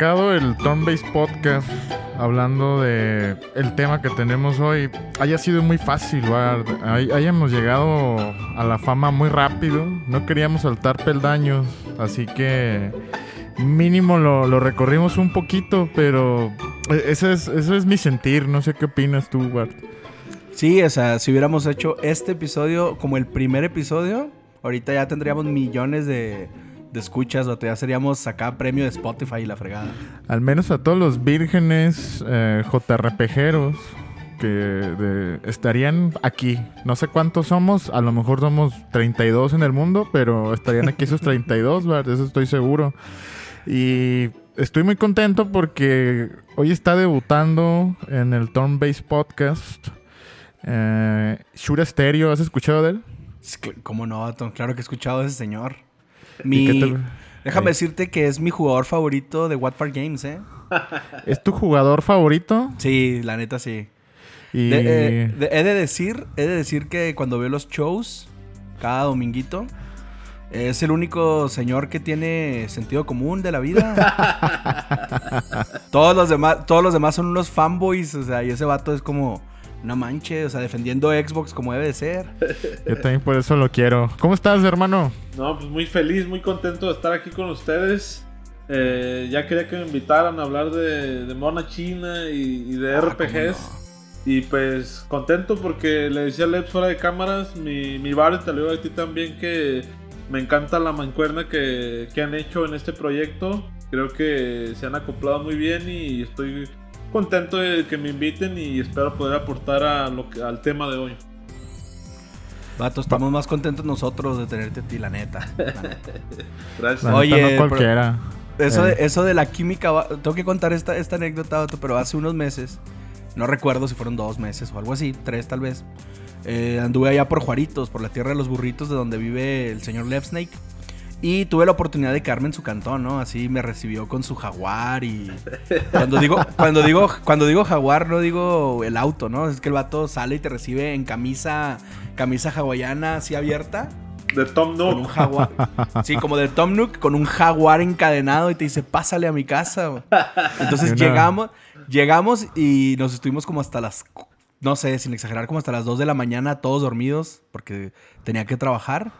el Turn Based Podcast hablando de el tema que tenemos hoy haya sido muy fácil. Hay- hayamos llegado a la fama muy rápido. No queríamos saltar peldaños, así que mínimo lo, lo recorrimos un poquito, pero ese es, ese es mi sentir. No sé qué opinas tú, Bart. Sí, o sea, si hubiéramos hecho este episodio como el primer episodio, ahorita ya tendríamos millones de, de escuchas, o ya seríamos acá premio de Spotify y la fregada. Al menos a todos los vírgenes eh, JRPGeros que de- estarían aquí. No sé cuántos somos, a lo mejor somos 32 en el mundo, pero estarían aquí esos 32, ¿verdad? Eso estoy seguro. Y estoy muy contento porque hoy está debutando en el Turn Based Podcast. Eh, Shura Stereo, ¿has escuchado de él? ¿Cómo no, Vato? Claro que he escuchado a ese señor. ¿Y Mi... te- Déjame Ahí. decirte que es mi jugador favorito de Wattpad Games, ¿eh? ¿Es tu jugador favorito? Sí, la neta sí. Y... De- eh, de- he de decir, he de decir que cuando veo los shows cada dominguito, es el único señor que tiene sentido común de la vida. todos los demás, todos los demás son unos fanboys, o sea, y ese vato es como no manche, o sea, defendiendo Xbox como debe de ser. Yo también por eso lo quiero. ¿Cómo estás, hermano? No, pues muy feliz, muy contento de estar aquí con ustedes. Eh, ya quería que me invitaran a hablar de, de Mona China y, y de Ah, RPGs. Y pues contento porque le decía a Leps fuera de cámaras, mi, mi bar, y te lo digo a ti también, que me encanta la mancuerna que, que han hecho en este proyecto. Creo que se han acoplado muy bien y estoy contento de que me inviten y espero poder aportar a lo que- al tema de hoy. Vato, estamos más contentos nosotros de tenerte a ti, la neta. la neta. Gracias. Oye, no cualquiera. Eso, Eh. de, eso de la química, va- tengo que contar esta, esta anécdota, vato, pero hace unos meses, no recuerdo si fueron dos meses o algo así, tres tal vez, eh, anduve allá por Juaritos, por la tierra de los burritos, de donde vive el señor Left Snake. Y tuve la oportunidad de quedarme en su cantón, ¿no? Así me recibió con su jaguar y... Cuando digo, cuando digo, cuando digo jaguar, no digo el auto, ¿no? Es que el vato sale y te recibe en camisa, camisa hawaiana así abierta De Tom con un Nook. jaguar. Sí, como de Tom Nook, con un jaguar encadenado y te dice, pásale a mi casa. güey". Entonces llegamos, llegamos y nos estuvimos como hasta las, no sé, sin exagerar, como hasta las 2 de la mañana, todos dormidos, porque tenía que trabajar.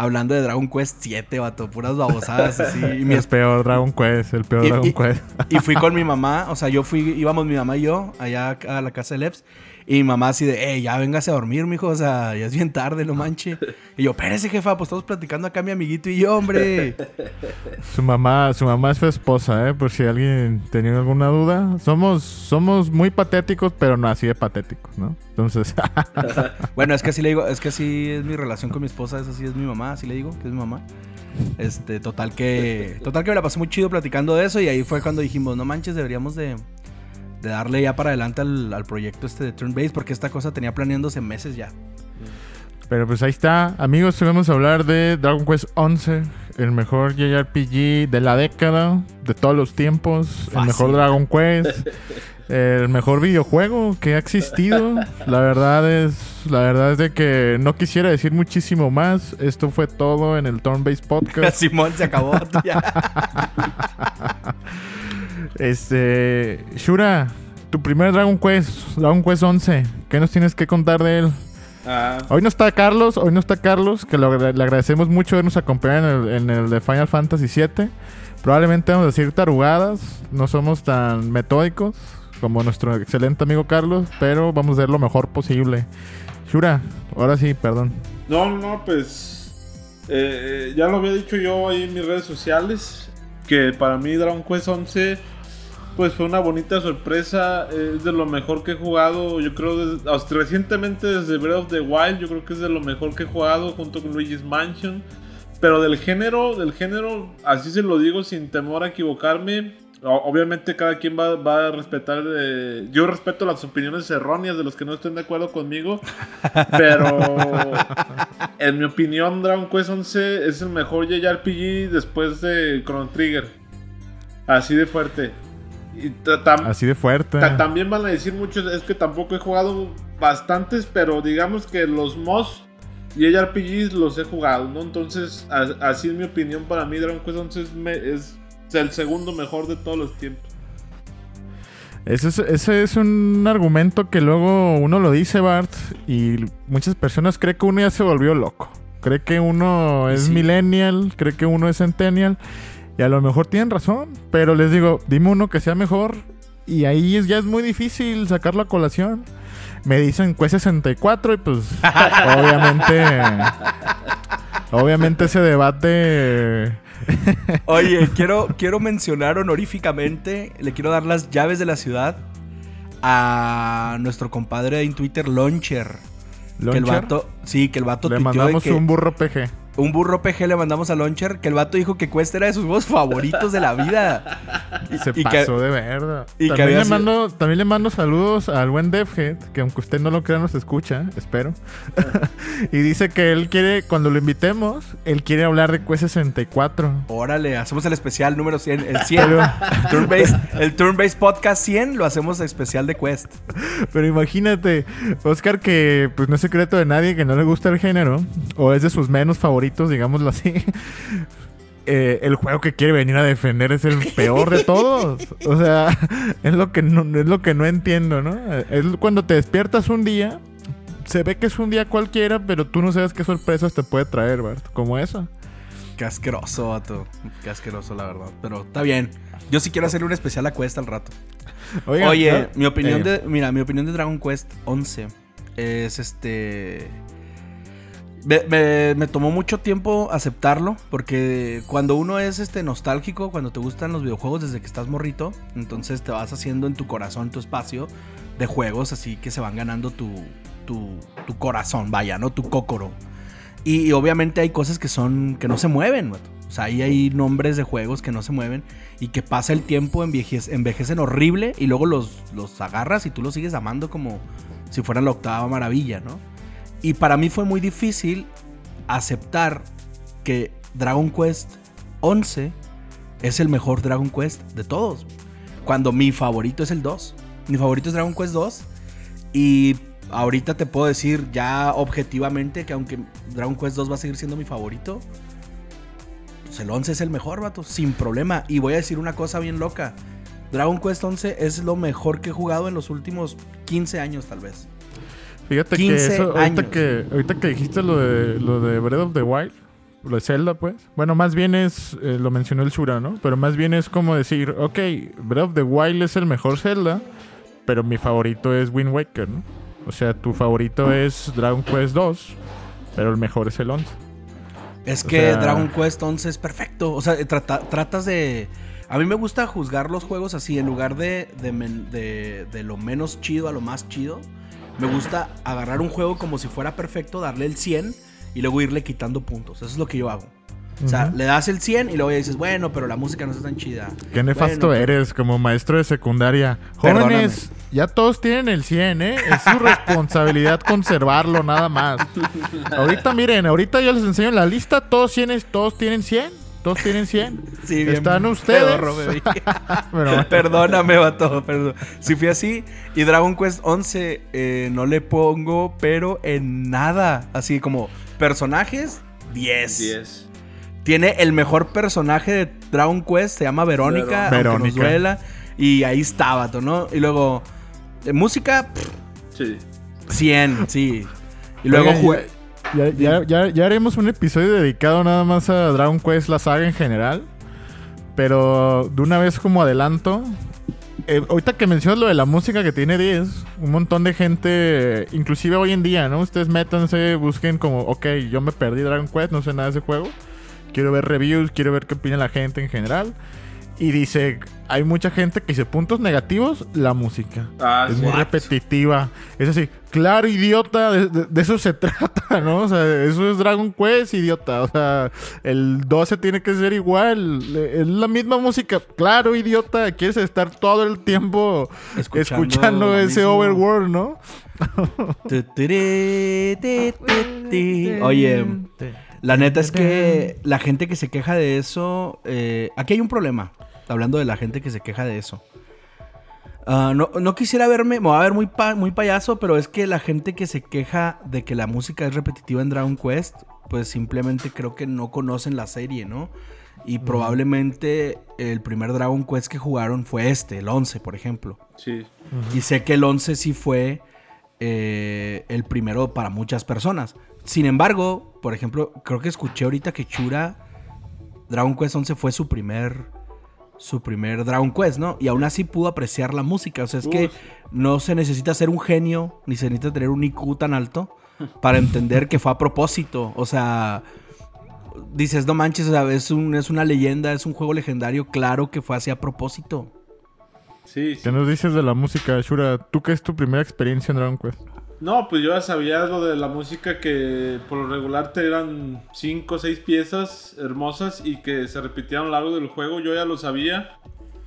Hablando de Dragon Quest 7, vato, puras babosadas así. Y, mi El peor Dragon Quest, el peor y- Dragon y- Quest. y fui con mi mamá, o sea, yo fui, íbamos mi mamá y yo allá a la casa de Leps. Y mi mamá así de, hey, ya véngase a dormir, mijo, o sea, ya es bien tarde, no manche. Y yo, espérese, jefa, pues estamos platicando acá mi amiguito y yo, hombre. Su mamá, su mamá es su esposa, ¿eh? Por si alguien tenía alguna duda. Somos, somos muy patéticos, pero no así de patéticos, ¿no? Entonces, Bueno, es que así le digo, es que así es mi relación con mi esposa, esa sí es mi mamá, así le digo, que es mi mamá. Este, total que, total que me la pasé muy chido platicando de eso y ahí fue cuando dijimos, no manches, deberíamos de, de darle ya para adelante al, al proyecto este de Turn Base porque esta cosa tenía planeándose meses ya. pero pues ahí está. Amigos, vamos a hablar de Dragon Quest 11, el mejor JRPG de la década, de todos los tiempos, el mejor Dragon Quest, el mejor videojuego que ha existido. La verdad es, la verdad es de que no quisiera decir muchísimo más. Esto fue todo en el Turn Based Podcast. Simón se acabó. Este, Shura, tu primer Dragon Quest, Dragon Quest 11, ¿qué nos tienes que contar de él? Ah, Hoy no está Carlos, hoy no está Carlos, que lo le agradecemos mucho habernos acompañado en el, en el de Final Fantasy VII. Probablemente vamos a decir tarugadas, no somos tan metódicos como nuestro excelente amigo Carlos, pero vamos a hacer lo mejor posible. Shura, ahora sí, perdón. No, no, pues. eh, ya lo había dicho yo ahí en mis redes sociales. Que para mí Dragon Quest 11. Pues fue una bonita sorpresa. Es de lo mejor que he jugado. Yo creo desde- hasta recientemente desde Breath of the Wild. Yo creo que es de lo mejor que he jugado junto con Luigi's Mansion. Pero del género, del género, así se lo digo sin temor a equivocarme. Obviamente cada quien va, va a respetar. eh, yo respeto las opiniones erróneas de los que no estén de acuerdo conmigo. Pero en mi opinión, Dragon Quest 11 es el mejor JRPG después de Chrono Trigger. Así de fuerte. Y Así de fuerte. ta- también van a decir muchos, es que tampoco he jugado bastantes, pero digamos que los MOS JRPGs los he jugado, ¿no? Entonces, a- así es mi opinión para mí, Dragon Quest 11 es, me- el segundo mejor de todos los tiempos. Ese es, ese es un argumento que luego uno lo dice, Bart, y muchas personas creen que uno ya se volvió loco. Cree que uno es Sí. millennial, cree que uno es centennial, y a lo mejor tienen razón, pero les digo, dime uno que sea mejor, y ahí es- ya es muy difícil sacarlo a colación. Me dicen Quest 64 y pues obviamente obviamente ese debate Oye, quiero, quiero mencionar honoríficamente, le quiero dar las llaves de la ciudad a nuestro compadre en Twitter, Launcher. Que el Launcher, vato, sí, que el vato le de mandamos que- un burro PG. Un burro PG le mandamos a Launcher, que el vato dijo que Quest era de sus juegos favoritos de la vida. Y- Se y que- pasó de verdad. y también, le sido- mando, también le mando saludos al buen DevHead, que aunque usted no lo crea, nos escucha, espero. y dice que él quiere, cuando lo invitemos, él quiere hablar de Quest 64. Órale, hacemos el especial número 100, el 100. Pero- Turn-based- el Turn-Based Podcast 100 lo hacemos especial de Quest. Pero imagínate, Oscar, que pues no es secreto de nadie que no le gusta el género, o es de sus menos favoritos, digámoslo así. eh, el juego que quiere venir a defender es el peor de todos. O sea, es lo que no, es lo que no entiendo, ¿no? Es cuando te despiertas un día, se ve que es un día cualquiera, pero tú no sabes qué sorpresas te puede traer, Bart. Como eso. Qué asqueroso, vato. Qué asqueroso, la verdad. Pero está bien. Yo sí quiero hacerle un especial a Quest al rato. Oye, mi opinión eh, de. Mira, mi opinión de Dragon Quest 11 es este. Me, me- tomó mucho tiempo aceptarlo. Porque cuando uno es este nostálgico, cuando te gustan los videojuegos desde que estás morrito, entonces te vas haciendo en tu corazón tu espacio de juegos así que se van ganando tu, tu, tu corazón, vaya, ¿no? Tu cócoro. Y, obviamente hay cosas que son. que no se mueven. O sea, ahí hay nombres de juegos que no se mueven y que pasa el tiempo, envejece- envejecen horrible y luego los, los agarras y tú los sigues amando como si fueran la octava maravilla, ¿no? Y para mí fue muy difícil aceptar que Dragon Quest 11 es el mejor Dragon Quest de todos. Cuando mi favorito es el 2. Mi favorito es Dragon Quest 2. Y ahorita te puedo decir ya objetivamente que aunque Dragon Quest 2 va a seguir siendo mi favorito, pues el 11 es el mejor, vato, sin problema. Y voy a decir una cosa bien loca. Dragon Quest 11 es lo mejor que he jugado en los últimos 15 años, tal vez. Fíjate que 15 eso, ahorita años. que, ahorita que dijiste lo de, lo de Breath of the Wild, lo de Zelda, pues. Bueno, más bien es, eh, lo mencionó el Shura, ¿no? Pero más bien es como decir, ok, Breath of the Wild es el mejor Zelda, pero mi favorito es Wind Waker, ¿no? O sea, tu favorito es Dragon Quest 2, pero el mejor es el 11. Es O que sea- Dragon Quest 11 es perfecto. O sea, trata- tratas de... A mí me gusta juzgar los juegos así, en lugar de, de- de lo menos chido a lo más chido. Me gusta agarrar un juego como si fuera perfecto, darle el 100 y luego irle quitando puntos. Eso es lo que yo hago. O sea, le das el 100 y luego ya dices, bueno, pero la música no está tan chida. Qué nefasto Bueno, eres como maestro de secundaria. Perdóname. Jóvenes, ya todos tienen el 100, ¿eh? Es su responsabilidad conservarlo nada más. Ahorita miren, ahorita yo les enseño la lista, todos tienen, todos tienen 100. Todos tienen 100. Sí, bien Están ustedes. pedorro, me bueno. Perdóname, vato, perdón. Si fui así. Y Dragon Quest 11 eh, no le pongo, pero en nada. Así como personajes, 10. 10. Tiene el mejor personaje de Dragon Quest, se llama Verónica, aunque nos Verónica. duela. Y ahí está, vato, ¿no? Y luego, de música, pff, Sí. 100, sí. Y luego jue- ya, ya, ya- ya haremos un episodio dedicado nada más a Dragon Quest, la saga en general. Pero de una vez como adelanto. eh, ahorita que mencionas lo de la música que tiene 10, un montón de gente, inclusive hoy en día, ¿no? Ustedes métanse, busquen como, ok, yo me perdí Dragon Quest, no sé nada de ese juego. Quiero ver reviews, quiero ver qué opina la gente en general. Y dice, hay mucha gente que dice puntos negativos, la música. Ah, Es muy repetitiva. Es así, claro, idiota, de, de- de eso se trata, ¿no? O sea, eso es Dragon Quest, idiota. O sea, el 12 tiene que ser igual. Es la misma música. Claro, idiota, quieres estar todo el tiempo Escuchando ese mismo. overworld, ¿no? Oye, la neta es que la gente que se queja de eso. eh, aquí hay un problema. Hablando de la gente que se queja de eso. Ah, no, no quisiera verme, me voy a ver muy, pa- muy payaso, pero es que la gente que se queja de que la música es repetitiva en Dragon Quest, pues simplemente creo que no conocen la serie, ¿no? Y probablemente el primer Dragon Quest que jugaron fue este, el 11, por ejemplo. Sí. Y sé que el 11 sí fue eh, el primero para muchas personas. Sin embargo, por ejemplo, creo que escuché ahorita que Chura, Dragon Quest 11 fue su primer, su primer Dragon Quest, ¿no? Y aún así pudo apreciar la música. O sea, es que no se necesita ser un genio, ni se necesita tener un IQ tan alto para entender que fue a propósito. O sea, dices, no manches, o sea, es, un, es una leyenda, es un juego legendario, claro que fue así a propósito. Sí, sí. ¿Qué nos dices de la música, Shura? ¿Tú qué es tu primera experiencia en Dragon Quest? No, pues yo ya sabía lo de la música que por lo regular te eran 5 o 6 piezas hermosas y que se repetían a lo largo del juego. Yo ya lo sabía.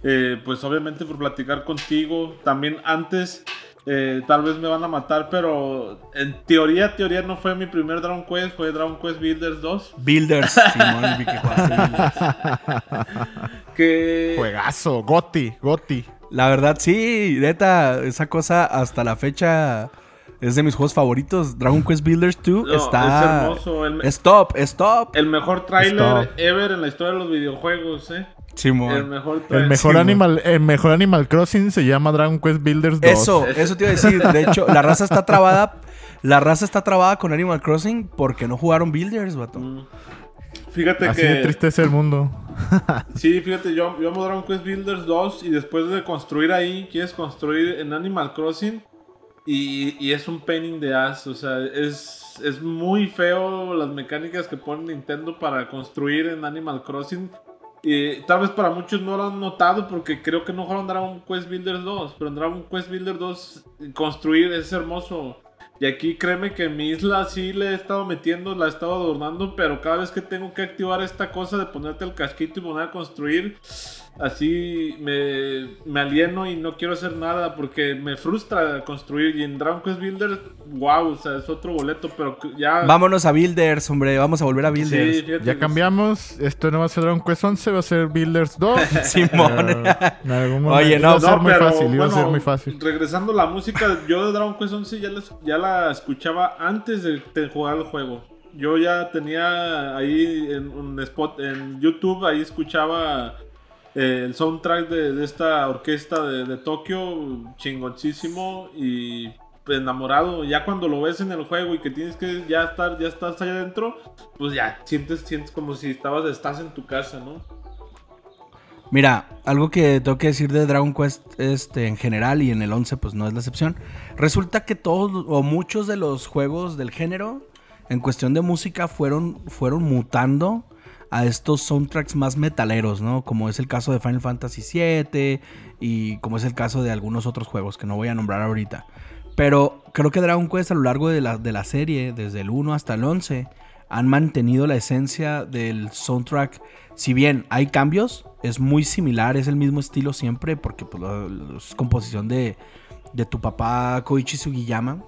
Eh, pues obviamente por platicar contigo. También antes, eh, tal vez me van a matar, pero en teoría, teoría no fue mi primer Dragon Quest, fue Dragon Quest Builders 2. Builders, Simón, vi que jugaste Builders. Que... Juegazo, Goti, Goti. La verdad, sí, neta, esa cosa hasta la fecha es de mis juegos favoritos. Dragon Quest Builders 2 No, está. es hermoso. El, me- Stop, stop. el mejor tráiler Stop. ever en la historia de los videojuegos, ¿eh? El Simón. mejor El mejor, Animal, el mejor Animal Crossing se llama Dragon Quest Builders 2. Eso, eso te iba a decir. De hecho, la raza está trabada. La raza está trabada con Animal Crossing porque no jugaron Builders, vato. Mm. Fíjate Así que... de triste es el mundo. Sí, fíjate, yo, yo amo Dragon Quest Builders 2 y después de construir ahí, quieres construir en Animal Crossing y, es un pain in the ass, o sea, es, es muy feo las mecánicas que pone Nintendo para construir en Animal Crossing. Y tal vez para muchos no lo han notado porque creo que no jugaron Dragon Quest Builders 2, pero en Dragon Quest Builders 2 construir es hermoso. Y aquí créeme que mi isla sí le he estado metiendo, la he estado adornando, pero cada vez que tengo que activar esta cosa de ponerte el casquito y poner a construir, así me, me alieno y no quiero hacer nada porque me frustra construir. Y en Dragon Quest Builders, wow, o sea, es otro boleto, pero ya... Vámonos a Builders, hombre. Vamos a volver a Sí, Builders. fíjate Ya cambiamos. Esto no va a ser Dragon Quest 11, va a ser Builders 2. Simón. En algún momento Oye, no, iba a ser No, muy pero, fácil, iba a ser muy fácil. Regresando a la música, yo de Dragon Quest 11 ya la, ya la escuchaba antes de, de jugar el juego. Yo ya tenía ahí en un spot en YouTube, ahí escuchaba eh, el soundtrack de, esta orquesta de, de Tokio, chingoncísimo y enamorado. Ya cuando lo ves en el juego y que tienes que ya estar, ya estás allá adentro, pues ya sientes, sientes como si estabas, estás en tu casa, ¿no? Mira, algo que tengo que decir de Dragon Quest este, en general y en el 11 pues no es la excepción. Resulta que todos o muchos de los juegos del género en cuestión de música fueron, fueron mutando a estos soundtracks más metaleros, ¿no? Como es el caso de Final Fantasy VII y como es el caso de algunos otros juegos que no voy a nombrar ahorita. Pero creo que Dragon Quest a lo largo de la, de la serie, desde el 1 hasta el 11, han mantenido la esencia del soundtrack. Si bien hay cambios, es muy similar, es el mismo estilo siempre, porque pues, es composición de, de tu papá Koichi Sugiyama.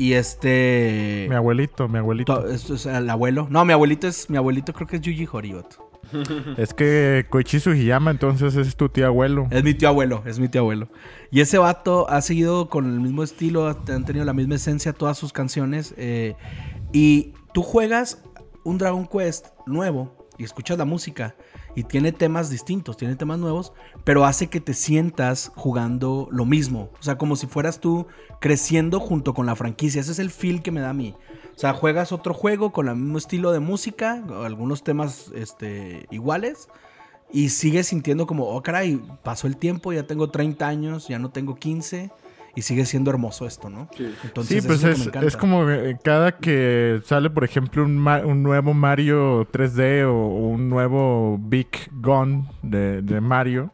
Y este... Mi abuelito, mi abuelito. to- es- el abuelo. No, mi abuelito es... Mi abuelito creo que es Yuji Horibot. Es que Koichi Sugiyama, entonces es tu tío abuelo. Es mi tío abuelo, es mi tío abuelo. Y ese vato ha seguido con el mismo estilo, ha- han tenido la misma esencia todas sus canciones. eh, y tú juegas un Dragon Quest nuevo y escuchas la música y tiene temas distintos, tiene temas nuevos, pero hace que te sientas jugando lo mismo. O sea, como si fueras tú creciendo junto con la franquicia. Ese es el feel que me da a mí. O sea, juegas otro juego con el mismo estilo de música, algunos temas este, iguales. Y sigues sintiendo como, oh caray, pasó el tiempo, ya tengo 30 años, ya no tengo 15. Y sigue siendo hermoso esto, ¿no? Sí. Entonces, sí, pues es, encanta. es como eh, cada que sale, por ejemplo, un, ma- un nuevo Mario 3D o, o un nuevo Big Gun de, de Mario.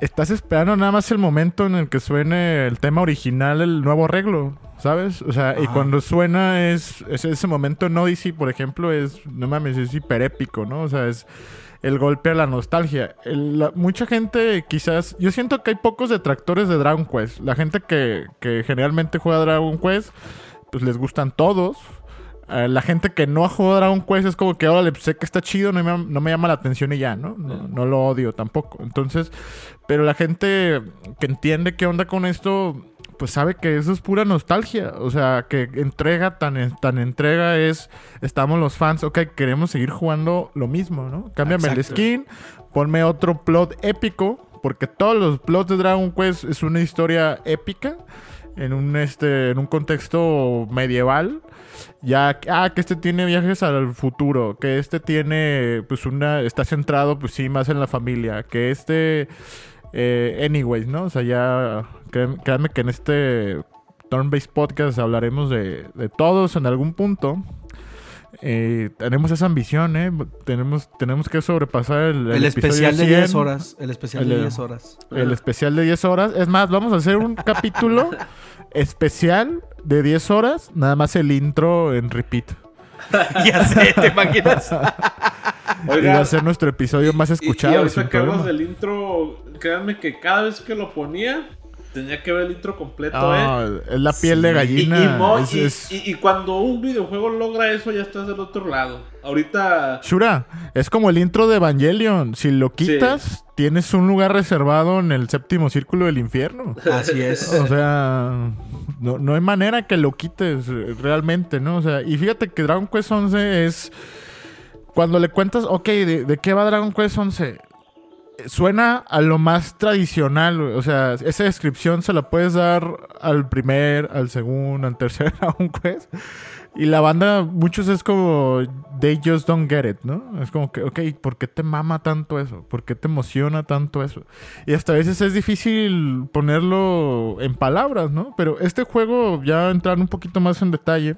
Estás esperando nada más el momento en el que suene el tema original, el nuevo arreglo, ¿sabes? O sea, y cuando suena es, es ese momento en Odyssey, por ejemplo, es, no mames, es hiper épico, ¿no? O sea, es el golpe a la nostalgia. El- la- mucha gente quizás, yo siento que hay pocos detractores de Dragon Quest. La gente que, que generalmente juega Dragon Quest, pues les gustan todos. eh, la gente que no ha jugado Dragon Quest es como que ahora le sé que está chido, no me, no me llama la atención y ya, ¿no? ¿no? No lo odio tampoco. Entonces, pero la gente que entiende qué onda con esto, pues sabe que eso es pura nostalgia. O sea, que entrega tan, tan entrega es, estamos los fans, ok, queremos seguir jugando lo mismo, ¿no? Cámbiame el skin, ponme otro plot épico, porque todos los plots de Dragon Quest es una historia épica en un este en un contexto medieval. Ya ah que este tiene viajes al futuro, que este tiene pues una está centrado pues sí más en la familia, que este eh, anyways, ¿no? O sea, ya créanme, que en este Turn-Based Podcast hablaremos de, de todos en algún punto. Eh, tenemos esa ambición, ¿eh? Tenemos, tenemos que sobrepasar el, El, especial de 100, 10 horas. El especial de El- 10 horas. El especial de 10 horas. Es más, vamos a hacer un capítulo especial de 10 horas. Nada más el intro en repeat. ya sé, ¿te imaginas? Y va Oiga, a ser nuestro episodio más y- escuchado. Y, ahorita sin que del intro, créanme que cada vez que lo ponía, tenía que ver el intro completo, Ah, ¿eh? es la piel de gallina. y mo- es- y- es- y- y cuando un videojuego logra eso, ya estás del otro lado. Ahorita. Shura, es como el intro de Evangelion. Si lo quitas, tienes un lugar reservado en el séptimo círculo del infierno. Así es. O sea, no, no hay manera que lo quites realmente, ¿no? O sea, y fíjate que Dragon Quest 11 es... Cuando le cuentas, ok, ¿de, de qué va Dragon Quest 11? Suena a lo más tradicional, o sea, esa descripción se la puedes dar al primer, al segundo, al tercer Dragon Quest. Y la banda, muchos es como, they just don't get it, ¿no? Es como que, ok, ¿por qué te mama tanto eso? ¿Por qué te emociona tanto eso? Y hasta a veces es difícil ponerlo en palabras, ¿no? Pero este juego, ya entrar un poquito más en detalle,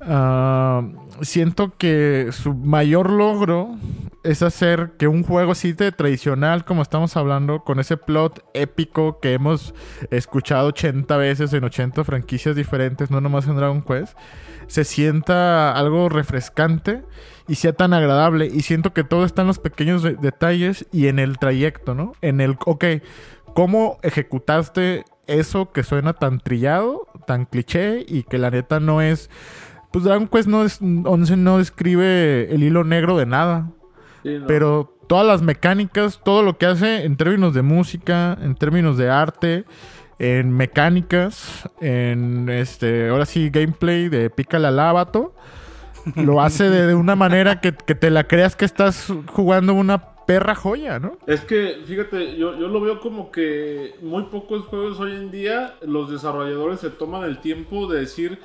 ah, siento que su mayor logro es hacer que un juego así de tradicional, como estamos hablando, con ese plot épico que hemos escuchado 80 veces en 80 franquicias diferentes, no nomás en Dragon Quest, se sienta algo refrescante y sea tan agradable. Y siento que todo está en los pequeños de- detalles y en el trayecto, ¿no? En el, ok, ¿cómo ejecutaste eso que suena tan trillado, tan cliché y que la neta no es... Pues Dragon Quest no es, 11 no describe el hilo negro de nada. sí, no. Pero todas las mecánicas, todo lo que hace en términos de música, en términos de arte, en mecánicas, en este, ahora sí, gameplay de pícale al lábato, lo hace de, de una manera que, que te la creas que estás jugando una perra joya, ¿no? Es que, fíjate, yo, yo lo veo como que muy pocos juegos hoy en día los desarrolladores se toman el tiempo de decir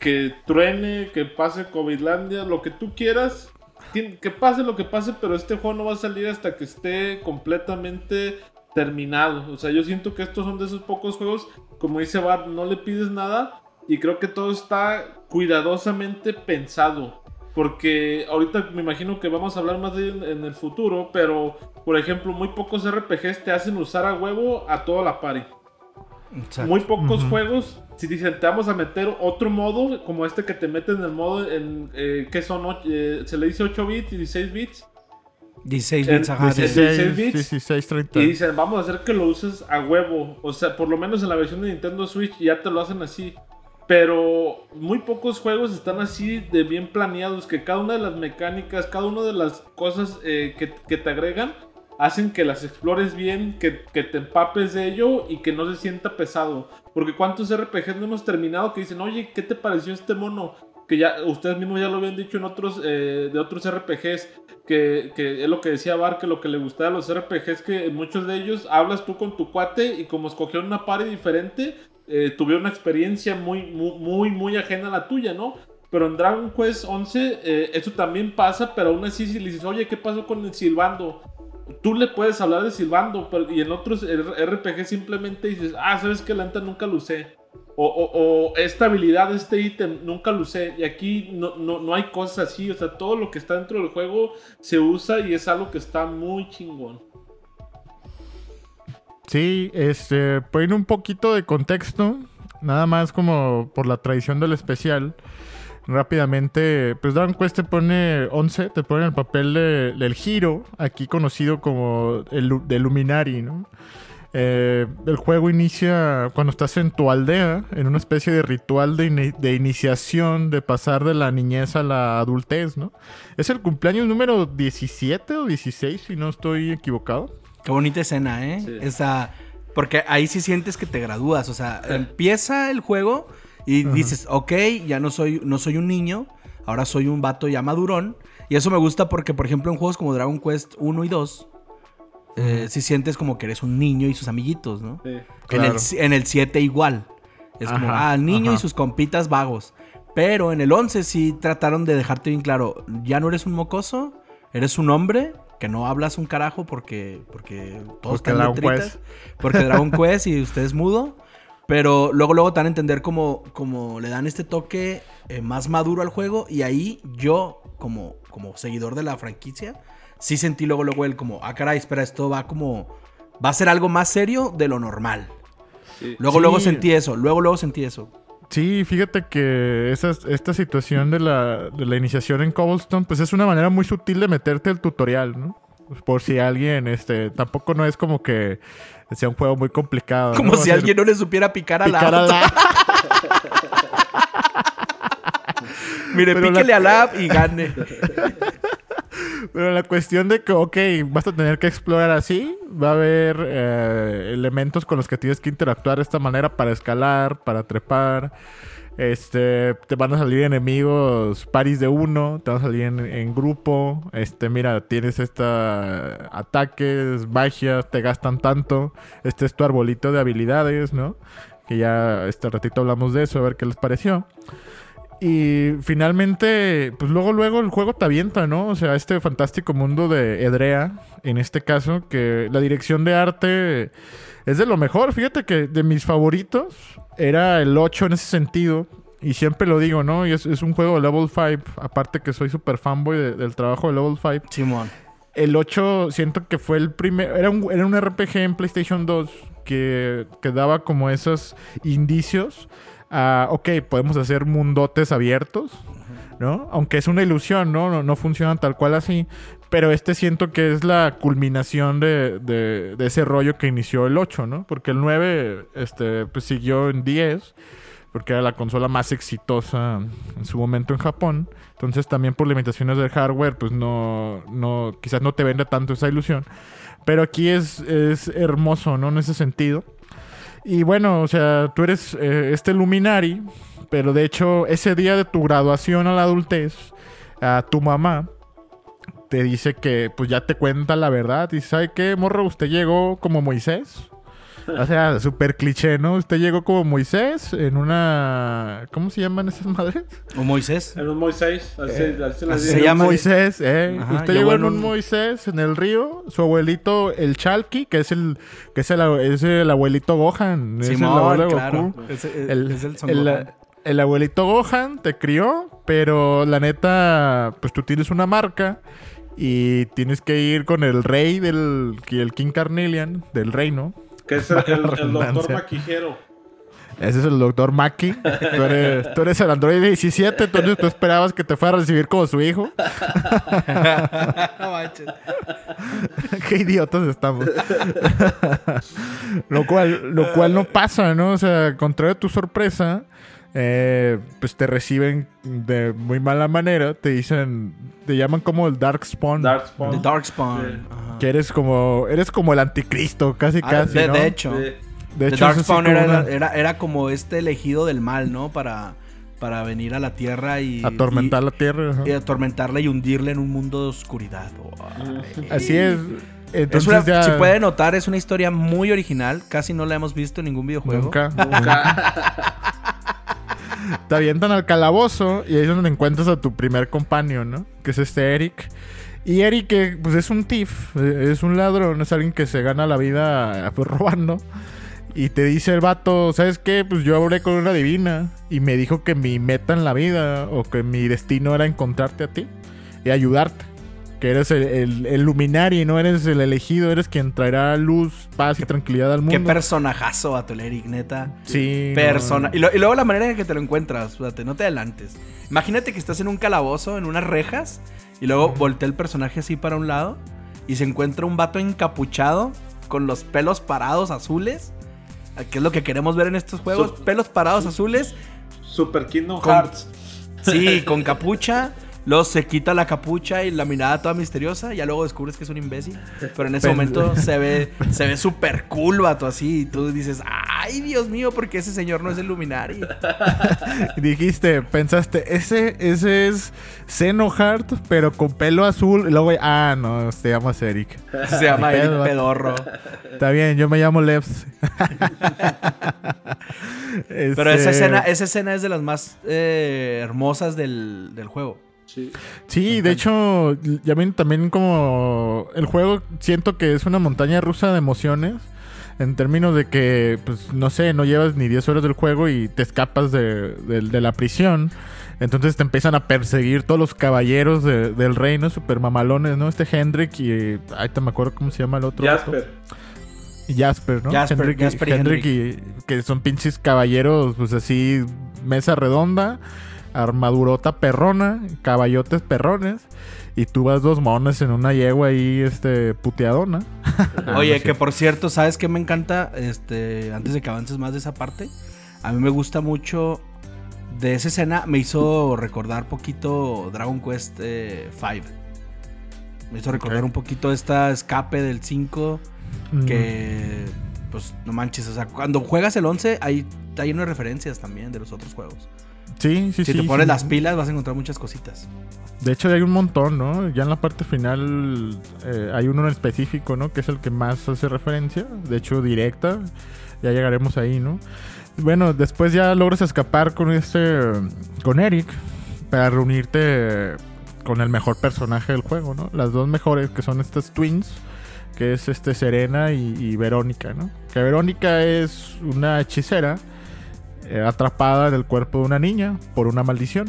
que truene, que pase Covidlandia, lo que tú quieras, que pase lo que pase, pero este juego no va a salir hasta que esté completamente terminado. O sea, yo siento que estos son de esos pocos juegos, como dice Bart, no le pides nada y creo que todo está cuidadosamente pensado. Porque ahorita me imagino que vamos a hablar más de en el futuro, pero por ejemplo, muy pocos RPGs te hacen usar a huevo a toda la party. Exacto. Muy pocos Ujú. juegos, si dicen te vamos a meter otro modo, como este que te meten en el modo en eh, que son, eh, se le dice 8 bits y 16 bits, 16 En- bits, ajá. de- 16 16, bits. 16, 30. y dicen vamos a hacer que lo uses a huevo. O sea, por lo menos en la versión de Nintendo Switch ya te lo hacen así. Pero muy pocos juegos están así de bien planeados, que cada una de las mecánicas, cada una de las cosas eh, que, que te agregan, hacen que las explores bien, que, que te empapes de ello y que no se sienta pesado. Porque cuántos RPGs no hemos terminado que dicen, oye, ¿qué te pareció este mono? Que ya ustedes mismos ya lo habían dicho en otros, eh, de otros RPGs, que, que es lo que decía Bar, que lo que le gustaba a los RPGs, que en muchos de ellos hablas tú con tu cuate y como escogieron una party diferente, eh, tuvieron una experiencia muy, muy, muy, muy ajena a la tuya, ¿no? Pero en Dragon Quest 11 eh, eso también pasa, pero aún así si le dices, oye, ¿qué pasó con el silbando? Tú le puedes hablar de silbando, y en otros RPG simplemente dices, ah, sabes que la neta nunca lo usé. O esta habilidad, este ítem, nunca lo usé. Y aquí no, no, no hay cosas así. O sea, todo lo que está dentro del juego se usa y es algo que está muy chingón. Sí, este, poniendo un poquito de contexto, nada más como por la tradición del especial. Rápidamente, pues Dragon Quest te pone 11, te pone el papel de- del giro, aquí conocido como el de Luminari, ¿no? Eh, el juego inicia cuando estás en tu aldea, en una especie de ritual de, ini- de iniciación, de pasar de la niñez a la adultez, ¿no? Es el cumpleaños número 17 o 16, si no estoy equivocado. Qué bonita escena, ¿eh? Sí. Esa. Porque ahí sí sientes que te gradúas. O sea, empieza el juego y dices, ok, ya no soy, no soy un niño, ahora soy un vato ya madurón. Y eso me gusta porque, por ejemplo, en juegos como Dragon Quest 1 y 2, eh, sí sientes como que eres un niño y sus amiguitos, ¿no? Sí. En, Claro. el, en el 7 igual. Es como, ah, niño y sus compitas vagos. Pero en el 11 sí trataron de dejarte bien claro, ya no eres un mocoso, eres un hombre que no hablas un carajo porque porque todos Porque están Dragon letritas, Quest. porque Dragon Quest y usted es mudo, pero luego luego te dan a entender como como le dan este toque eh, más maduro al juego y ahí yo como como seguidor de la franquicia sí sentí luego luego el como, ah caray, espera, esto va como va a ser algo más serio de lo normal. Sí. Luego, Sí. luego sentí eso. Luego, luego sentí eso. Sí, fíjate que esa, esta situación de la, de la iniciación en Cobblestone, pues es una manera muy sutil de meterte el tutorial, ¿no? Por si alguien, este, tampoco no es como que sea un juego muy complicado. Como si alguien no le supiera picar a la a la- Mire, Pero la- píquele a la app y gane. Pero la cuestión de que, ok, vas a tener que explorar así, va a haber eh, elementos con los que tienes que interactuar de esta manera para escalar, para trepar. Este, te van a salir enemigos paris de uno, te van a salir en, grupo. Este, mira, tienes esta ataques, magias, te gastan tanto. Este es tu arbolito de habilidades, ¿no? Que ya este ratito hablamos de eso, a ver qué les pareció. Y finalmente, pues luego, luego el juego te avienta, ¿no? O sea, este fantástico mundo de Edrea, en este caso, que la dirección de arte es de lo mejor. Fíjate que de mis favoritos era el 8 en ese sentido. Y siempre lo digo, ¿no? Y es, es un juego de Level 5. Aparte que soy súper fanboy de- del trabajo de Level 5. Simón. El 8 siento que fue el primer... Era un, era un RPG en PlayStation 2 que, que daba como esos indicios. a, ok, podemos hacer mundotes abiertos, ¿no? Aunque es una ilusión, ¿no? No, no funcionan tal cual así. Pero este siento que es la culminación de, de- ese rollo que inició el 8, ¿no? Porque el 9 este, pues, siguió en 10 porque era la consola más exitosa en su momento en Japón. Entonces también por limitaciones del hardware, pues no, no quizás no te vende tanto esa ilusión. Pero aquí es, es hermoso, ¿no? En ese sentido. Y bueno, o sea, tú eres eh, este Luminari, pero de hecho ese día de tu graduación a la adultez, a tu mamá te dice que pues ya te cuenta la verdad. Y ¿sabe qué, morro? Usted llegó como Moisés. O sea, súper cliché, ¿no? Usted llegó como Moisés en una... ¿Cómo se llaman esas madres? O Moisés. En un Moisés, así, Eh, así se así llama. un Moisés, ¿eh? Ajá, Usted llegó en un un- Moisés en el río. Su abuelito, el Chalky, que es el, que es el, es el abuelito Gohan. es el abuelo de claro. Goku. Es, es- El, es el Son el- Gohan. el abuelito Gohan te crió, pero la neta, pues tú tienes una marca y tienes que ir con el rey del el King Carnelian, del reino. Que es el, el- el doctor maquijero. Ese es el doctor Maki. Tú eres, tú eres el Android 17, entonces tú esperabas que te fuera a recibir como su hijo. No manches. Qué idiotas estamos. lo cual, lo cual no pasa, ¿no? O sea, contrario a tu sorpresa, eh, pues te reciben de muy mala manera. Te dicen, te llaman como el Dark Spawn. Darkspawn. The Darkspawn. Sí. Que eres como, eres como el anticristo, casi, Ah, casi. de, ¿no? de hecho. Sí. De The hecho, Darkspawn era, una- era, era como este elegido del mal, ¿no? Para, para venir a la tierra y... atormentar y- la tierra. ajá. y atormentarla y hundirla en un mundo de oscuridad. Ay. Así es. Es Entonces una- ya... Si puede notar, es una historia muy original. Casi no la hemos visto en ningún videojuego. Nunca. Te avientan al calabozo y ahí es donde encuentras a tu primer compañero, ¿no? Que es este Eric. Y Eric, pues es un thief, eh, es un ladrón, es alguien que se gana la vida eh, pues, robando. Y te dice el vato, ¿sabes qué? Pues yo hablé con una divina y me dijo que mi meta en la vida o que mi destino era encontrarte a ti y ayudarte. Que eres el, el, el luminari, no eres el elegido, eres quien traerá luz, paz y tranquilidad al mundo. Qué personajazo, vato, el Eric, neta. Sí. Persona. no. Y, lo- y luego la manera en que te lo encuentras, fíjate, no te adelantes. Imagínate que estás en un calabozo, en unas rejas, y luego voltea el personaje así para un lado y se encuentra un vato encapuchado con los pelos parados azules. Que es lo que queremos ver en estos juegos. Su- pelos parados azules. Super Kingdom Con- Hearts. Sí, con capucha. Luego se quita la capucha y la mirada toda misteriosa. Ya luego descubres que es un imbécil. Pero en ese momento se ve, se ve súper cool, vato, así. Y tú dices, ay, Dios mío, porque ese señor no es el Luminari. Dijiste, pensaste, ese, ese es Xenoheart, pero con pelo azul. Y luego, ah, no, te llamas Eric. Se llama Eric pedo. Pedorro. Está bien, yo me llamo Levs. Pero Este, esa escena, esa escena es de las más eh, hermosas del, del juego. Sí. Sí, de hecho, ya ven también como el juego siento que es una montaña rusa de emociones. En términos de que, pues, no sé, no llevas ni 10 horas del juego y te escapas de, de- de la prisión. Entonces te empiezan a perseguir todos los caballeros de- del reino, super mamalones, ¿no? Este Hendrik y... Ay, te me acuerdo cómo se llama el otro. Jasper. Jasper, ¿no? Jasper, Hendrik, y- Jasper y Hendrik y- que son pinches caballeros, pues así, mesa redonda, armadurota perrona, caballotes perrones. Y tú vas dos monas en una yegua ahí, este, puteadona. Oye, que por cierto, ¿sabes qué me encanta? Este, antes de que avances más de esa parte, a mí me gusta mucho de esa escena, me hizo recordar poquito Dragon Quest eh, V. Me hizo recordar un poquito esta escape del 5 Mm. que pues no manches, o sea, cuando juegas el 11 hay lleno de referencias también de los otros juegos. Sí, sí, si sí. te pones sí. las pilas vas a encontrar muchas cositas. De hecho, hay un montón, ¿no? Ya en la parte final eh, hay uno en específico, ¿no? Que es el que más hace referencia. De hecho, directa. Ya llegaremos ahí, ¿no? Bueno, después ya logras escapar con este. con Eric. Para reunirte con el mejor personaje del juego, ¿no? Las dos mejores, que son estas twins. Que es este Serena y, y Verónica, ¿no? Que Verónica es una hechicera. Eh, atrapada en el cuerpo de una niña por una maldición,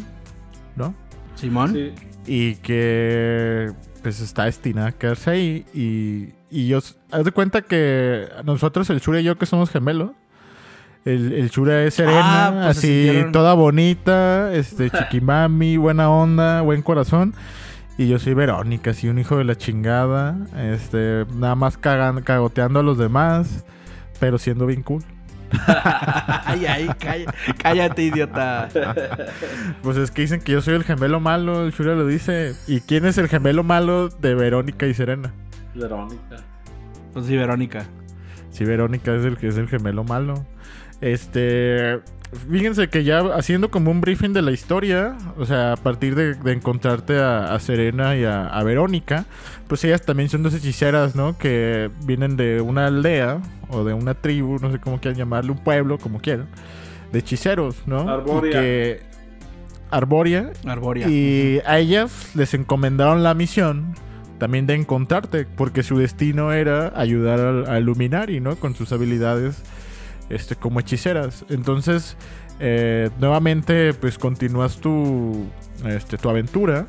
¿no? Simón. Sí. y que pues está destinada a quedarse ahí y, y yo haz de cuenta que nosotros el Shura y yo que somos gemelos el, el Shura es serena Ah, pues se así toda bonita este chiquimami buena onda buen corazón y yo soy Verónica así un hijo de la chingada este nada más cagan, cagoteando a los demás pero siendo bien cool ay, ay, cállate, cállate, idiota. pues es que dicen que yo soy el gemelo malo el Shura lo dice y quién es el gemelo malo de Verónica y Serena Verónica. Pues sí, Verónica. Sí, Verónica es el que es el gemelo malo. Este. Fíjense que ya haciendo como un briefing de la historia, o sea, a partir de, de encontrarte a, a Serena y a, a Verónica, pues ellas también son dos hechiceras, ¿no? Que vienen de una aldea o de una tribu, no sé cómo quieran llamarle, un pueblo, como quieran, de hechiceros, ¿no? Arboria. Y que, Arboria. Arboria. Y a ellas les encomendaron la misión también de encontrarte, porque su destino era ayudar al, al Luminari, ¿no? Con sus habilidades este, como hechiceras. Entonces, eh, nuevamente, pues continúas tu, este, tu aventura.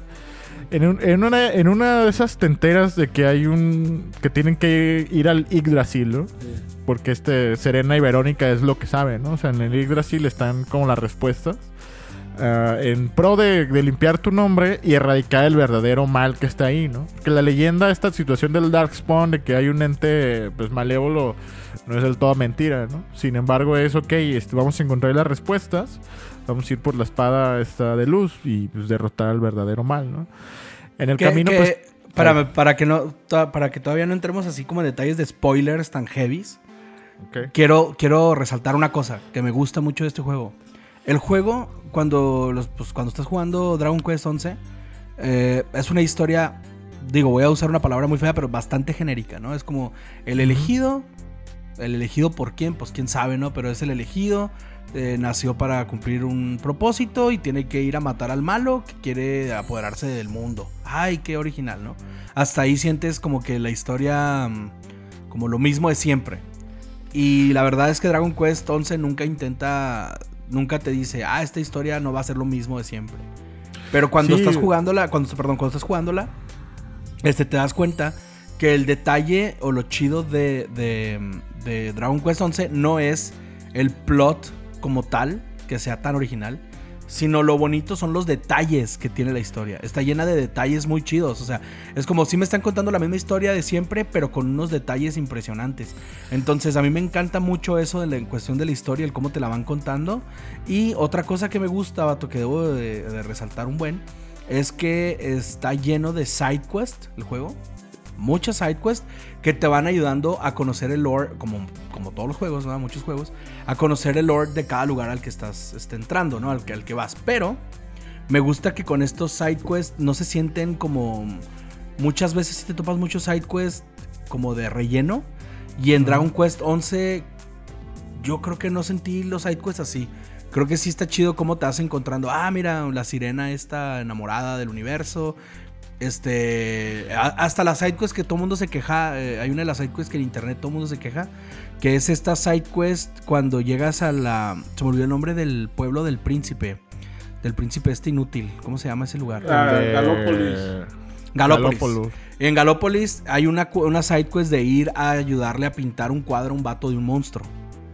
En, un- en una, en una de esas tenteras de que hay un... que tienen que ir al Yggdrasil, ¿no? Porque este Serena y Verónica es lo que saben, ¿no? O sea, en el Yggdrasil están como las respuestas. ah, en pro de, de limpiar tu nombre y erradicar el verdadero mal que está ahí, ¿no? Que la leyenda, esta situación del Darkspawn, de que hay un ente pues malévolo, no es del todo mentira, ¿no? Sin embargo, es ok, este, vamos a encontrar las respuestas, vamos a ir por la espada esta de luz y pues, derrotar al verdadero mal, ¿no? En el Que- camino, que- pues. para, para, que no, para que todavía no entremos así como en detalles de spoilers tan heavies, quiero, quiero resaltar una cosa que me gusta mucho de este juego. El juego, cuando, los, pues, cuando estás jugando Dragon Quest 11, eh, es una historia, digo, voy a usar una palabra muy fea, pero bastante genérica, ¿no? Es como el elegido, el elegido por quién, pues quién sabe, ¿no? Pero es el elegido, eh, nació para cumplir un propósito y tiene que ir a matar al malo que quiere apoderarse del mundo. Ay, qué original, ¿no? Hasta ahí sientes como que la historia, mm, como lo mismo de siempre. Y la verdad es que Dragon Quest 11 nunca intenta, nunca te dice, ah, esta historia no va a ser lo mismo de siempre. Pero cuando Sí. estás jugándola, cuando, perdón, cuando estás jugándola, este, te das cuenta que el detalle o lo chido de, de, Dragon Quest 11 no es el plot como tal, que sea tan original, sino lo bonito son los detalles que tiene la historia. Está llena de detalles muy chidos. O sea, es como si me están contando la misma historia de siempre, pero con unos detalles impresionantes. Entonces, a mí me encanta mucho eso de la, en cuestión de la historia, el cómo te la van contando. Y otra cosa que me gusta, vato, que debo de, de resaltar un buen, es que está lleno de side quest el juego. Muchas side quests que te van ayudando a conocer el lore, como, como todos los juegos, ¿no? Muchos juegos, a conocer el lore de cada lugar al que estás este, entrando, ¿no? Al que, al que vas. Pero me gusta que con estos side quests no se sienten como. Muchas veces si te topas muchos side quests como de relleno. Y en Dragon Quest 11 yo creo que no sentí los side quests así. Creo que sí está chido cómo te vas encontrando. Ah, mira, la sirena está enamorada del universo. Este. a- hasta las sidequests que todo el mundo se queja. eh, hay una de las sidequests que en internet todo el mundo se queja. Que es esta sidequest cuando llegas a la. Se me olvidó el nombre del pueblo del príncipe. Del príncipe este inútil. ¿Cómo se llama ese lugar? Ah, De- Galópolis. Galópolis. Galópolis. En Galópolis hay una, una sidequest de ir a ayudarle a pintar un cuadro a un vato de un monstruo.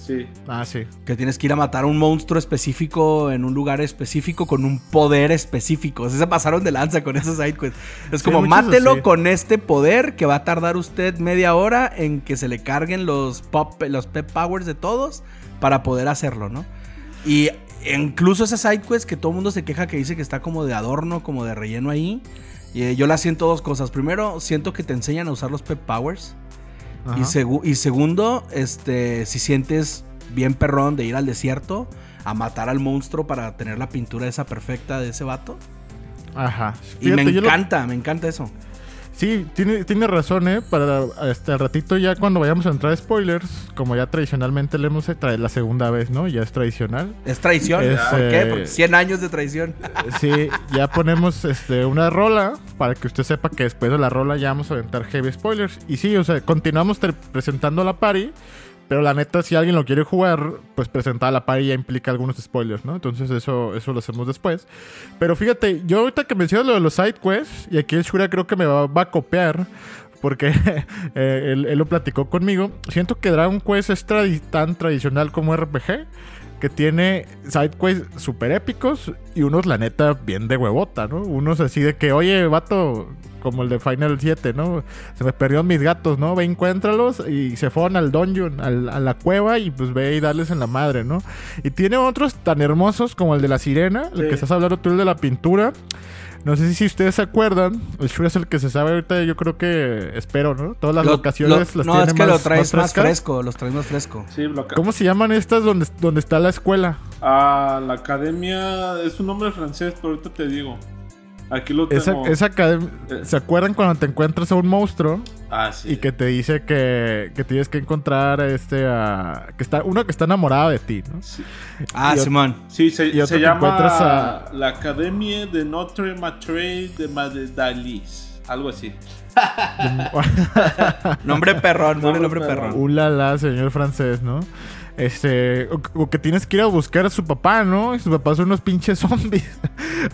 Sí. Ah, sí. Que tienes que ir a matar a un monstruo específico en un lugar específico con un poder específico. O sea, se pasaron de lanza con esos sidequests. Es Sí, como, mátelo así. con este poder que va a tardar usted media hora en que se le carguen los, pop, los pep powers de todos para poder hacerlo, ¿no? Y incluso esas sidequests que todo el mundo se queja que dice que está como de adorno, como de relleno ahí. Y eh, yo la siento dos cosas. Primero, siento que te enseñan a usar los pep powers. Y, Ajá. segu- y segundo, este, si sientes bien perrón de ir al desierto a matar al monstruo para tener la pintura esa perfecta de ese vato. Ajá. Y me lo- encanta, me encanta eso. Sí, tiene, tiene razón, ¿eh? Para este al ratito ya cuando vayamos a entrar a spoilers, como ya tradicionalmente le hemos trae la segunda vez, ¿no? Ya es tradicional. Es traición. Es, ¿Por qué? eh, Porque 100 años de traición. Sí, ya ponemos este, una rola para que usted sepa que después de la rola ya vamos a aventar heavy spoilers. Y sí, o sea, continuamos presentando la party, pero la neta, si alguien lo quiere jugar, pues presentar la party ya implica algunos spoilers, ¿no? Entonces eso, eso lo hacemos después. Pero fíjate, yo ahorita que mencionas lo de los side quests, y aquí el Shura creo que me va, a copiar. Porque eh, él, él lo platicó conmigo. Siento que Dragon Quest es tradi- tan tradicional como RPG que tiene sidequests super épicos y unos, la neta, bien de huevota, ¿no? Unos así de que, oye, vato, como el de Final 7, ¿no? Se me perdieron mis gatos, ¿no? Ve, encuéntralos y se fueron al dungeon, al- a la cueva y pues ve y darles en la madre, ¿no? Y tiene otros tan hermosos como el de la sirena, el Sí. que estás hablando tú, el de la pintura. No sé si ustedes se acuerdan, el Shura es el que se sabe ahorita, yo creo que espero, ¿no? Todas las Lo- locaciones lo- las no, tiene es que más, lo traes más, fresco, los traes más fresco. Sí, bloca- ¿Cómo se llaman estas donde, donde está la escuela? Ah, la academia es un nombre francés, pero ahorita te digo. Aquí lo tengo. Esa, esa Eh. ¿Se acuerdan cuando te encuentras a un monstruo Ah, sí. y que te dice que, que tienes que encontrar a este a, que está uno que está enamorado de ti, ¿no? Sí, Ah, Simón. Sí, se, Y otro se llama encuentras a- la Academia de Notre Matre de Madrid. Algo así. Nombre perrón, nombre, nombre perrón. perrón. Ulala, señor francés, ¿no? Este, o, o que tienes que ir a buscar a su papá, ¿no? Y sus papás son unos pinches zombies.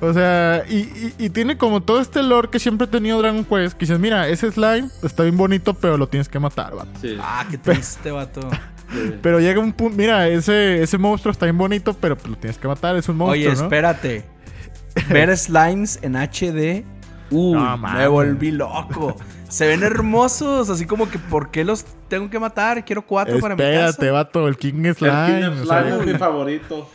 o sea, y, y- y tiene como todo este lore que siempre ha tenido Dragon Quest. Que dices, mira, ese slime está bien bonito, pero lo tienes que matar, vato. Sí. Ah, qué triste, vato. Pero llega un punto, mira, ese, ese monstruo está bien bonito, pero pues, lo tienes que matar, es un monstruo, Oye, ¿no? espérate. Ver slimes en HD. Uy, No, me volví loco. Se ven hermosos, así como que ¿por qué los tengo que matar? Quiero cuatro para mi Espérate, casa. vato, el King El Slime. King o sea, Slime es mi favorito.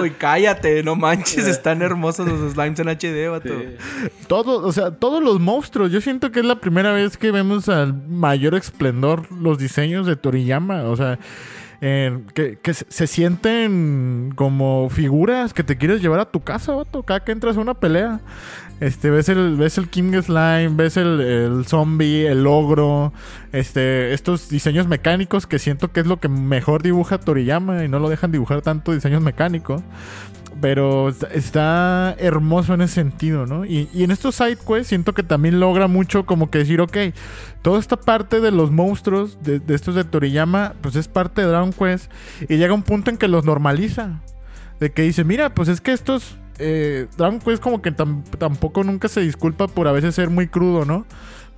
Uy, cállate, no manches, están hermosos los slimes en HD, vato. Sí. todo, o sea, todos los monstruos. Yo siento que es la primera vez que vemos al mayor esplendor los diseños de Toriyama. O sea, eh, que, que se, se sienten como figuras que te quieres llevar a tu casa, vato. Cada que entras a una pelea. Este, ves el, ves el King Slime, ves el, el zombie, el ogro, este, estos diseños mecánicos que siento que es lo que mejor dibuja Toriyama y no lo dejan dibujar tanto diseños mecánicos. Pero está- hermoso en ese sentido, ¿no? Y, y en estos side quests siento que también logra mucho como que decir, ok, toda esta parte de los monstruos, de, de estos de Toriyama, pues es parte de Dragon Quest. Y llega un punto en que los normaliza. De que dice, mira, pues es que estos... eh, Dragon Quest como que tam- tampoco nunca se disculpa por a veces ser muy crudo, ¿no?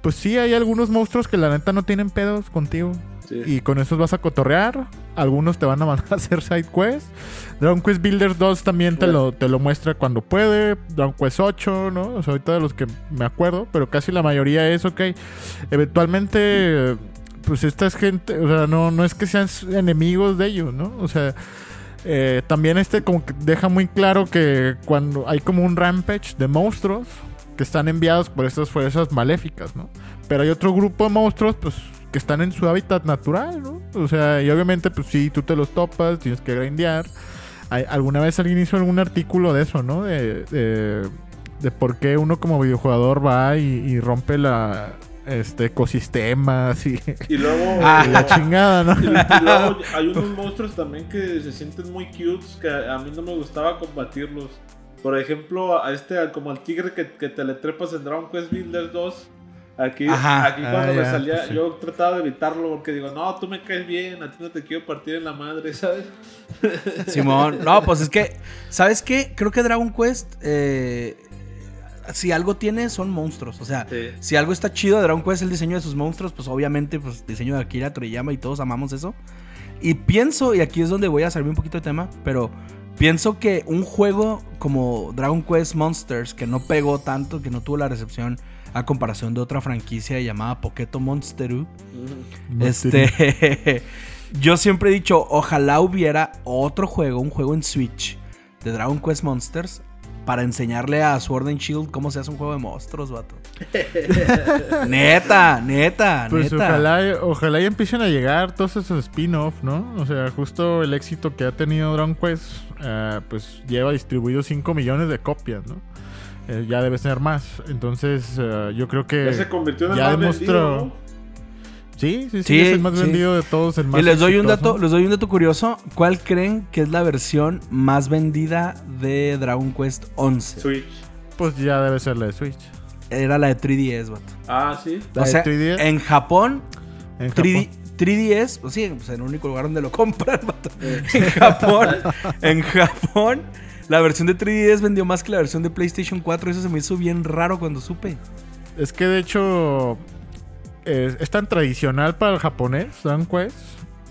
Pues sí, hay algunos monstruos que la neta no tienen pedos contigo. Sí. Y con esos vas a cotorrear. algunos te van a mandar a hacer side quest. Dragon Quest Builders 2 también te lo, te lo muestra cuando puede. Dragon Quest 8, ¿no? O sea, ahorita de los que me acuerdo, pero casi la mayoría es, ok. Eventualmente, pues esta es gente, o sea, no, no es que sean enemigos de ellos, ¿no? O sea, eh, también este como que deja muy claro que cuando hay como un rampage de monstruos que están enviados por estas fuerzas maléficas, ¿no? Pero hay otro grupo de monstruos, pues, que están en su hábitat natural, ¿no? O sea, y obviamente, pues sí, tú te los topas, tienes que grindear. Alguna vez alguien hizo algún artículo de eso, ¿no? De, de, de por qué uno como videojugador va y rompe la este ecosistemas y, Y luego, Ah. la chingada, ¿no? y, y luego hay unos monstruos también que se sienten muy cute que a, a mí no me gustaba combatirlos. Por ejemplo, a este, como al tigre que, que te le trepas en Dragon Quest Builders 2. Aquí, Ajá. aquí cuando Ah, me ya, salía, pues sí. yo trataba de evitarlo porque digo, no, tú me caes bien, a ti no te quiero partir en la madre, ¿sabes? Simón, no, pues es que, ¿sabes qué? Creo que Dragon Quest, eh, si algo tiene, son monstruos. O sea, Sí. si algo está chido de Dragon Quest, el diseño de sus monstruos, pues obviamente, pues diseño de Akira Toriyama y todos amamos eso. Y pienso, y aquí es donde voy a salirme un poquito de tema, pero pienso que un juego como Dragon Quest Monsters, que no pegó tanto, que no tuvo la recepción a comparación de otra franquicia llamada Poketo Monsteru, este, yo siempre he dicho, ojalá hubiera otro juego, un juego en Switch de Dragon Quest Monsters para enseñarle a Sword and Shield cómo se hace un juego de monstruos, vato. neta, neta, Pues neta. ojalá, ojalá y empiecen a llegar todos esos spin-off, ¿no? O sea, justo el éxito que ha tenido Dragon Quest, eh, pues lleva distribuido 5 millones de copias, ¿no? Eh, ya debe ser más. Entonces, eh, yo creo que Ya se convirtió en el ya más demostró. vendido, ¿no? Sí, sí, sí, Sí, es el más sí. vendido de todos, el más Y les doy un dato, les doy un dato curioso. ¿Cuál creen que es la versión más vendida de Dragon Quest 11? Switch. Pues ya debe ser la de Switch. Era la de 3DS, vato. Ah, sí. ¿La O de sea, 3DS? en Japón En 3D, Japón. 3DS, pues sí, pues en el único lugar donde lo compran, vato. En Japón, en Japón, la versión de 3DS vendió más que la versión de PlayStation 4. Eso se me hizo bien raro cuando supe. Es que de hecho es, es tan tradicional para el japonés, Dragon Quest,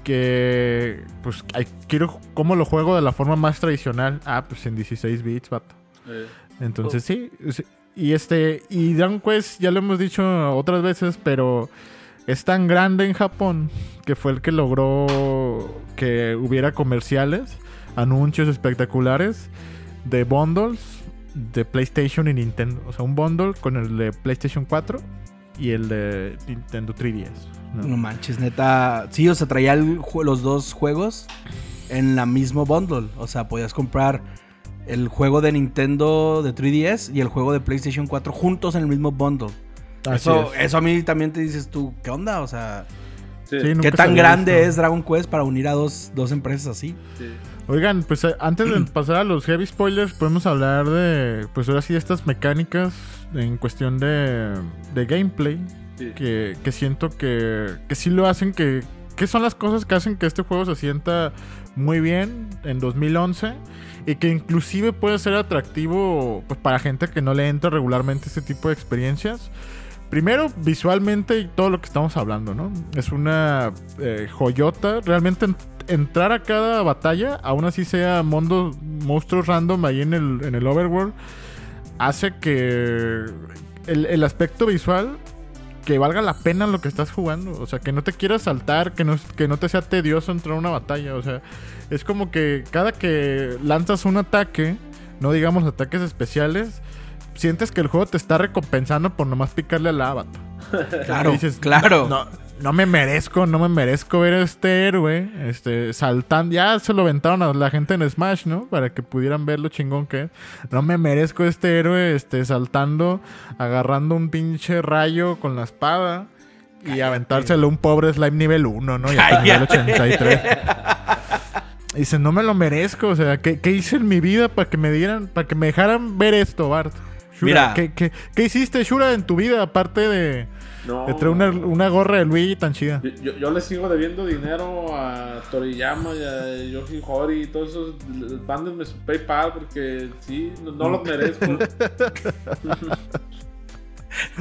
que pues quiero cómo lo juego de la forma más tradicional. Ah, pues en 16 bits, vato. Eh, Entonces sí, sí. y este y Dragon Quest ya lo hemos dicho otras veces, pero es tan grande en Japón que fue el que logró que hubiera comerciales, anuncios espectaculares de bundles de PlayStation y Nintendo, o sea, un bundle con el de PlayStation 4 y el de Nintendo 3DS. ¿no? No manches, neta. Sí, o sea, traía el los dos juegos en la mismo bundle. O sea, podías comprar el juego de Nintendo de 3DS y el juego de PlayStation 4 juntos en el mismo bundle. Así Eso, es. eso a mí también te dices tú, ¿qué onda? O sea, sí, ¿qué tan grande visto. es Dragon Quest para unir a dos, dos empresas así? Oigan, pues eh, antes de pasar a los heavy spoilers, podemos hablar de, pues ahora sí, estas mecánicas en cuestión de, de gameplay, sí. que, que siento que, que sí lo hacen, que, que son las cosas que hacen que este juego se sienta muy bien en 2011 y que inclusive puede ser atractivo pues, para gente que no le entra regularmente este tipo de experiencias. Primero, visualmente y todo lo que estamos hablando, ¿no? Es una eh, joyota. Realmente en- entrar a cada batalla, aún así sea mundo, monstruos random ahí en el, en el overworld, hace que el, el aspecto visual que valga la pena lo que estás jugando. O sea, que no te quieras saltar, que no, que no te sea tedioso entrar a una batalla. O sea, es como que cada que lanzas un ataque, no digamos ataques especiales, sientes que el juego te está recompensando por nomás picarle al avatar. Claro, dices, claro. No, no me merezco, no me merezco ver a este héroe este, saltando. Ya se lo aventaron a la gente en Smash, ¿no? Para que pudieran ver lo chingón que es. No me merezco este héroe este, saltando, agarrando un pinche rayo con la espada. Y aventárselo a un pobre slime nivel 1, ¿no? Y hasta nivel 83. Y dice, no me lo merezco. O sea, ¿qué, qué hice en mi vida para que me dieran, para que me dejaran ver esto, Bart? Shura, Mira. ¿qué, qué, qué hiciste, Shura, en tu vida? Aparte de, No, una, una gorra de Luigi tan chida. Yo, yo, yo le sigo debiendo dinero a Toriyama y a Yoshi Hori y todos esos. Mándenme su PayPal porque sí, no, no los merezco.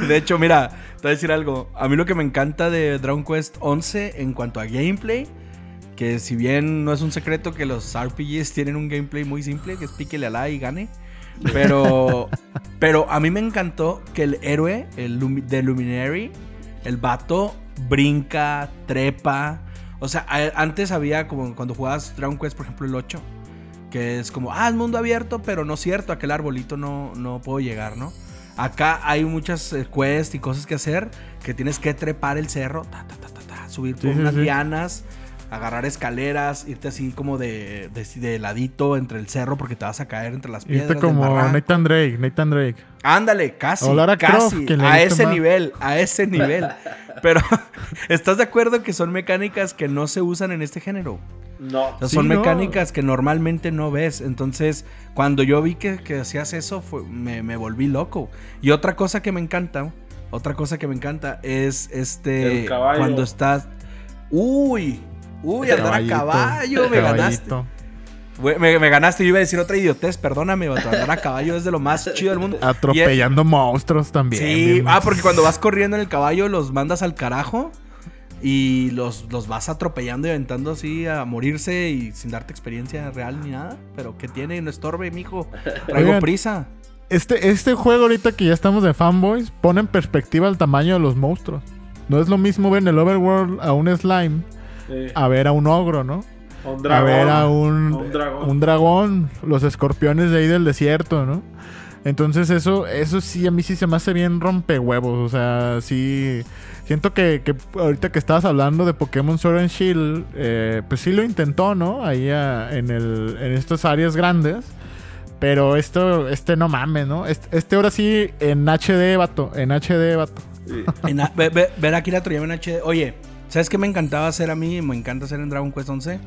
De hecho, mira, te voy a decir algo. A mí lo que me encanta de Dragon Quest 11 en cuanto a gameplay Que si bien no es un secreto que los RPGs tienen un gameplay muy simple, que es píquele a la y gane. Pero, pero a mí me encantó que el héroe, el Lumi- de Luminary, el vato brinca, trepa. O sea, antes había como cuando jugabas Dragon Quest, por ejemplo, el 8, que es como, ah, es mundo abierto, pero no es cierto, aquel arbolito no, no puedo llegar, ¿no? Acá hay muchas eh, quests y cosas que hacer que tienes que trepar el cerro, ta, ta, ta, ta, ta, subir por Sí, sí, unas sí. lianas, agarrar escaleras, irte así como de, de, de ladito entre el cerro porque te vas a caer entre las piedras. Irte como. Nathan Drake, Nathan Drake. Ándale, casi. O Lara casi. Croft, que le a ese más. nivel, a ese nivel. Pero, ¿estás de acuerdo que son mecánicas que no se usan en este género? No. O sea, Sí, son no. mecánicas que normalmente no ves. Entonces, cuando yo vi que, que hacías eso, fue- me, me volví loco. Y otra cosa que me encanta, otra cosa que me encanta es este. El caballo. Cuando estás. Uy, uy, andar a caballo, me ganaste. Me, me ganaste, yo iba a decir otra idiotez, perdóname, vato. Andar a caballo es de lo más chido del mundo. Atropellando monstruos también. Sí, ah, porque cuando vas corriendo en el caballo los mandas al carajo y los, los vas atropellando y aventando así a morirse y sin darte experiencia real ni nada. Pero que tiene, no estorbe, mijo. Traigo Oigan. prisa. Este, este juego ahorita que ya estamos de fanboys pone en perspectiva el tamaño de los monstruos. No es lo mismo ver en el overworld a un slime Eh, a ver a un ogro, ¿no? a un a dragón. ver a un, a un dragón. un dragón, los escorpiones de ahí del desierto, ¿no? Entonces eso, eso sí, a mí sí se me hace bien rompehuevos. O sea, sí. Siento que, que ahorita que estabas hablando de Pokémon Sword and Shield, eh, pues sí lo intentó, ¿no? Ahí a- en, el, en estas áreas grandes. Pero esto, este no mames, ¿no? Este, este ahora sí en HD, vato. En HD, vato. Sí. En a- ve- ve- ver aquí la Toriyama en HD. Oye, ¿sabes qué me encantaba hacer a mí? Me encanta hacer en Dragon Quest 11.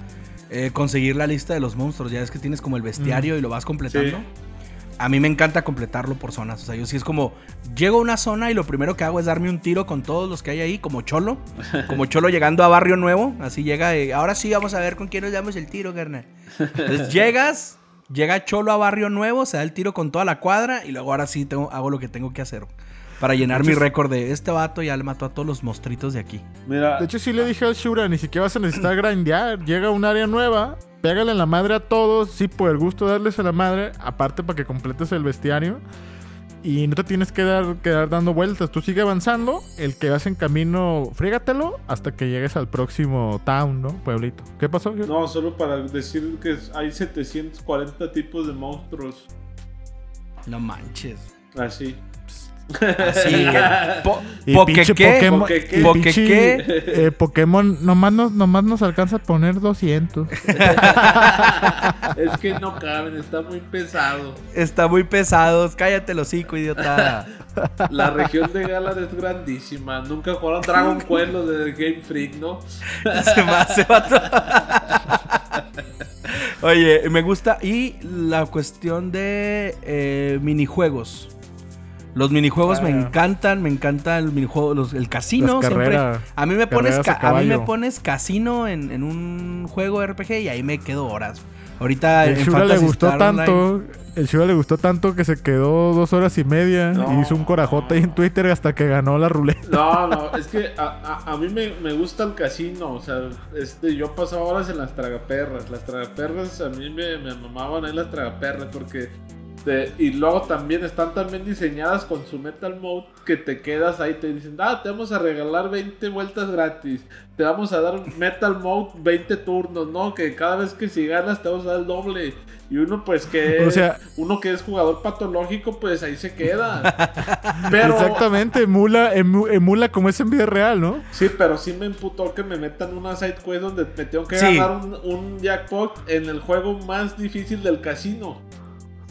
Eh, conseguir la lista de los monstruos. Ya es que tienes como el bestiario y lo vas completando. Sí. A mí me encanta completarlo por zonas. O sea, yo sí es como, llego a una zona y lo primero que hago es darme un tiro con todos los que hay ahí, como cholo. Como cholo llegando a Barrio Nuevo. Así llega, y, ahora sí vamos a ver con quién nos damos el tiro, carnal. Entonces llegas, llega cholo a Barrio Nuevo, se da el tiro con toda la cuadra y luego ahora sí tengo, hago lo que tengo que hacer. Para llenar mi récord de este vato ya le mató a todos los mostritos de aquí. Mira, De hecho, sí le dije al Shura, ni siquiera vas a necesitar grindear. Llega a un área nueva, pégale en la madre a todos, sí, por el gusto de darles a la madre, aparte para que completes el bestiario. Y no te tienes que dar, quedar dando vueltas. Tú sigue avanzando, el que vas en camino, frígatelo hasta que llegues al próximo town, ¿no? Pueblito. ¿Qué pasó? Shura? no, solo para decir que hay 740 tipos de monstruos. No manches. Así. Así. po, Y ¿Poque pinche qué? Pokémon, ¿Poque qué? y ¿Poque pinche, qué? eh, Pokémon nomás nos, nomás nos alcanza a poner 200. es que no caben, está muy pesado. Está muy pesados. Cállate el hocico, idiota. La región de Galar es grandísima. Nunca jugaron Dragon Quest los de Game Freak, ¿no? Se me hace vato. Oye, me gusta. Y la cuestión de eh, minijuegos. Los minijuegos Ah. me encantan, me encanta el minijuego, los- el casino. Las siempre. carreras, A mí me pones, a ca- a mí me pones casino en, en un juego RPG y ahí me quedo horas. Ahorita El en Shura le gustó Star tanto. Online- El Shura le gustó tanto que se quedó dos horas y media No. y hizo un corajote ahí en Twitter hasta que ganó la ruleta. No, no, es que a, a- a mí me, me gusta el casino. O sea, este, yo pasaba horas en las tragaperras. Las tragaperras a mí me, me mamaban ahí las tragaperras porque. Te- y luego también están también diseñadas con su Metal Mode que te quedas ahí, te dicen, ah, te vamos a regalar 20 vueltas gratis, te vamos a dar Metal Mode 20 turnos, ¿no? Que cada vez que si ganas te vamos a dar el doble. Y uno pues que O sea- uno que es jugador patológico, pues ahí se queda. Pero Exactamente, emula, emu- emula como es en vida real, ¿no? Sí, pero sí me emputó que me metan una side quest donde me tengo que Sí. ganar un, un jackpot en el juego más difícil del casino.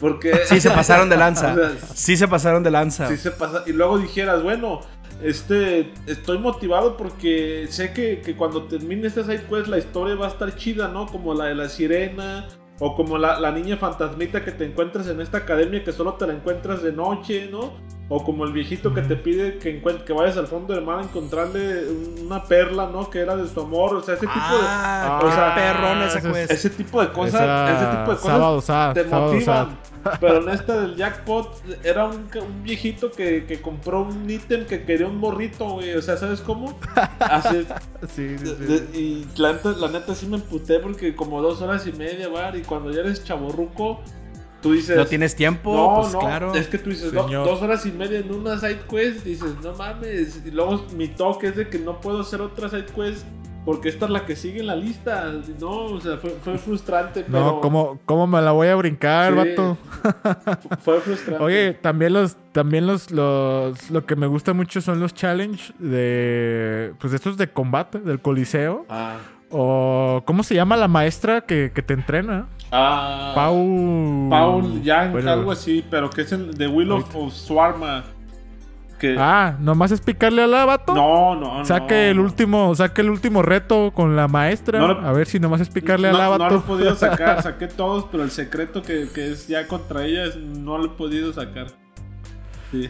Porque. Sí se pasaron de lanza. O sea, Sí se pasaron de lanza. sí se pasa. Y luego dijeras, bueno, este. Estoy motivado porque sé que, que cuando termine esta side quest la historia va a estar chida, ¿no? Como la de la sirena. O como la, la niña fantasmita que te encuentras en esta academia que solo te la encuentras de noche, ¿no? O como el viejito que te pide que, encuent- que vayas al fondo del mar a encontrarle una perla, ¿no? Que era de su amor. O sea, ese tipo Ah, de. qué o sea, perrón esa ese es- de. quest. Ese tipo de cosas. Esa- Ese tipo de cosas. sábado te sábado motivan. Pero en esta del jackpot era un, un viejito que, que compró un ítem que quería un morrito, güey. O sea, ¿sabes cómo? Así, Sí, sí, de- y la neta, la neta sí me emputé porque como dos horas y media, bar, y cuando ya eres chaborruco, tú dices... No tienes tiempo, No, pues no, claro. es que tú dices dos horas y media en una side quest, dices, no mames, y luego mi toque es de que no puedo hacer otra side quest porque esta es la que sigue en la lista, no, o sea, fue, fue frustrante, pero... No, ¿cómo, ¿cómo me la voy a brincar, Sí. vato? Fue frustrante. Oye, también los, también los, los, lo que me gusta mucho son los challenge de, pues estos de combate, del coliseo. Ah, O, ¿cómo se llama la maestra que, que te entrena? Ah, Pau... Paul Young, Bueno, algo así, pero que es el de Will of, of Swarma. Que... Ah, nomás es picarle al vato. no, no, no. Saque el último, saque el último reto con la maestra. No lo- a ver si nomás es picarle no, al no vato. lo he podido sacar, saqué todos, pero el secreto que, que es ya contra ella es- no lo he podido sacar. Sí.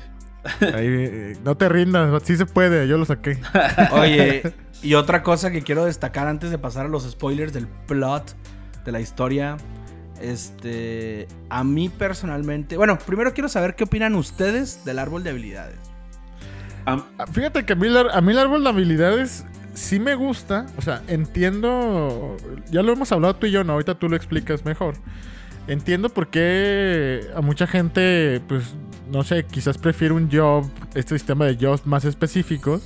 Ahí, eh, no te rindas, sí se puede, yo lo saqué. Oye, y otra cosa que quiero destacar antes de pasar a los spoilers del plot de la historia. Este, a mí personalmente, bueno, primero quiero saber qué opinan ustedes del árbol de habilidades. Ah, Fíjate que a mí, a mí el árbol de habilidades sí me gusta. O sea, entiendo. Ya lo hemos hablado tú y yo, ¿no? Ahorita tú lo explicas mejor. Entiendo por qué a mucha gente, pues, no sé, quizás prefiere un job, este sistema de jobs más específicos.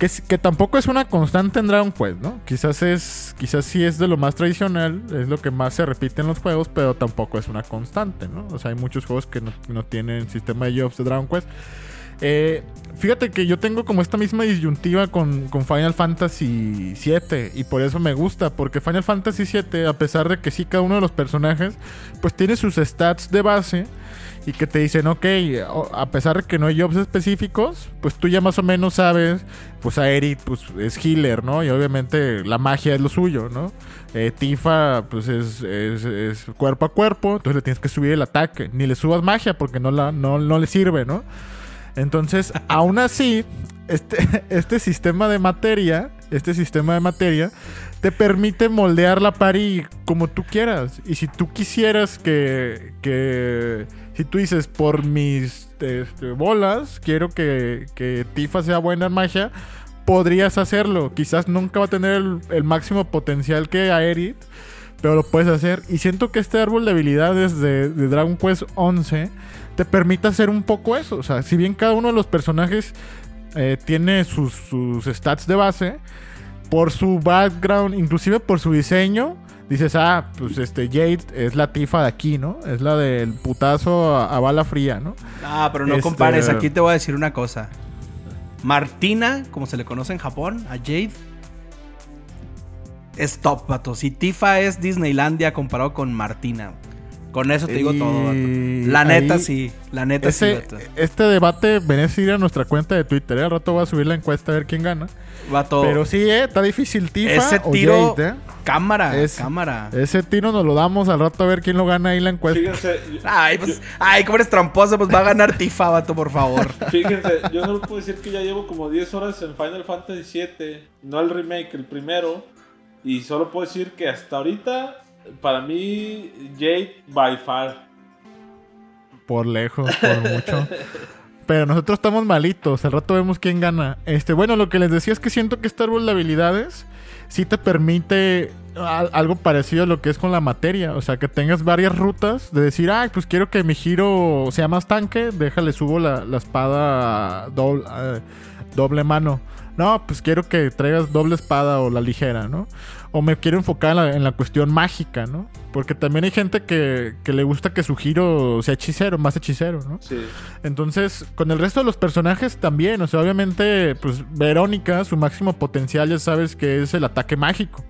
Que, tampoco es una constante en Dragon Quest, ¿no? Quizás es. Quizás sí es de lo más tradicional, es lo que más se repite en los juegos, pero tampoco es una constante, ¿no? O sea, hay muchos juegos que no, no tienen sistema de jobs de Dragon Quest. Eh, fíjate que yo tengo como esta misma disyuntiva con, con Final Fantasy VII y por eso me gusta, porque Final Fantasy VII, a pesar de que sí cada uno de los personajes, pues tiene sus stats de base y que te dicen, ok, a pesar de que no hay jobs específicos, pues tú ya más o menos sabes, pues Aerith pues, es healer, ¿no? Y obviamente la magia es lo suyo, ¿no? Eh, Tifa pues es, es- es cuerpo a cuerpo, entonces le tienes que subir el ataque, ni le subas magia porque no, la, no, no le sirve, ¿no? Entonces, aún así, este, este sistema de materia, este sistema de materia, te permite moldear la pari como tú quieras. Y si tú quisieras que, que si tú dices, por mis este, bolas, quiero que, que Tifa sea buena en magia, podrías hacerlo. Quizás nunca va a tener el, máximo potencial que Aerith, pero lo puedes hacer. Y siento que este árbol de habilidades de, Dragon Quest 11 te permite hacer un poco eso. O sea, si bien cada uno de los personajes eh, tiene sus stats de base, por su background, inclusive por su diseño, dices, ah, pues este Jade es la tifa de aquí, ¿no? Es la del putazo a, a bala fría, ¿no? Ah, pero no Este- compares. Aquí te voy a decir una cosa. Martina, como se le conoce en Japón, a Jade, es top, vato. Si Tifa es Disneylandia comparado con Martina. Con eso te digo Y todo, vato. La neta ahí- sí. La neta sí, vato. este debate merece ir a nuestra cuenta de Twitter. ¿eh? Al rato voy a subir la encuesta a ver quién gana. Vato, Pero sí, ¿eh? está difícil Tifa ese o tiro, Jade, ¿eh? cámara, Es- cámara. Ese tiro nos lo damos al rato a ver quién lo gana ahí la encuesta. Fíjense, Ay, pues, ay, cómo eres tramposo, pues va a ganar Tifa, vato, por favor. Fíjense, yo solo puedo decir que ya llevo como 10 horas en Final Fantasy VII, no el remake, el primero. Y solo puedo decir que hasta ahorita, para mí, Jade by far. Por lejos, por mucho. Pero nosotros estamos malitos. Al rato vemos quién gana. Este, bueno, lo que les decía es que siento que este árbol de habilidades sí te permite algo parecido a lo que es con la materia. O sea, que tengas varias rutas de decir, ay, pues quiero que mi giro sea más tanque. Déjale, subo la, la espada doble, eh, doble mano. No, pues quiero que traigas doble espada o la ligera, ¿no? O me quiero enfocar en la, en la cuestión mágica, ¿no? Porque también hay gente que, que le gusta que su giro sea hechicero, más hechicero, ¿no? Sí. Entonces, con el resto de los personajes también, o sea, obviamente, pues Verónica, su máximo potencial ya sabes que es el ataque mágico.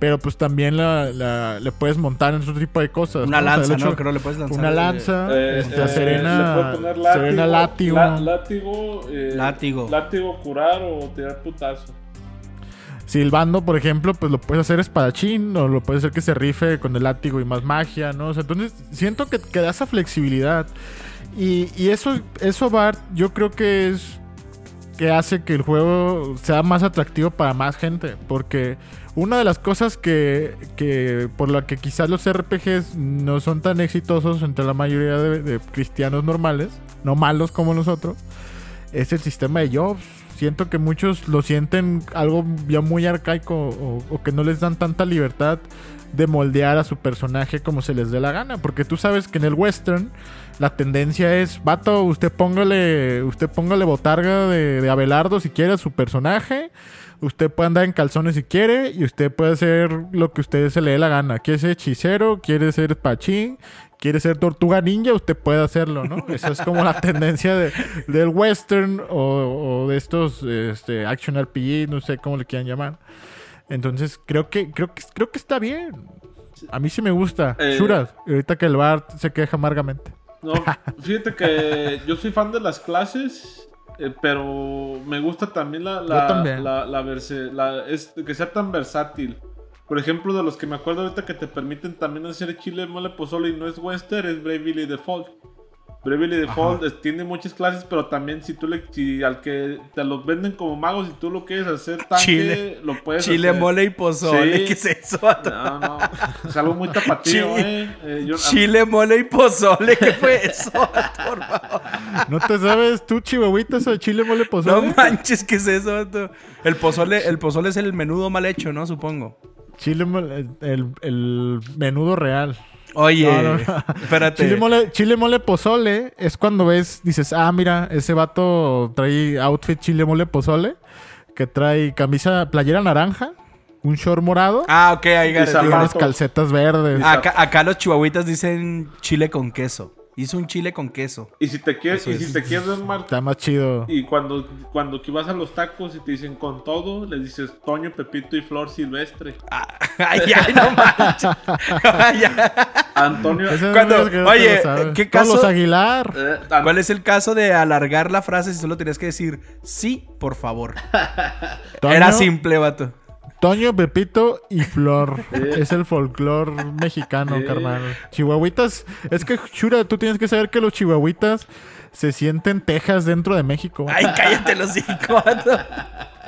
Pero pues también la, la- le puedes montar en otro tipo de cosas. Una ¿no? O sea, lanza, hecho- ¿no? Creo que le puedes lanzar. Una lanza, Eh, este, eh, Serena, le poner Serena látigo. lá- látigo, eh, Látigo. látigo, curar o tirar putazo. Silbando, por ejemplo, pues lo puedes hacer espadachín o lo puedes hacer que se rife con el látigo y más magia, ¿no? O sea, entonces siento que, que da esa flexibilidad. Y, y eso, eso va, yo creo que es que hace que el juego sea más atractivo para más gente. Porque una de las cosas que, que por la que quizás los RPGs no son tan exitosos entre la mayoría de cristianos normales, no malos como nosotros, es el sistema de jobs. Siento que muchos lo sienten algo ya muy arcaico o, que no les dan tanta libertad de moldear a su personaje como se les dé la gana. Porque tú sabes que en el western la tendencia es, vato, usted póngale, usted póngale botarga de, Abelardo si quiere a su personaje. Usted puede andar en calzones si quiere y usted puede hacer lo que usted se le dé la gana. Quiere ser hechicero, quiere ser espachín, quiere ser tortuga ninja, usted puede hacerlo, ¿no? Esa es como la tendencia de- del western o, o de estos este, action RPG, no sé cómo le quieran llamar. Entonces creo que creo que creo que está bien. A mí sí me gusta. Eh. Shuras, ahorita que el bar se queja amargamente. No, fíjate que yo soy fan de las clases, eh, pero me gusta también la, la, también. la, la verse- la- es- que sea tan versátil. Por ejemplo, de los que me acuerdo ahorita que te permiten también hacer chile, mole, pozole y no es western, es Bravely Default. Bravely Default es- tiene muchas clases, pero también si tú le, si al que te los venden como magos, si tú lo quieres hacer tanque, Chile. lo puedes Chile, hacer. mole y pozole. Sí. ¿Qué es eso? No, no, es algo muy tapatío, Chile. eh. Eh, yo- a- Chile, mole y pozole. ¿Qué fue eso? vato? Por favor. ¿No te sabes tú, chihuahuitas o chile mole No pozole? manches, ¿qué es eso? El pozole, el pozole es el menudo mal hecho, ¿no? Supongo. Chile mole, el, el menudo real. Oye, No, no, no. espérate. Chile mole, chile mole pozole es cuando ves, dices, ah, mira, ese vato trae outfit chile mole pozole, que trae camisa, playera naranja, un short morado Ah, ok, ahí Y unas calcetas verdes. Acá, acá los chihuahuitas dicen chile con queso. Hizo un chile con queso. y si te quieres, y es. si te quieres ver mar- Está más chido. Y cuando, cuando que vas a los tacos y te dicen con todo, les dices Toño, Pepito y Flor Silvestre. Ah, ay, ay, no manches. Ay. Antonio. Cuando- que oye, lo. ¿qué caso- los Aguilar. eh, an- ¿Cuál es el caso de alargar la frase si solo tenías que decir sí, por favor? Era simple, vato. Toño, Pepito y Flor. Sí. Es el folclore mexicano, Sí. carnal. Chihuahuitas. Es que, Chura, tú tienes que saber que los chihuahuitas se sienten Texas dentro de México. Ay, cállate los hijos, vato.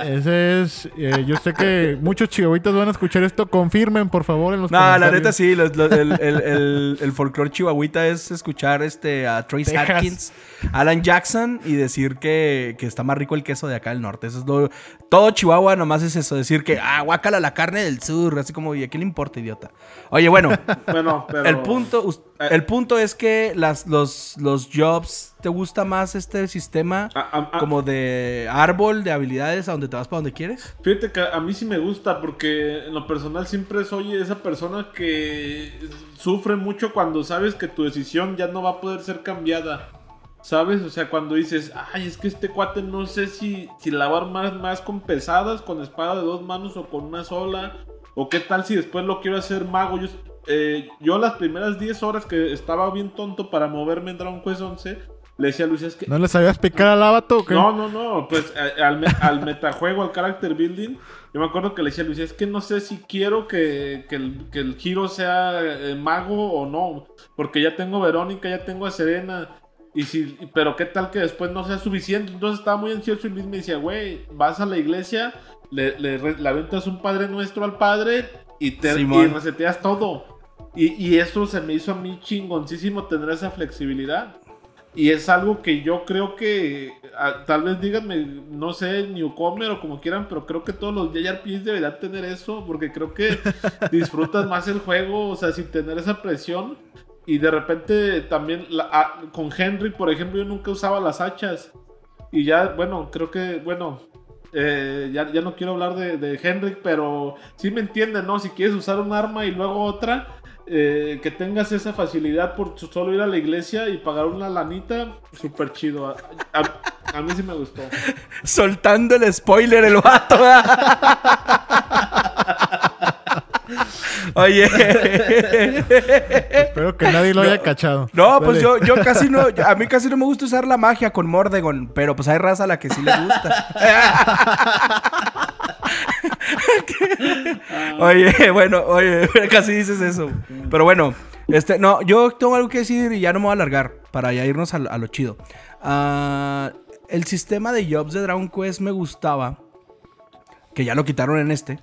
Ese es. eh, yo sé que muchos chihuahuitas van a escuchar esto. Confirmen, por favor, en los No, la neta sí, los- los- el, el, el, el folclore chihuahuita es escuchar este, a Trace Texas. Atkins, Alan Jackson y decir que, que está más rico el queso de acá del norte. Eso es lo- todo Chihuahua nomás es eso, decir que, ah, guácala la carne del sur, así como, ¿y a qué le importa, idiota? Oye, bueno, bueno, pero. el punto, Eh. el punto es que las, los, los jobs, ¿te gusta más este sistema A- a- a- como de árbol de habilidades a donde te vas para donde quieres? Fíjate que a mí sí me gusta porque en lo personal siempre soy esa persona que sufre mucho cuando sabes que tu decisión ya no va a poder ser cambiada. ¿Sabes? O sea, cuando dices, ay, es que este cuate no sé si, si la va a armar más con pesadas, con espada de dos manos o con una sola. O qué tal si después lo quiero hacer mago. Yo, eh, yo las primeras 10 horas que estaba bien tonto para moverme en Dragon Quest 11, le decía a Luis, es que ¿No le sabías picar al abato o qué? no, no, no, pues a- al, me- al metajuego, al character building, yo me acuerdo que le decía a Luis, es que no sé si quiero que, que el, que el giro sea eh, mago o no, porque ya tengo a Verónica, ya tengo a Serena, y si, pero qué tal que después no sea suficiente, entonces estaba muy ansioso y Luis me decía, güey, vas a la iglesia, le, le, le aventas un Padre Nuestro al Padre y, te, y reseteas todo. Y, y eso se me hizo a mí chingoncísimo tener esa flexibilidad. Y es algo que yo creo que, tal vez díganme, no sé, Newcomer o como quieran, pero creo que todos los JRPGs deberían tener eso, porque creo que disfrutas más el juego, o sea, sin tener esa presión. Y de repente también la- con Henry, por ejemplo, yo nunca usaba las hachas. Y ya, bueno, creo que, bueno, eh, ya, ya no quiero hablar de, de Henry, pero sí me entienden, ¿no? Si quieres usar un arma y luego otra, eh, que tengas esa facilidad por solo ir a la iglesia y pagar una lanita, súper chido. A, a- a mí sí me gustó. Soltando el spoiler el vato. Oye. Espero que nadie lo haya cachado. No, pues yo, yo casi no, a mí casi no me gusta usar la magia con Mordegon, pero pues hay raza a la que sí le gusta. oye, bueno, oye, casi dices eso. Pero bueno, Este, no, yo tengo algo que decir y ya no me voy a alargar para ya irnos a, lo- a lo chido. Ah, el sistema de jobs de Dragon Quest me gustaba, que ya lo quitaron en este.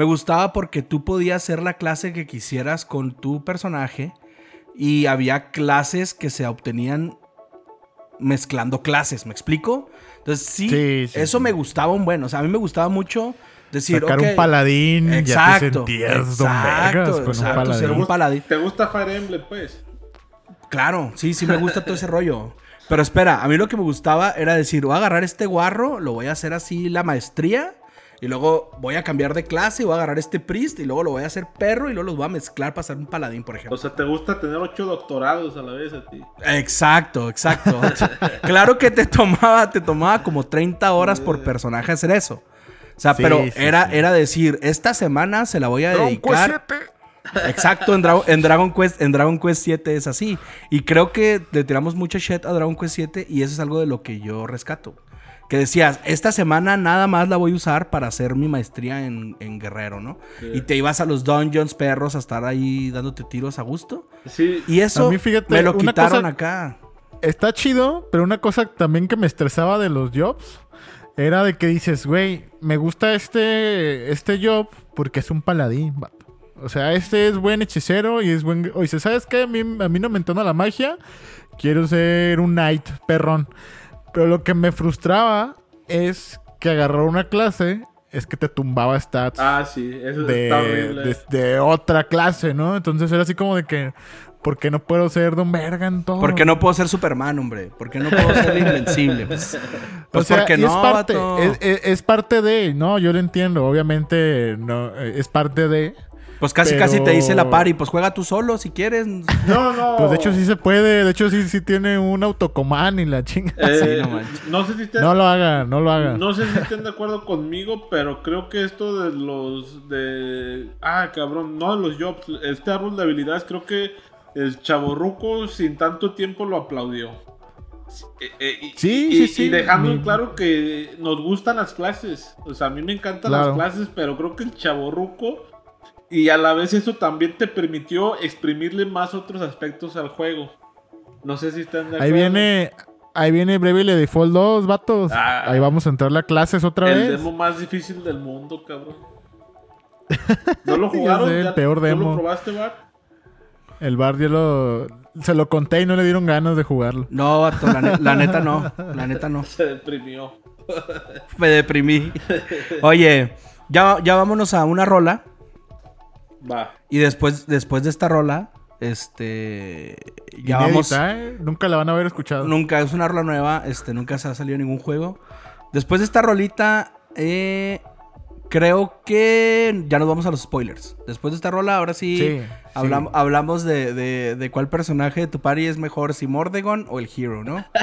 Me gustaba porque tú podías hacer la clase que quisieras con tu personaje y había clases que se obtenían mezclando clases, ¿me explico? Entonces sí, Sí, sí, eso sí. me gustaba un buen, o sea, a mí me gustaba mucho decir, Sacar un paladín, ya te Exacto, don exacto, con exacto, un paladín. ser un paladín. ¿Te gusta Fire Emblem, pues? Claro, sí, sí me gusta todo ese rollo. Pero espera, a mí lo que me gustaba era decir, voy a agarrar este guarro, lo voy a hacer así la maestría, y luego voy a cambiar de clase, y voy a agarrar este priest, y luego lo voy a hacer perro, y luego los voy a mezclar para hacer un paladín, por O ejemplo. sea, ¿te gusta tener ocho doctorados a la vez a ti? Exacto, exacto. claro que te tomaba, te tomaba como 30 horas por personaje hacer eso. O sea, Sí, pero sí, era, sí. era decir, esta semana se la voy a Dragon dedicar. Quest siete. Exacto, en, Dra- en Dragon Quest, en Dragon Quest 7 es así. Y creo que le tiramos mucha shit a Dragon Quest 7 y eso es algo de lo que yo rescato. Que decías, esta semana nada más la voy a usar para hacer mi maestría en, en guerrero, ¿no? Y te ibas a los dungeons perros a estar ahí dándote tiros a gusto. Sí. Y eso A mí, fíjate, me lo quitaron cosa- acá. Está chido, pero una cosa también que me estresaba de los jobs era de que dices, güey, me gusta este, este job porque es un paladín, vato. O sea, este es buen hechicero y es buen... O dice, ¿sabes qué? A mí, a mí no me entona la magia. Quiero ser un knight perrón. Pero lo que me frustraba es que agarrar una clase es que te tumbaba stats Ah, sí, eso de, está horrible. de- de otra clase, ¿no? Entonces era así como de que, ¿por qué no puedo ser Don Verga en todo? ¿Por qué no puedo ser Superman, hombre? ¿Por qué no puedo ser invencible? Pues, pues o sea, porque no, es parte, es- es parte de, no, yo lo entiendo, obviamente no, eh, es parte de. Pues casi pero- casi te dice la pari, pues juega tú solo si quieres. No, no. Pues de hecho sí se puede, de hecho sí, sí tiene un autocomán y la chinga. Eh, Sí, no manches. no sé si te- No lo haga, no lo haga. No sé si estén de acuerdo conmigo, pero creo que esto de los de ah, cabrón, no de los jobs, este árbol de habilidades creo que el chaborruco sin tanto tiempo lo aplaudió. Eh, eh, y- Sí, y, sí, y sí. dejando en Mi- claro que nos gustan las clases. O sea, a mí me encantan Claro. las clases, pero creo que el chaborruco y a la vez eso también te permitió exprimirle más otros aspectos al juego. No sé si están de acuerdo. Ahí viene, ahí viene Bravely Default 2, vatos. Ah. Ahí vamos a entrar a clases otra el vez. demo más difícil del mundo, cabrón. ¿No lo Ya jugaron? sé, el ¿Ya- peor ¿No demo. lo probaste, Bar? El bar ya lo, se lo conté y no le dieron ganas de jugarlo. No, vato, la, ne- la neta no. La neta no. Se deprimió. Me deprimí. Oye, ya, ya vámonos a una rola. Va. Y después, después de esta rola, este. Ya Inédita, vamos. ¿eh? Nunca la van a haber escuchado. Nunca, es una rola nueva. Este, nunca se ha salido ningún juego. Después de esta rolita, eh, creo que ya nos vamos a los spoilers. Después de esta rola, ahora sí, Sí, hablam- sí. hablamos de, de- de cuál personaje de tu party es mejor, si Mordegon o el Hero, ¿no?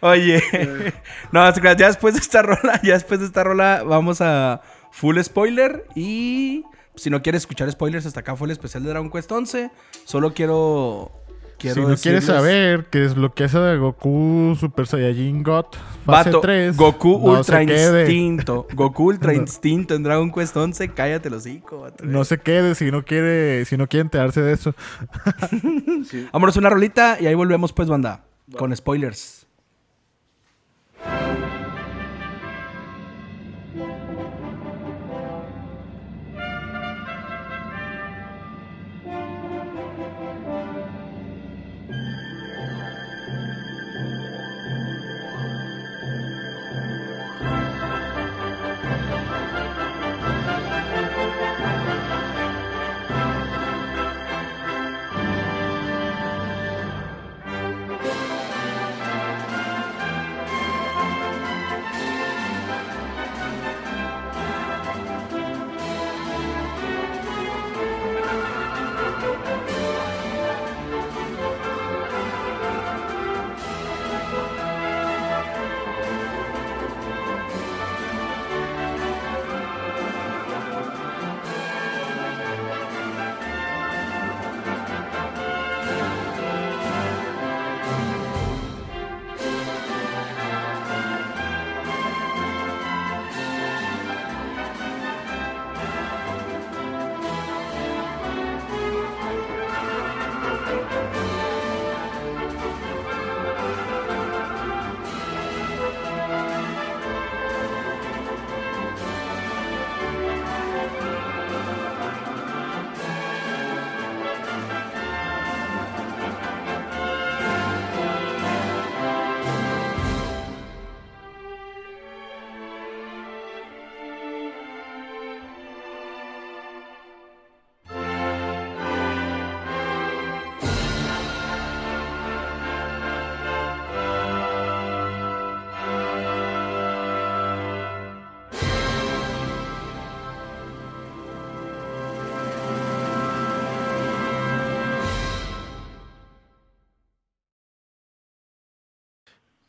Oye, no, ya después de esta rola, ya después de esta rola, vamos a full spoiler y si no quieres escuchar spoilers, hasta acá fue el especial de Dragon Quest 11. Solo quiero... quiero si no quieres saber que desbloqueas a Goku Super Saiyajin God fase Vato, 3, Goku no Ultra se quede, Instinto. Goku Ultra No. Instinto en Dragon Quest 11. Cállate los hocico. No se quede si no quiere, si no quiere enterarse de eso. Vámonos una rolita y ahí volvemos pues, banda. Con spoilers.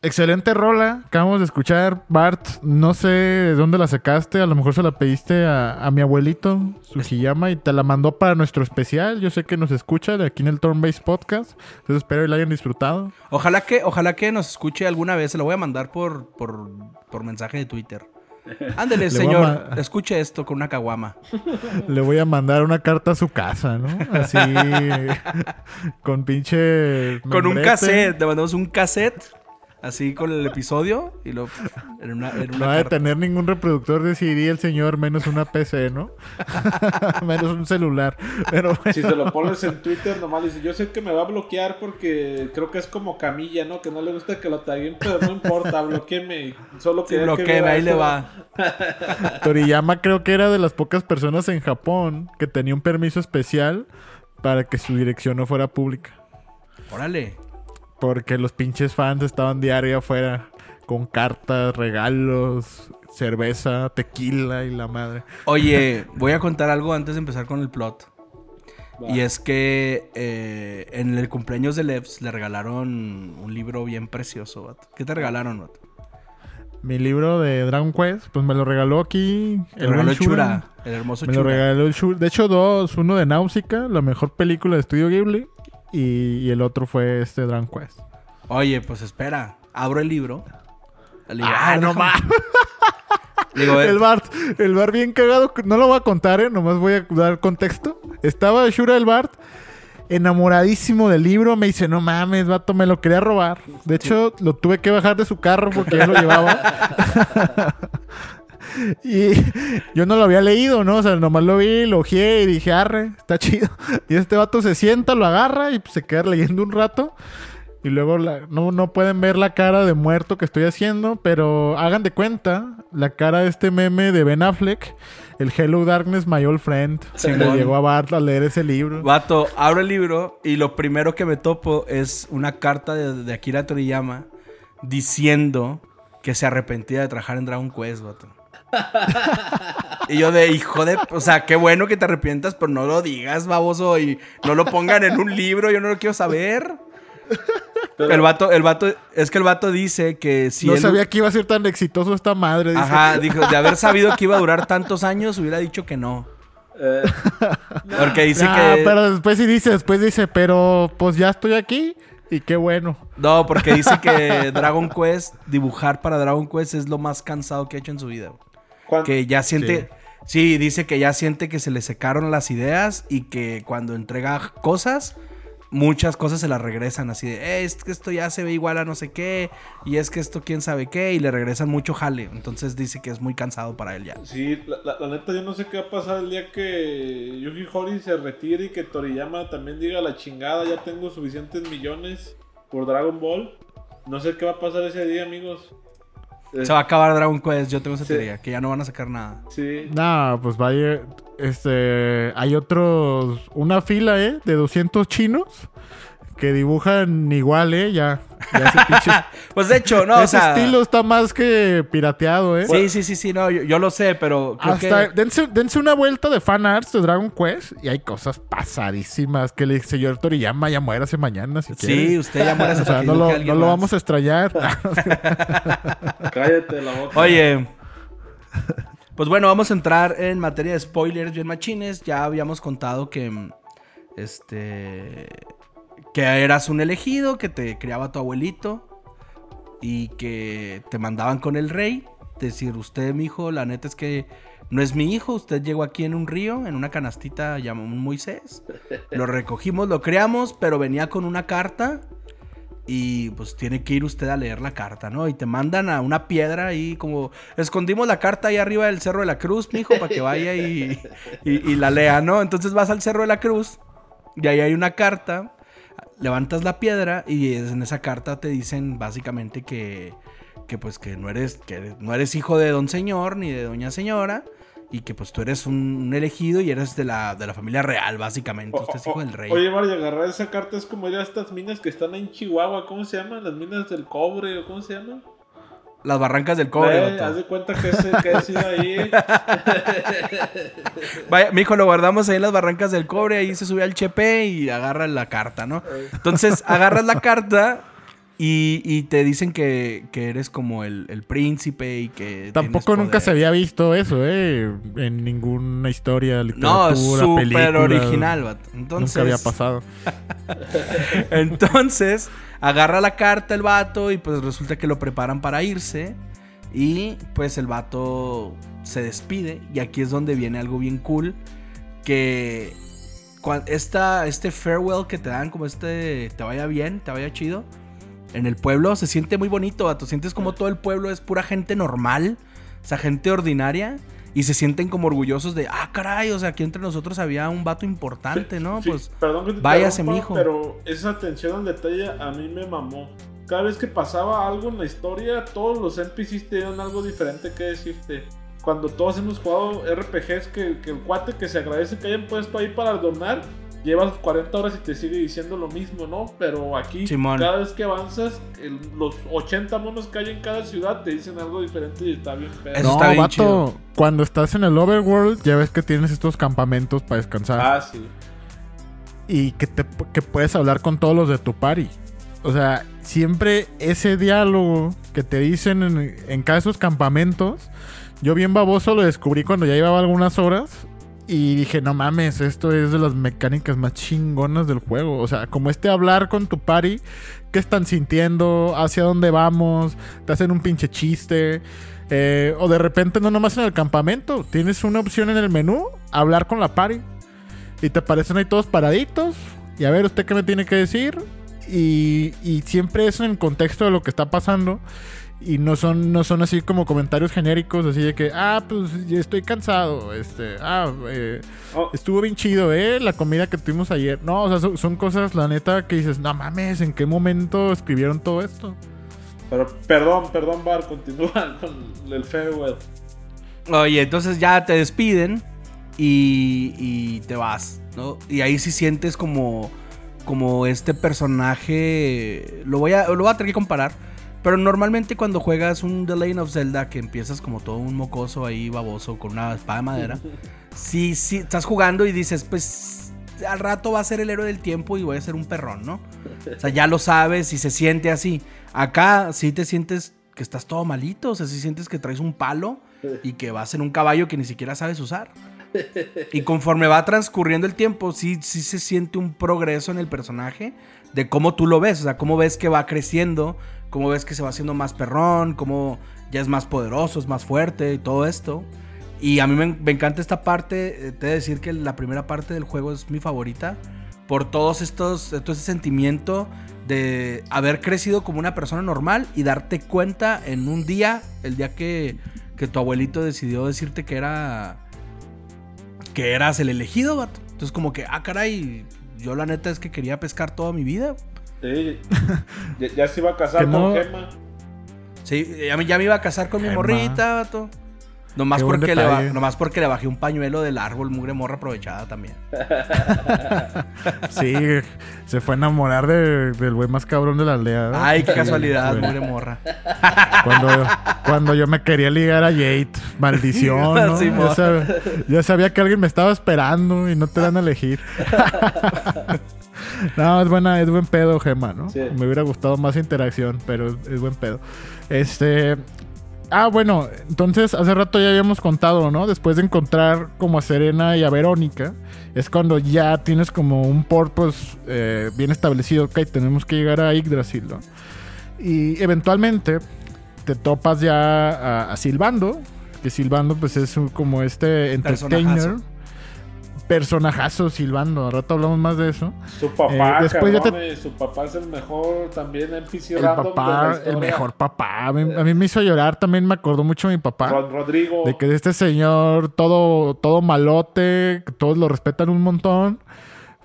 Excelente rola. Acabamos de escuchar. Bart, no sé de dónde la sacaste. A lo mejor se la pediste a, a mi abuelito, Sujiyama, y te la mandó para nuestro especial. Yo sé que nos escucha de aquí en el Turn Base Podcast. Entonces espero que la hayan disfrutado. Ojalá que, ojalá que nos escuche alguna vez. Se lo voy a mandar por, por, por mensaje de Twitter. Ándele, señor. Escuche esto con una caguama. Le voy a mandar una carta a su casa, ¿no? Así. con pinche. Con un cassette. Le mandamos un cassette. Así con el episodio. Y lo. En una, en una No ha de tener ningún reproductor de CD el señor, menos una PC, ¿no? menos un celular. Pero bueno. Si se lo pones en Twitter, nomás dice, yo sé que me va a bloquear porque creo que es como Camilla, ¿no? Que no le gusta que lo taguen, pero no importa, bloqueeme. Solo Sí, que bloqueeme, ahí le va. Toriyama creo que era de las pocas personas en Japón que tenía un permiso especial para que su dirección no fuera pública. Órale. Porque los pinches fans estaban diario afuera con cartas, regalos, cerveza, tequila y la madre. Oye, voy a contar algo antes de empezar con el plot. Y es que eh, en el cumpleaños de Levs le regalaron un libro bien precioso, vato. ¿Qué te regalaron, vato? Mi libro de Dragon Quest, pues me lo regaló aquí. Te lo regaló el Chura, el hermoso Me lo Chura. regaló el Shura. De hecho, dos. Uno de Náusica, la mejor película de estudio Ghibli. Y, y el otro fue este Dragon Quest. Oye, pues espera. Abro el libro. Le digo, Ah, no eh, El Bart, el Bart bien cagado. No lo voy a contar, ¿eh? Nomás voy a dar contexto. Estaba Shura el Bart enamoradísimo del libro. Me dice, no mames, vato, me lo quería robar. De hecho, lo tuve que bajar de su carro porque ya lo llevaba. y yo no lo había leído, ¿no? O sea, nomás lo vi, lo ojeé y dije, arre, está chido. Y este vato se sienta, lo agarra y pues, se queda leyendo un rato. Y luego la- no, no pueden ver la cara de muerto que estoy haciendo, pero hagan de cuenta la cara de este meme de Ben Affleck, el Hello Darkness, My Old Friend. que le llegó a Bart a leer ese libro. Vato, abro el libro y lo primero que me topo es una carta de, de Akira Toriyama diciendo que se arrepentía de trabajar en Dragon Quest, vato. Y yo de hijo de... O sea, qué bueno que te arrepientas, pero no lo digas, baboso, y no lo pongan en un libro, yo no lo quiero saber. Pero- El vato, el vato, es que el vato dice que si no él- sabía que iba a ser tan exitoso esta madre. dice. Ajá, dijo, de haber sabido que iba a durar tantos años, hubiera dicho que no. Eh, Porque dice Ah, que... pero después sí dice, después dice, pero pues ya estoy aquí y qué bueno. No, porque dice que Dragon Quest, dibujar para Dragon Quest es lo más cansado que ha hecho en su vida. Que ya siente. Sí. dice que ya siente que se le secaron las ideas y que cuando entrega cosas, muchas cosas se las regresan así de, "Eh, es que esto ya se ve igual a no sé qué, y es que esto quién sabe qué, y le regresan mucho jale. Entonces dice que es muy cansado para él ya. Sí, la, la- la neta yo no sé qué va a pasar el día que Yuji Horii se retire y que Toriyama también diga la chingada, ya tengo suficientes millones por Dragon Ball. No sé qué va a pasar ese día, amigos. Eh, Se va a acabar Dragon Quest, yo tengo esa Sí. teoría, que ya no van a sacar nada. Sí. No, pues vaya, este, hay otros, una fila, ¿eh? De 200 chinos que dibujan igual, ¿eh? Ya, ya. Pues de hecho, no, o ese sea. estilo está más que pirateado, ¿eh? Sí, sí, sí, sí, no, yo, yo lo sé, pero creo Hasta, que... dense, dense una vuelta de fan arts de Dragon Quest y hay cosas pasadísimas que el señor Toriyama ya muérase mañana si Sí, quiere. usted ya muere O sea, no lo, no lo vamos a extrañar. Cállate la boca. Oye. Pues bueno, vamos a entrar en materia de spoilers bien machines. Ya habíamos contado que. Este. Que eras un elegido, que te criaba tu abuelito. Y que te mandaban con el rey. Decir, usted, mi hijo, la neta es que no es mi hijo. Usted llegó aquí en un río, en una canastita llamada Moisés. Lo recogimos, lo creamos, pero venía con una carta. Y pues tiene que ir usted a leer la carta, ¿no? Y te mandan a una piedra ahí como... Escondimos la carta ahí arriba del Cerro de la Cruz, mijo, para que vaya y, y, y la lea, ¿no? Entonces vas al Cerro de la Cruz y ahí hay una carta, levantas la piedra y en esa carta te dicen básicamente que, que pues que no eres, que no eres hijo de don señor ni de doña señora y que pues tú eres un, un elegido y eres de la, de la familia real, básicamente. Usted es hijo del rey. Oye, Mario, agarrar esa carta es como ir a estas minas que están en Chihuahua. ¿Cómo se llaman? Las minas del cobre o cómo se llaman. Las barrancas del cobre. Haz de cuenta que es, que es ir ahí. Vaya, mi hijo lo guardamos ahí en las barrancas del cobre, ahí se sube al chepe y agarra la carta, ¿no? Entonces agarras la carta Y, y te dicen que, que eres como el, el príncipe y que. Tampoco nunca se había visto eso, ¿eh? En ninguna historia, literatura, No, película. original, vato. Entonces, Nunca había pasado. Entonces, agarra la carta el vato y pues resulta que lo preparan para irse. Y pues el vato se despide. Y aquí es donde viene algo bien cool. Que esta, este farewell que te dan, como este, te vaya bien, te vaya chido. En el pueblo se siente muy bonito, vato. Sientes como todo el pueblo es pura gente normal. O sea, gente ordinaria. Y se sienten como orgullosos de, ah, caray, o sea, aquí entre nosotros había un vato importante, ¿no? Sí, pues perdón que te váyase, mijo. Pero esa atención al detalle a mí me mamó. Cada vez que pasaba algo en la historia, todos los NPCs tenían algo diferente que decirte. Cuando todos hemos jugado RPGs, que, que el cuate que se agradece que hayan puesto ahí para donar, llevas 40 horas y te sigue diciendo lo mismo, ¿no? Pero aquí, Simón. cada vez que avanzas, el- los 80 monos que hay en cada ciudad te dicen algo diferente y está bien pedo. Eso no, está bien vato, chido. cuando estás en el overworld, ya ves que tienes estos campamentos para descansar. Ah, sí. y que, te, que puedes hablar con todos los de tu party. O sea, siempre ese diálogo que te dicen en, en cada de esos campamentos, yo bien baboso lo descubrí cuando ya llevaba algunas horas y dije, no mames, esto es de las mecánicas más chingonas del juego. O sea, como este hablar con tu party, qué están sintiendo, hacia dónde vamos, te hacen un pinche chiste. eh, o de repente no nomás en el campamento, tienes una opción en el menú, hablar con la party. Y te parecen ahí todos paraditos. Y a ver, ¿usted qué me tiene que decir? Y, y siempre es en el contexto de lo que está pasando. Y no son, no son así como comentarios genéricos, así de que, ah, pues ya estoy cansado. Este, ah, eh, Oh, estuvo bien chido, ¿eh? La comida que tuvimos ayer. No, o sea, son, son cosas, la neta, que dices, no mames, ¿en qué momento escribieron todo esto? pero perdón, perdón, Bar, continúa con el farewell. Oye, entonces ya te despiden y, y te vas, ¿no? Y ahí sí sientes como, como este personaje. Lo voy, a, lo voy a tener que comparar. Pero normalmente cuando juegas un The Legend of Zelda, que empiezas como todo un mocoso ahí baboso con una espada de madera, sí, sí, estás jugando y dices, pues al rato va a ser el héroe del tiempo y voy a ser un perrón, ¿no? O sea, ya lo sabes y se siente así. Acá sí te sientes que estás todo malito, o sea, sí sientes que traes un palo y que vas en un caballo que ni siquiera sabes usar. Y conforme va transcurriendo el tiempo, sí, sí se siente un progreso en el personaje de cómo tú lo ves, o sea, cómo ves que va creciendo, cómo ves que se va haciendo más perrón, cómo ya es más poderoso, es más fuerte y todo esto. Y a mí me, encanta esta parte, eh, te he de decir que la primera parte del juego es mi favorita, por todos estos, todo ese sentimiento de haber crecido como una persona normal y darte cuenta en un día, el día que, que tu abuelito decidió decirte que era que eras el elegido, vato. Entonces como que, ah, caray, yo la neta es que quería pescar toda mi vida. Sí, ya, ya se iba a casar Que con no- Gema. Sí, ya me, ya me iba a casar con mi Gemma. morrita, vato. Nomás Qué porque, le nomás porque le bajé un pañuelo del árbol, mugre morra aprovechada también. Sí, se fue a enamorar de- del güey más cabrón de la aldea. Ay, qué casualidad, Güey. mugre morra. Cuando, cucuando yo me quería ligar a Jade, maldición, ¿no? Sí, ya, sabía, ya sabía que alguien me estaba esperando y no te dan a elegir. no, es buena, es buen pedo, Gema, ¿no? Sí. Me hubiera gustado más interacción, pero es, es buen pedo. Este. Ah, bueno, entonces hace rato ya habíamos contado, ¿no? Después de encontrar como a Serena y a Verónica, es cuando ya tienes como un purpose eh, bien establecido. Ok, tenemos que llegar a Yggdrasil, ¿no? Y eventualmente te topas ya a, a Silbando, que Silbando pues es un- como este entertainer. Personajazo. Personajazo Silbando, al rato hablamos más de eso. Su papá, Eh, después ya te- cabrones, su papá es el mejor también NPC El de papá, el mejor papá. A mí, a mí me hizo llorar, también me acordó mucho de mi papá. Rod- Rodrigo. De que este señor todo, todo malote, todos lo respetan un montón.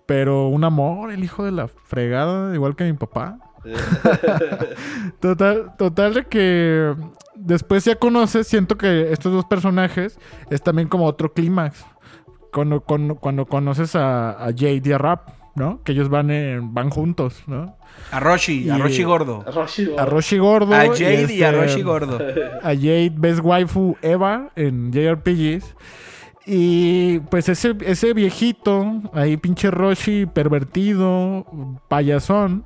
Pero un amor, el hijo de la fregada, igual que mi papá. Total, total de que después ya conoces, siento que estos dos personajes es también como otro clímax. Cuando, cuando, cuando conoces a, a Jade y a Rap, ¿no? Que ellos van, en- van juntos, ¿no? A Roshi, a Roshi gordo. Roshi, A Roshi Gordo. A Jade y a este, Roshi gordo. a Jade Best Waifu Eva en JRPGs. Y pues ese, ese viejito, ahí pinche Roshi pervertido, payasón,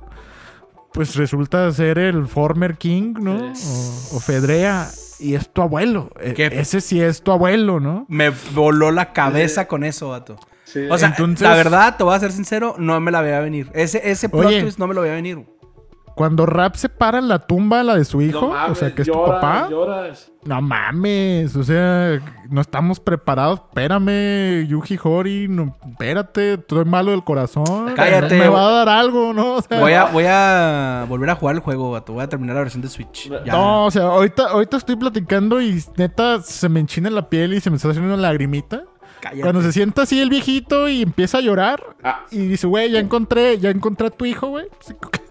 pues resulta ser el former king, ¿no? O, o Fedrea. Y es tu abuelo. E- ¿Qué? Ese sí es tu abuelo, ¿no? Me voló la cabeza con eso, vato. Sí. O sea, Entonces- la verdad, te voy a ser sincero, no me la veía venir. Ese, ese plot Oye. twist no me lo veía venir. Cuando Rap se para en la tumba, la de su hijo, No mames, o sea, que es tu papá. lloras. No mames, o sea, no estamos preparados. Espérame, Yuji Hori, no, espérate, estoy malo del corazón. Cállate. Me va a dar algo, ¿no? O sea, Voy a, voy a volver a jugar el juego, vato. Voy a terminar la versión de Switch. Ya. No, o sea, ahorita, ahorita estoy platicando y neta se me enchina la piel y se me está haciendo una lagrimita. Cállate. Cuando se sienta así el viejito y empieza a llorar Ah. y dice, güey, ya encontré, ya encontré a tu hijo, güey.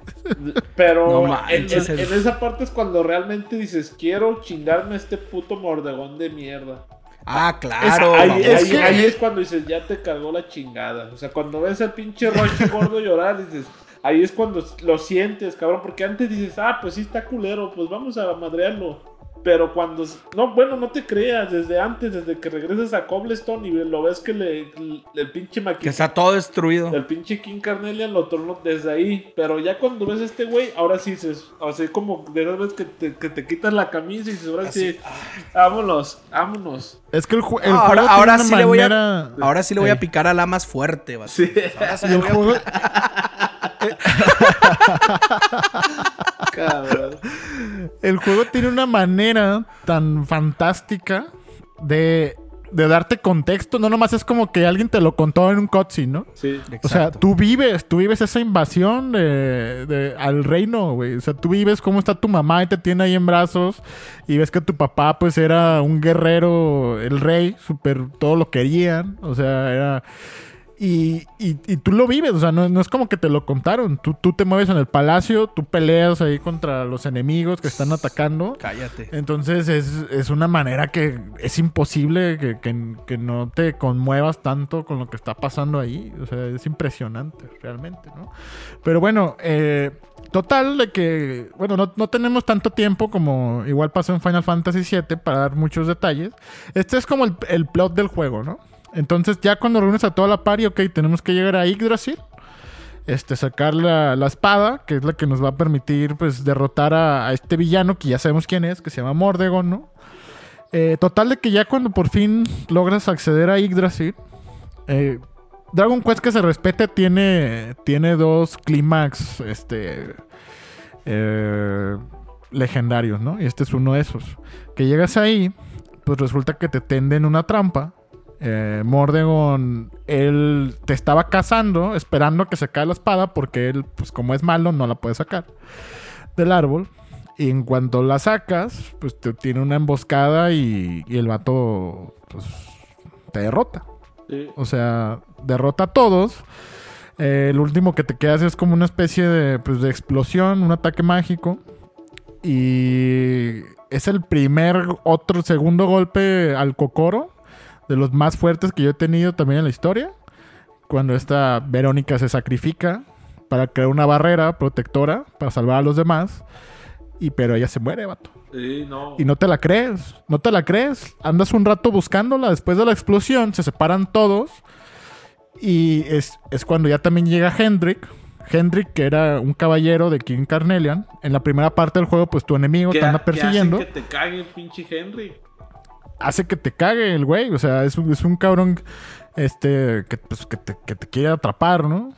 Pero No en, manches, en- el- en esa parte es cuando realmente dices, quiero chingarme este puto mordegón de mierda. Ah, claro. ahí, es ahí- que- ahí es cuando dices, ya te cargó la chingada. O sea, cuando ves al pinche Rochi gordo llorar, dices, ahí es cuando lo sientes, cabrón. Porque antes dices, ah, pues sí está culero, pues vamos a madrearlo. Pero cuando. No, bueno, no te creas. Desde antes, desde que regresas a Cobblestone y lo ves que le, el pinche Que maquinista. está todo destruido. El pinche King Carnelian lo tornó desde ahí. Pero ya cuando ves a este güey, ahora sí dices. Así como de esas veces que te, que te quitas la camisa y dices, ahora sí. Vámonos, vámonos. Es que el, ju- el No, juego ahora, tiene ahora una sí le voy a, ahora sí le voy a picar a la más fuerte, vato. Sí. Ahora sí le voy a- Cabrón. el juego tiene una manera tan fantástica de, de darte contexto. No nomás es como que alguien te lo contó en un cutscene, ¿no? Sí. O sea, Exacto. tú vives, tú vives esa invasión de, de- al reino, güey. O sea, tú vives cómo está tu mamá y te tiene ahí en brazos y ves que tu papá pues era un guerrero, el rey, súper, todo lo querían. O sea, era... Y, y- y tú lo vives, o sea, no, no es como que te lo contaron. Tú, tú te mueves en el palacio, tú peleas ahí contra los enemigos que están atacando. Cállate. Entonces es, es una manera que es imposible que, que- que no te conmuevas tanto con lo que está pasando ahí. O sea, es impresionante realmente, ¿no? Pero bueno, eh, total de que, bueno, no, no tenemos tanto tiempo como igual pasó en Final Fantasy VII para dar muchos detalles. Este es como el, el plot del juego, ¿no? Entonces ya cuando reúnes a toda la party, ok, tenemos que llegar a Yggdrasil este, sacar la, la espada, que es la que nos va a permitir pues derrotar a, a este villano que ya sabemos quién es, que se llama Mordegon, ¿no? Eh, total de que ya cuando por fin logras acceder a Yggdrasil, eh, Dragon Quest que se respete tiene, tiene dos clímax este, eh, legendarios, ¿no? Y este es uno de esos. Que llegas ahí, pues resulta que te tenden una trampa. Eh, Mordegon, él te estaba cazando, esperando que se caiga la espada, porque él, pues como es malo, no la puede sacar del árbol. Y en cuanto la sacas, pues te tiene una emboscada y, y el vato, pues, te derrota. Sí. O sea, derrota a todos. Eh, el último que te quedas es como una especie de, pues, de explosión, un ataque mágico. Y es el primer, otro, segundo golpe al Kokoro. De los más fuertes que yo he tenido también en la historia. Cuando esta Verónica se sacrifica para crear una barrera protectora para salvar a los demás. Y pero ella se muere, vato. Sí, no. Y no te la crees, no te la crees. Andas un rato buscándola después de la explosión, se separan todos. Y es, es cuando ya también llega Hendrik. Hendrik, que era un caballero de King Carnelian. En la primera parte del juego, pues tu enemigo ¿Qué te anda ha- qué hacen persiguiendo. que te cague el pinche Henry. Hace que te cague el güey. O sea, es un, es un cabrón este, que, pues, que, te, que te quiere atrapar, ¿no?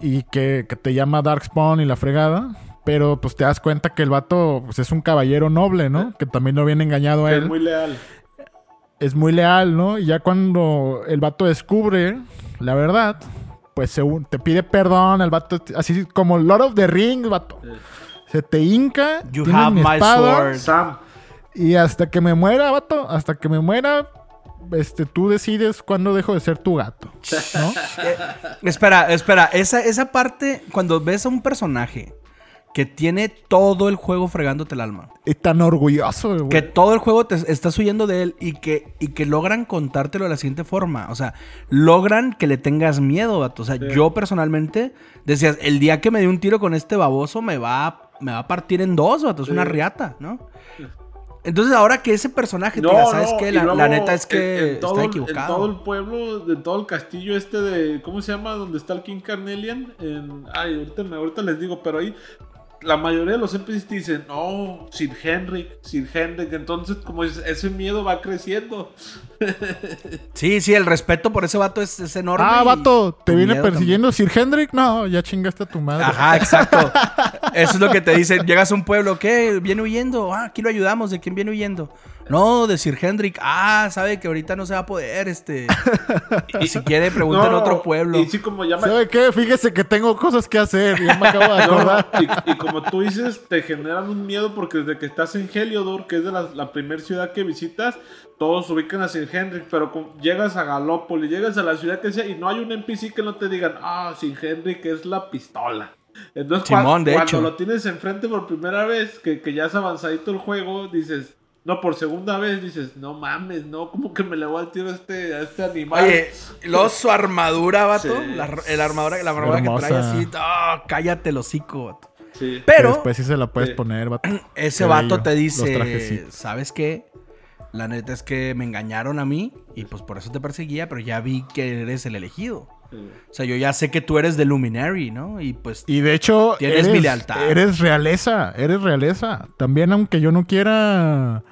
Y que, que te llama Darkspawn y la fregada. Pero pues te das cuenta que el vato pues, es un caballero noble, ¿no? Que también lo viene engañado a él es muy leal. es muy leal, ¿no? Y ya cuando el vato descubre la verdad, pues se te pide perdón, el vato, así como Lord of the Rings, vato. Sí. Se te hinca, You tienes have mi my espada, sword. Sam. Y hasta que me muera, vato, hasta que me muera, este, tú decides cuándo dejo de ser tu gato, ¿no? Espera, espera. Esa, esa parte, cuando ves a un personaje que tiene todo el juego fregándote el alma. Y tan orgulloso, güey. Que todo el juego te estás huyendo de él y que, y que logran contártelo de la siguiente forma. O sea, logran que le tengas miedo, vato. O sea, Sí. yo personalmente decías, el día que me dé un tiro con este baboso me va, a- me va a partir en dos, vato. Es una riata, ¿no? Entonces, ahora que ese personaje No, diga, ¿sabes no, qué? La, luego la neta es que en- en todo, está equivocado. En todo el pueblo, de todo el castillo este de. ¿Cómo se llama? Donde está el King Carnelian. En, ay, ahorita, ahorita les digo, pero ahí. La mayoría de los NPCs te dicen, no, Sir Henrik, Sir Henrik. Entonces, como es- ese miedo va creciendo. Sí, sí, el respeto por ese vato es, es enorme. Ah, vato, ¿te viene persiguiendo Sir Hendrik? No, ya chingaste a tu madre. Ajá, exacto. Eso es lo que te dicen. Llegas a un pueblo, ¿qué? Viene huyendo. Ah, aquí lo ayudamos. ¿De quién viene huyendo? No, de Sir Hendrik. Ah, sabe que ahorita no se va a poder, este. Y si quiere, pregunta en otro pueblo. Y sí, como ya me- ¿Sabe qué? Fíjese que tengo cosas que hacer. Ya me acabo de No, acordar. y, y como tú dices, te generan un miedo porque desde que estás en Heliodor, que es de la, la primera ciudad que visitas, todos ubican a Sir Henrik, pero con- llegas a Galópolis, llegas a la ciudad que sea y no hay un NPC que no te digan, ah, Sir Henrik es la pistola. Entonces, de cuando hecho. lo tienes enfrente por primera vez, que, que ya es avanzadito el juego, dices, no, por segunda vez dices, no mames, no, como que me le voy al tiro a este, a este animal. Oye, luego su armadura, vato. Sí. La, el armadura, la armadura que trae así. ah, cállate el hocico, vato. Sí. Pero Después sí se la puedes Sí. poner, vato. ese vato te dice. ¿sabes qué? La neta es que me engañaron a mí y pues por eso te perseguía, pero ya vi que eres el elegido. Sí. O sea, yo ya sé que tú eres de Luminary, ¿no? Y pues Y de hecho, Tienes eres, mi lealtad. eres realeza, eres realeza. También, aunque yo no quiera,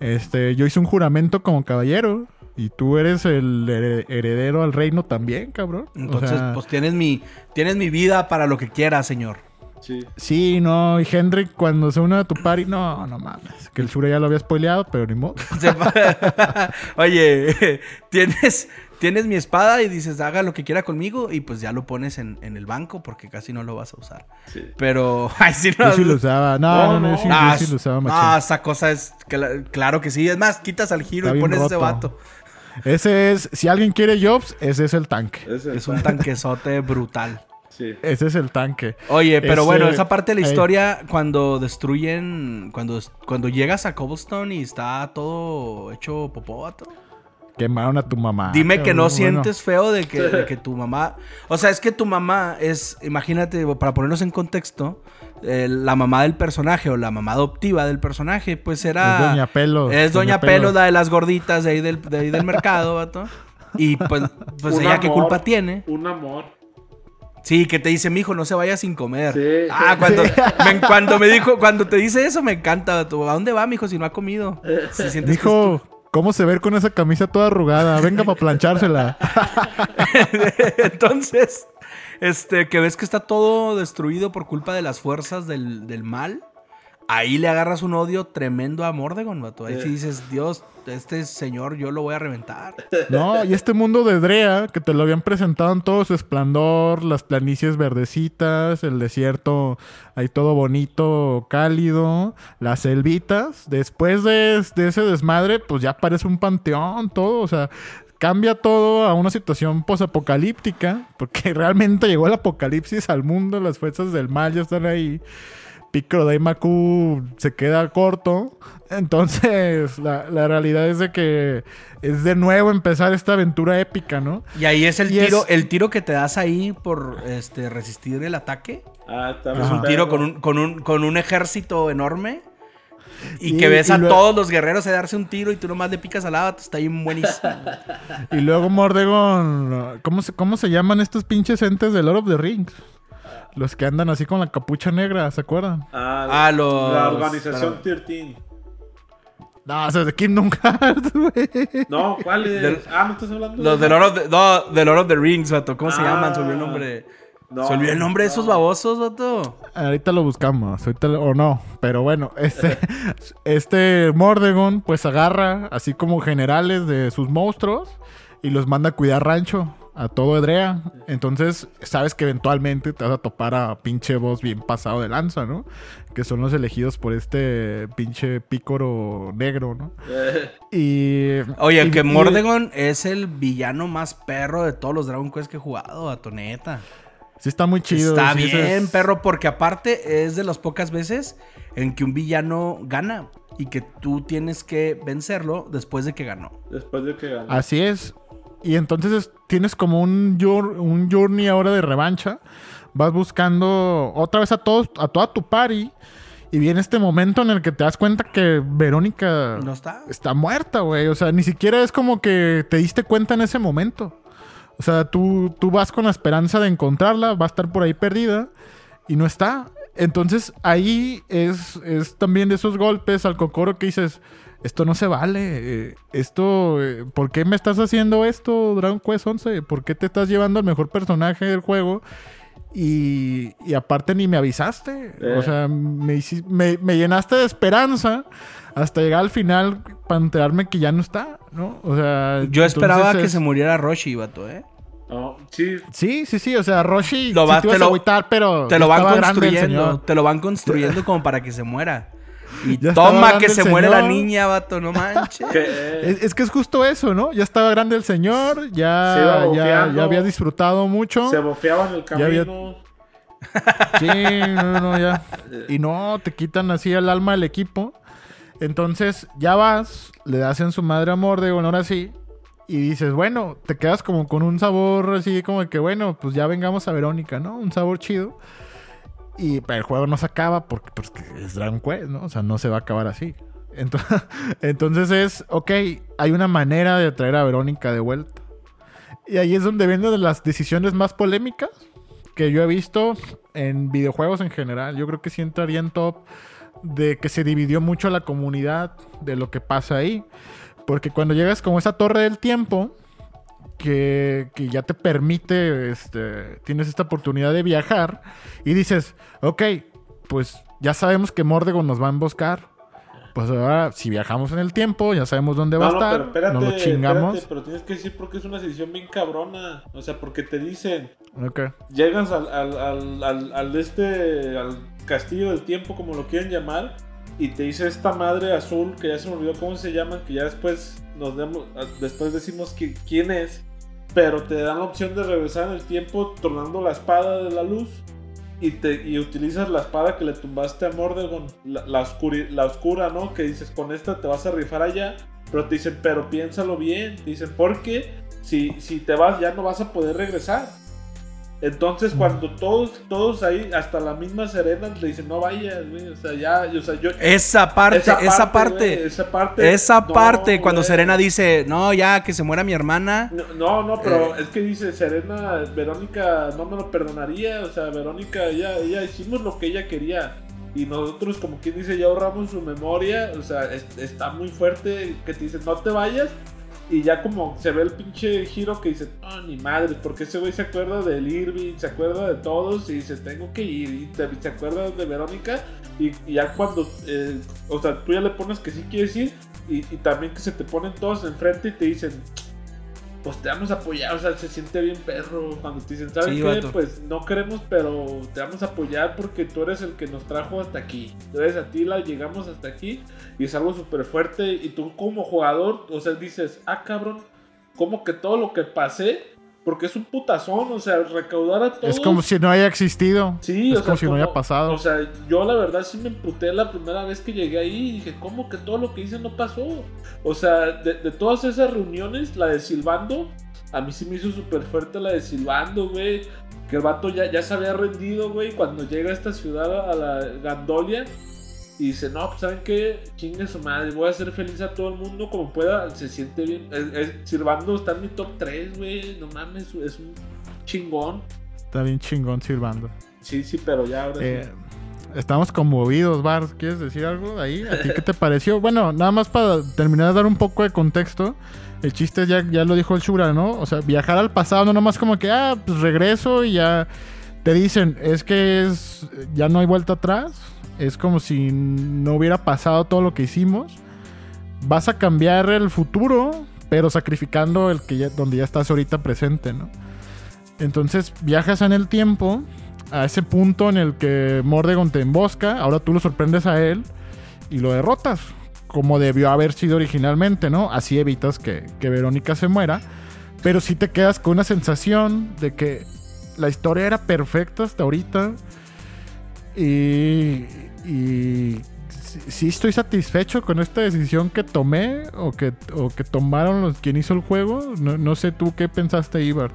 este, yo hice un juramento como caballero. Y tú eres el here- heredero al reino también, cabrón. O entonces sea, pues tienes mi tienes mi vida para lo que quieras, señor. Sí. Sí, no, y Hendrik cuando se une a tu party, no, no mames. Que el Shure ya lo había spoileado, pero ni modo. Oye, tienes, tienes mi espada y dices, haga lo que quiera conmigo y pues ya lo pones en, en el banco porque casi no lo vas a usar. Sí. Pero, ay, sí, no. Yo sí lo usaba. No, No, no, no, no. yo sí, Ah, yo sí lo usaba, ah, machín. esa cosa es, cla- claro que sí. Es más, quitas al giro Está y pones ese roto. vato. Ese es, si alguien quiere Jobs, ese es el tanque. Ese Es un tanquesote brutal. Sí. Ese es el tanque. Oye, pero Ese- bueno, esa parte de la historia, cuando destruyen, cuando, cuando llegas a Cobblestone y está todo hecho popó, vato. Quemaron a tu mamá. Dime que no. Bueno, sientes feo de que, de que tu mamá. O sea, es que tu mamá es, imagínate, para ponernos en contexto, eh, la mamá del personaje o la mamá adoptiva del personaje, pues era. Es Doña Pelos. Es Doña. Pelos, la de las gorditas de ahí del, de ahí del mercado, vato. Y pues, pues ella qué culpa tiene. Un amor. Sí, que te dice, mijo, no se vaya sin comer. Sí. Ah, cuando, me, cuando me dijo, cuando te dice eso, me encanta. ¿A dónde va, mijo, si no ha comido? Si sientes que Dijo, ¿cómo se ve con esa camisa toda arrugada? Venga para planchársela. Entonces, este, que ves que está todo destruido por culpa de las fuerzas del, del mal. Ahí le agarras un odio tremendo a Mordegon, vato. Ahí sí dices, Dios, este señor yo lo voy a reventar. No, y este mundo de Drea, que te lo habían presentado en todo su esplendor, las planicies verdecitas, el desierto ahí todo bonito, cálido, las selvitas. Después de, de ese desmadre, pues ya parece un panteón todo, o sea, cambia todo a una situación posapocalíptica, porque realmente llegó el apocalipsis al mundo, las fuerzas del mal ya están ahí. Piccolo Daimaku se queda corto. Entonces, la, la realidad es de que es de nuevo empezar esta aventura épica, ¿no? Y ahí es el Y tiro, es- el tiro que te das ahí por este, resistir el ataque. Ah, está Es un tiro con un, con un, con un ejército enorme. Y, Y- que ves y a luego- todos los guerreros a darse un tiro y tú nomás le picas al lado, está bien buenísimo. Y luego Mordegon. ¿Cómo se, ¿Cómo se llaman estos pinches entes de Lord of the Rings? Los que andan así con la capucha negra, ¿se acuerdan? Ah, Ah, los- La organización la- 13. No, o sea, de Kingdom Hearts, güey. No, ¿cuál es? Del- ah, ¿no estás hablando? Los de Lord of the, no, de Lord of the Rings, vato. ¿Cómo se Ah. llaman? Se olvidó el nombre. No, se olvidó el nombre de esos babosos, vato. Ahorita lo buscamos, ahorita lo- o no, pero bueno, este, este Mordegon pues agarra así como generales de sus monstruos y los manda a cuidar rancho a todo Edrea. Entonces sabes que eventualmente te vas a topar a pinche voz bien pasado de lanza, ¿no? Que son los elegidos por este pinche pícoro negro, ¿no? Eh, Y... Oye, y- que y- Mordegon es el villano más perro de todos los Dragon Quest que he jugado, vato, neta. Sí está muy chido. Está sí, bien, es- perro, porque aparte es de las pocas veces en que un villano gana y que tú tienes que vencerlo después de que ganó. después de que ganó. Así es. Y entonces es- tienes como un, un journey ahora de revancha. Vas buscando otra vez a todos, a toda tu party. Y viene este momento en el que te das cuenta que Verónica ¿No está? está muerta, güey. O sea, ni siquiera es como que te diste cuenta en ese momento. O sea, tú, tú vas con la esperanza de encontrarla, va a estar por ahí perdida y no está. Entonces ahí es, es también de esos golpes al cocoro que dices, esto no se vale, eh, esto, eh, ¿por qué me estás haciendo esto, Dragon Quest 11? ¿Por qué te estás llevando al mejor personaje del juego? Y, y aparte ni me avisaste, Eh. o sea, me, hici- me, me llenaste de esperanza hasta llegar al final para enterarme que ya no está, ¿no? O sea, Yo esperaba que es- se muriera Roshi, vato, ¿eh? No, sí, Sí, sí, sí, o sea, Roshi Lo sí va- te te ibas a lo- agüitar, pero Te lo van construyendo, te lo van construyendo como para que se muera. Y Ya toma que se muere la niña, vato, no manches. Es, es que es justo eso, ¿no? Ya estaba grande el señor, Se iba ya, ya, ya había disfrutado mucho. se bofeaba en el Ya había- camino. Sí, no, no, ya. Y no, te quitan así el alma del equipo. Entonces, ya vas, le das en su madre a Mordegon, ahora sí. Y dices, bueno, te quedas como con un sabor así como de que, bueno, pues ya vengamos a Verónica, ¿no? Un sabor chido. Y el juego no se acaba porque pues, es Dragon Quest, ¿no? O sea, no se va a acabar así. Entonces, es, ok, hay una manera de traer a Verónica de vuelta. Y ahí es donde vienen las decisiones más polémicas que yo he visto en videojuegos en general. Yo creo que sí entraría en top de que se dividió mucho la comunidad de lo que pasa ahí. Porque cuando llegas como esa torre del tiempo, que, que ya te permite, este, tienes esta oportunidad de viajar y dices, ok, pues ya sabemos que Mordegon nos va a emboscar. Pues ahora, si viajamos en el tiempo, ya sabemos dónde va No, a estar. pero espérate, nos lo chingamos. espérate, pero tienes que decir porque es una decisión bien cabrona. O sea, porque te dicen, Ok. llegas al, al, al, al, al este, al castillo del tiempo, como lo quieren llamar, y te dice esta madre azul, que ya se me olvidó cómo se llaman, que ya después nos demos, después decimos quién es, pero te dan la opción de regresar en el tiempo tornando la espada de la luz. Y, te, y utilizas la espada que le tumbaste a Mordegon, la, la, la oscura, ¿no? Que dices, con esta te vas a rifar allá. Pero te dicen, pero piénsalo bien. Te dicen, porque si, si te vas ya no vas a poder regresar. Entonces cuando todos, todos ahí, hasta la misma Serena le dicen, no vayas, güey. O sea, ya, o sea, yo... Esa parte, esa parte, güey, esa parte. esa no, parte, cuando güey. Serena dice, no, ya, que se muera mi hermana. No, no, no, pero Eh. es que dice Serena, Verónica no me lo perdonaría, o sea, Verónica, ella, ella hicimos lo que ella quería. Y nosotros, como quien dice, ya ahorramos su memoria, o sea, es- está muy fuerte que te dicen, no te vayas. Y ya como se ve el pinche giro que dice, no, ni madre, porque ese güey se acuerda del Irving, se acuerda de todos y dice, tengo que ir, y te- se acuerda de Verónica. Y, ya cuando, eh, o sea, tú ya le pones que sí quieres ir, y también que se te ponen todos enfrente y te dicen, pues te vamos a apoyar, o sea, se siente bien perro cuando te dicen, ¿sabes Sí, qué? vato. Pues no queremos, pero te vamos a apoyar porque tú eres el que nos trajo hasta aquí. Entonces a ti la llegamos hasta aquí y es algo súper fuerte y tú como jugador, o sea, dices, ah, cabrón, como que todo lo que pasé, porque es un putazón, o sea, recaudar a todos. Es como si no haya existido. Sí, es o sea, como si no haya pasado. O sea, yo la verdad sí me emputé la primera vez que llegué ahí y dije, ¿cómo que todo lo que hice no pasó? O sea, de, de todas esas reuniones, la de Silbando, a mí sí me hizo súper fuerte la de Silbando, güey. Que el vato ya, ya se había rendido, güey, cuando llega a esta ciudad, a la Gandolia. Y dice, no, pues ¿saben qué? Chingue su madre, voy a hacer feliz a todo el mundo como pueda. Se siente bien. Es- es- Silbando está en mi top 3, güey. No mames, es un chingón. Está bien chingón silbando. Sí, sí, pero ya ahora sí. Eh, estamos conmovidos, Bar. ¿Quieres decir algo de ahí? ¿A ti qué te pareció? Bueno, nada más para terminar de dar un poco de contexto. El chiste ya, ya lo dijo el Shura, ¿no? O sea, viajar al pasado, no nomás como que, ah, pues regreso y ya te dicen, es que es, ya no hay vuelta atrás. Es como si no hubiera pasado todo lo que hicimos. Vas a cambiar el futuro, pero sacrificando el que ya, donde ya estás ahorita presente, ¿no? Entonces viajas en el tiempo a ese punto en el que Mordegon te embosca, ahora tú lo sorprendes a él y lo derrotas, como debió haber sido originalmente, ¿no? Así evitas que, que Verónica se muera, pero sí te quedas con una sensación de que la historia era perfecta hasta ahorita y, y sí, estoy satisfecho con esta decisión que tomé o que, o que tomaron los quien hizo el juego. No, no sé tú qué pensaste, Ibert.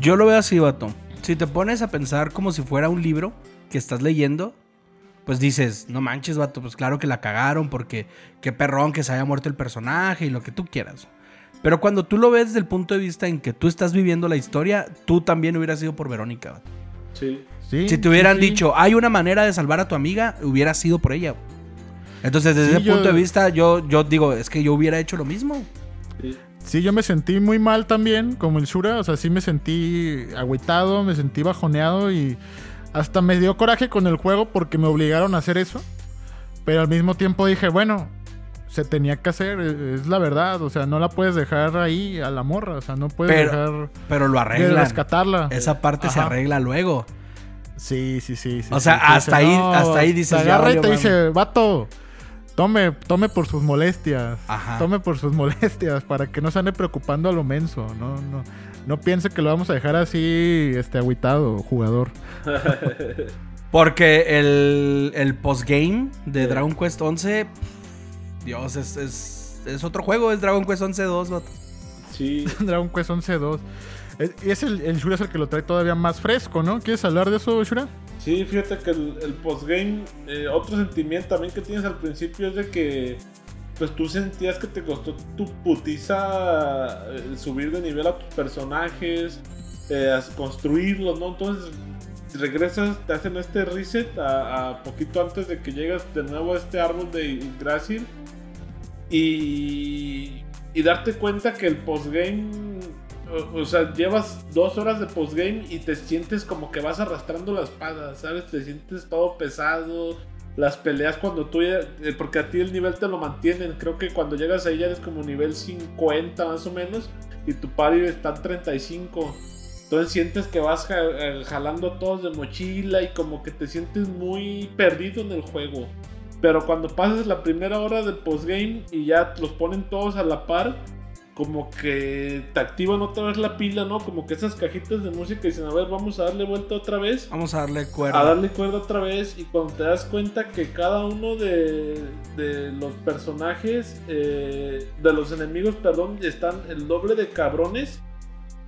Yo lo veo así, vato. Si te pones a pensar como si fuera un libro que estás leyendo, pues dices, no manches, vato, pues claro que la cagaron porque qué perrón que se haya muerto el personaje y lo que tú quieras. Pero cuando tú lo ves desde el punto de vista en que tú estás viviendo la historia, tú también hubieras ido por Verónica, vato. Sí. Sí, Si te hubieran sí, dicho, hay una manera de salvar a tu amiga, hubiera sido por ella. Entonces, desde ese yo- punto de vista, yo, yo digo, es que yo hubiera hecho lo mismo. sí. Yo me sentí muy mal también, como el Shura. O sea, sí me sentí agüitado, me sentí bajoneado y hasta me dio coraje con el juego porque me obligaron a hacer eso. Pero al mismo tiempo dije, bueno, se tenía que hacer, e- es la verdad. O sea, no la puedes dejar ahí a la morra. O sea, no puedes Pero- dejar Pero lo de arreglan. rescatarla. Esa parte se arregla luego. Sí, sí, sí. sí, O sí. sea, hasta ahí- hasta ahí dices, Te agarra y te dice, vato, tome, tome por sus molestias. Ajá. Tome por sus molestias para que no se ande preocupando a lo menso. No, no, no piense que lo vamos a dejar así, este, agüitado, jugador. Porque el, el postgame de Sí. Dragon Quest 11, Dios, es, es, es otro juego, es Dragon Quest 11 2, vato. Sí. Dragon Quest 11-2. Es, es el, el Shura es el que lo trae todavía más fresco, ¿no? ¿Quieres hablar de eso, Shura? Sí, fíjate que el, postgame, eh, otro sentimiento también que tienes al principio es de que pues tú sentías que te costó tu putiza eh, subir de nivel a tus personajes, eh, construirlos, ¿no? Entonces regresas, te hacen este reset a, a poquito antes de que llegas de nuevo a este árbol de Yggdrasil y, y darte cuenta que el postgame o, sea, llevas dos horas de postgame y te sientes como que vas arrastrando la espada, ¿sabes? Te sientes todo pesado. Las peleas cuando tú ya, eh, porque a ti el nivel te lo mantienen. Creo que cuando llegas ahí ya eres como nivel 50 más o menos. Y tu party está en 35. Entonces sientes que vas eh, jalando a todos de mochila y como que te sientes muy perdido en el juego. Pero cuando pasas la primera hora del postgame y ya los ponen todos a la par, como que te activan otra vez la pila, ¿no? Como que esas cajitas de música dicen, a ver, vamos a darle vuelta otra vez. Vamos a darle cuerda. A darle cuerda otra vez y cuando te das cuenta que cada uno de, de los personajes, eh, de los enemigos, perdón, están el doble de cabrones,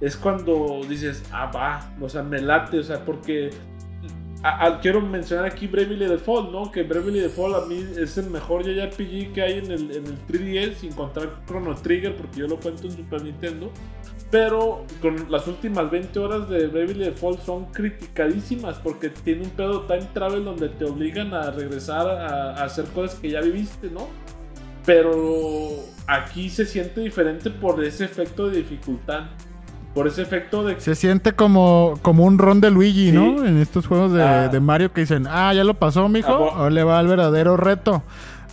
es cuando dices, ah, va, o sea, me late, o sea, porque a- a- quiero mencionar aquí Bravely Default, ¿no? Que Bravely Default a mí es el mejor JRPG que hay en el, en el 3DS, sin contar Chrono Trigger, porque yo lo cuento en Super Nintendo. Pero con las últimas 20 horas de Bravely Default son criticadísimas porque tiene un pedo time travel donde te obligan a regresar a, a hacer cosas que ya viviste, ¿no? Pero aquí se siente diferente por ese efecto de dificultad. Por ese efecto de Se siente como, como un ron de Luigi, Sí. ¿no? En estos juegos de, Ah. de Mario que dicen, ah, ya lo pasó, mijo. Ah, Ahora le va al verdadero reto.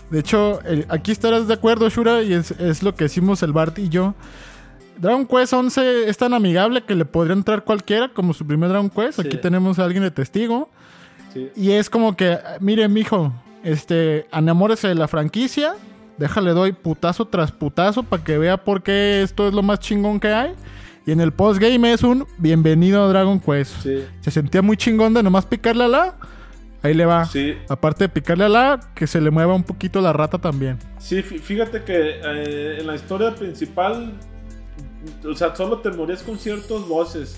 De hecho, el- aquí estarás de acuerdo, Shura, y es, es lo que decimos el Bart y yo. Dragon Quest 11 es tan amigable que le podría entrar cualquiera como su primer Dragon Quest. Sí. Aquí tenemos a alguien de testigo. Sí. Y es como que, mire, mijo, este, enamórese de la franquicia. Déjale, doy putazo tras putazo para que vea por qué esto es lo más chingón que hay. Y en el postgame es un bienvenido a Dragon Quest. Sí, Se sentía muy chingón de nomás picarle a la. Ahí le va. sí. Aparte de picarle a la, que se le mueva un poquito la rata también. Sí, fí- fíjate que eh, en la historia principal, o sea, solo te morías con ciertos voces.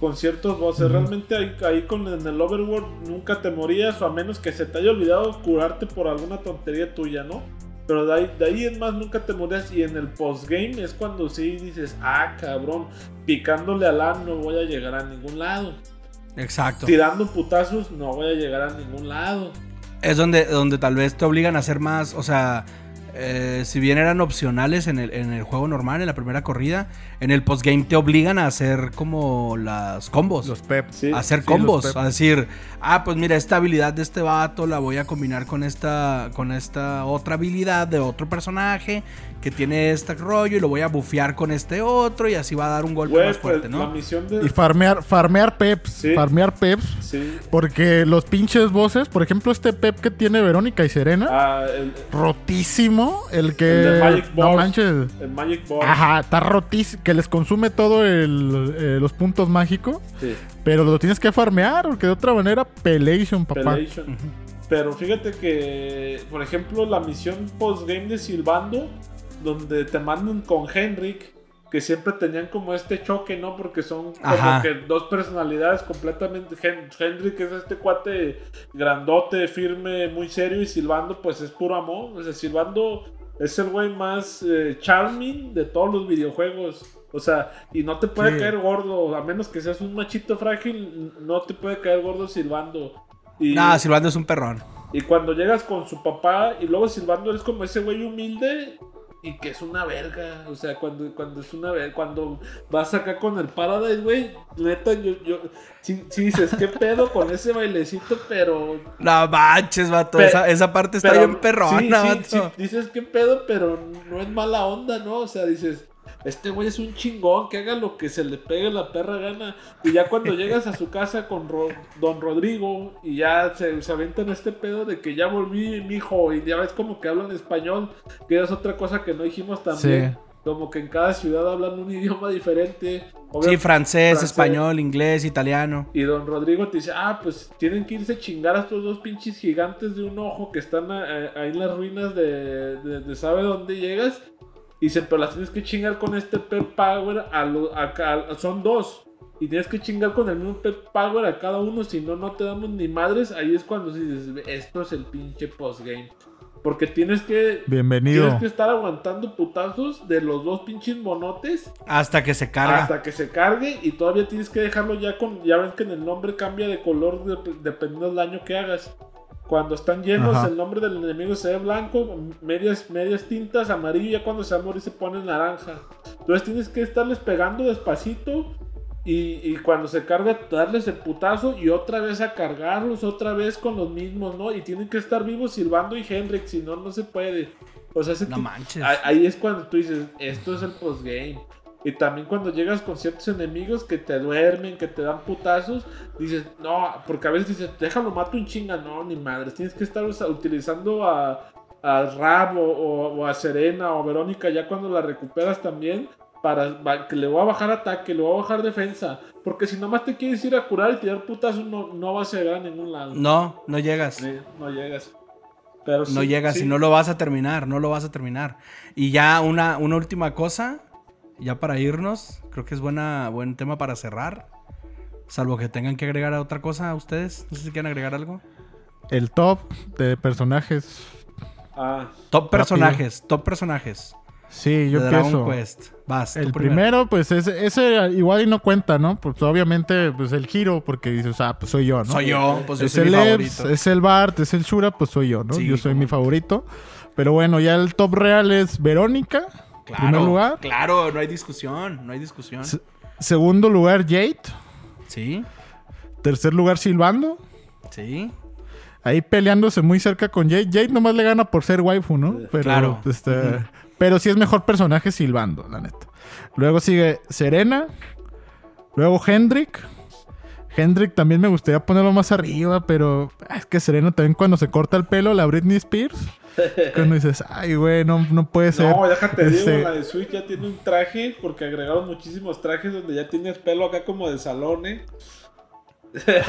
Con ciertos voces. Ujú. Realmente ahí, ahí con, en el Overworld nunca te morías, o a menos que se te haya olvidado curarte por alguna tontería tuya, ¿no? Pero de ahí, de ahí en más nunca te morías. Y en el postgame es cuando sí dices, ah, cabrón, picándole al A no voy a llegar a ningún lado. Exacto. Tirando putazos no voy a llegar a ningún lado. Es donde, donde tal vez te obligan a hacer más, o sea, eh, si bien eran opcionales en el, en el juego normal, en la primera corrida, en el postgame te obligan a hacer como las combos. Los peps. Sí. a hacer sí, combos, a decir, ah, pues mira, esta habilidad de este vato la voy a combinar con esta, con esta otra habilidad de otro personaje que tiene este rollo y lo voy a bufear con este otro y así va a dar un golpe Güey, más fuerte, pues, ¿no? la misión Y farmear, farmear peps. Sí. Farmear peps. Sí. Porque los pinches voces, por ejemplo, este pep que tiene Verónica y Serena, Ah, el, rotísimo. El que. El de Magic no Balls. manches. el Magic Ball. Ajá, está rotísimo. Que les consume todo el, eh, los puntos mágicos. Sí. Pero lo tienes que farmear, porque de otra manera, Pelation, papá. Pelation. Pero fíjate que, por ejemplo, la misión postgame de Silvando, donde te mandan con Henrik, que siempre tenían como este choque, ¿no? Porque son como Ajá. que dos personalidades completamente. Hen- Henrik es este cuate grandote, firme, muy serio, y Silvando, pues es puro amor. O sea, Silvando es el güey más eh, charming de todos los videojuegos. O sea, y no te puede Sí. caer gordo, a menos que seas un machito frágil, no te puede caer gordo silbando. Y, Nah, Silvando es un perrón. y cuando llegas con su papá y luego silbando eres como ese güey humilde y que es una verga. O sea, cuando, cuando es una verga, cuando vas acá con el Paradise, güey, neta, yo, yo, sí, sí dices, qué pedo con ese bailecito, pero No manches, vato. Pe- esa, esa parte está bien perrona, sí, sí, vato. dices qué pedo, pero no es mala onda, ¿no? O sea, dices, este güey es un chingón, que haga lo que se le pegue la perra gana. Y ya cuando llegas a su casa con Ro- Don Rodrigo y ya se, se aventan este pedo de que ya volví, mijo, y ya ves como que hablan español, que es otra cosa que no dijimos también. Sí. Como que en cada ciudad hablan un idioma diferente. Sí, francés, francés. español, inglés, italiano. y don Rodrigo te dice, ah, pues tienen que irse a chingar a estos dos pinches gigantes de un ojo que están ahí en las ruinas de, de, de sabe dónde llegas. Y dice, pero las tienes que chingar con este Pep Power, a lo- a son dos. Y tienes que chingar con el mismo Pep Power a cada uno, si no, no te damos ni madres. Ahí es cuando dices, esto es el pinche postgame. Porque tienes que... Bienvenido. Tienes que estar aguantando putazos de los dos pinches monotes Hasta que se carga. hasta que se cargue y todavía tienes que dejarlo ya con. Ya ven que en el nombre cambia de color de- dependiendo del daño que hagas. Cuando están llenos, Ajá. el nombre del enemigo se ve blanco, medias, medias tintas, amarillo, ya cuando se va a morir se pone naranja. Entonces tienes que estarles pegando despacito y, y cuando se carga, darles el putazo y otra vez a cargarlos, otra vez con los mismos, ¿no? Y tienen que estar vivos Silvando y Henrik, si no, no se puede. O sea, ese No manches. Ahí es cuando tú dices, esto es el postgame. Y también cuando llegas con ciertos enemigos que te duermen, que te dan putazos, dices, no, porque a veces dices, déjalo, mato un chinga. No, ni madres, tienes que estar utilizando a, a Rab o, o- o a Serena o a Verónica ya cuando la recuperas también. Para que le voy a bajar ataque, le voy a bajar defensa. Porque si nomás te quieres ir a curar y tirar putazos, no, no vas a llegar a ningún lado. No, no llegas. Sí, no llegas. Pero No sí, llegas sí. y no lo vas a terminar, no lo vas a terminar. Y ya una, una última cosa, ya para irnos, creo que es buena, buen tema para cerrar. Salvo que tengan que agregar otra cosa a ustedes. No sé si quieren agregar algo. El top de personajes. Ah, Top personajes, top personajes. Sí, yo de Dragon pienso. Quest. Vas, El primero. primero, pues ese, ese igual y no cuenta, ¿no? Pues obviamente, pues el giro, porque dices, ah, pues soy yo, ¿no? Soy yo, pues yo es soy el mi favorito. es el Bart, es el Shura, pues soy yo, ¿no? Sí, yo soy mi favorito. Pero bueno, ya el top real es Verónica. Claro, primer lugar. claro, no hay discusión, no hay discusión. Se- Segundo lugar, Jade. Sí, Tercer lugar, Silvando. sí. Ahí peleándose muy cerca con Jade. Jade nomás le gana por ser waifu, ¿no? Pero, Claro. este, pero sí es mejor personaje Silvando, la neta. Luego sigue Serena. Luego Hendrik. Hendrik también me gustaría ponerlo más arriba, pero ah, es que Serena también cuando se corta el pelo, la Britney Spears. Cuando dices, ay, güey, no, no puede ser. No, déjate Este- digo, la de Switch ya tiene un traje, porque agregaron muchísimos trajes donde ya tienes pelo acá como de salón, ¿eh?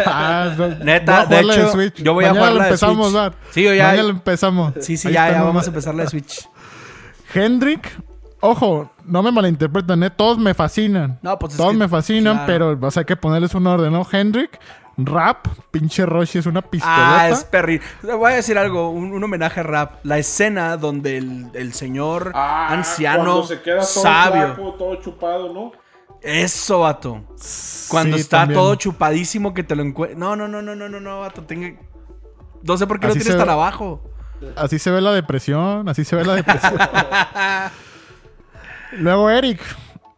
Ah, Neta, voy a de hecho, Switch. yo voy a jugar lo la de empezamos, Switch. Bart. Sí, yo ya- Mañana lo empezamos. Sí, sí, Ahí ya, ya vamos a empezar la de Switch. Hendrik, ojo, no me malinterpretan, ¿eh? Todos me fascinan. No, pues es Todos que- me fascinan, claro. pero vas a hay que ponerles un orden, ¿no? Hendrik, Rap, pinche Roshi es una pistoleta. Ah, es perri. Te Voy a decir algo, un, un homenaje a rap. La escena donde el, el señor Ah, anciano cuando se queda todo sabio. flaco, todo chupado, ¿no? Eso, vato. Cuando Sí, está también. todo chupadísimo que te lo encuentras. No, no, no, no, no, no, no, vato. Tenga... No sé por qué Así lo tienes tan ve. abajo. Así se ve la depresión, así se ve la depresión. Luego Eric.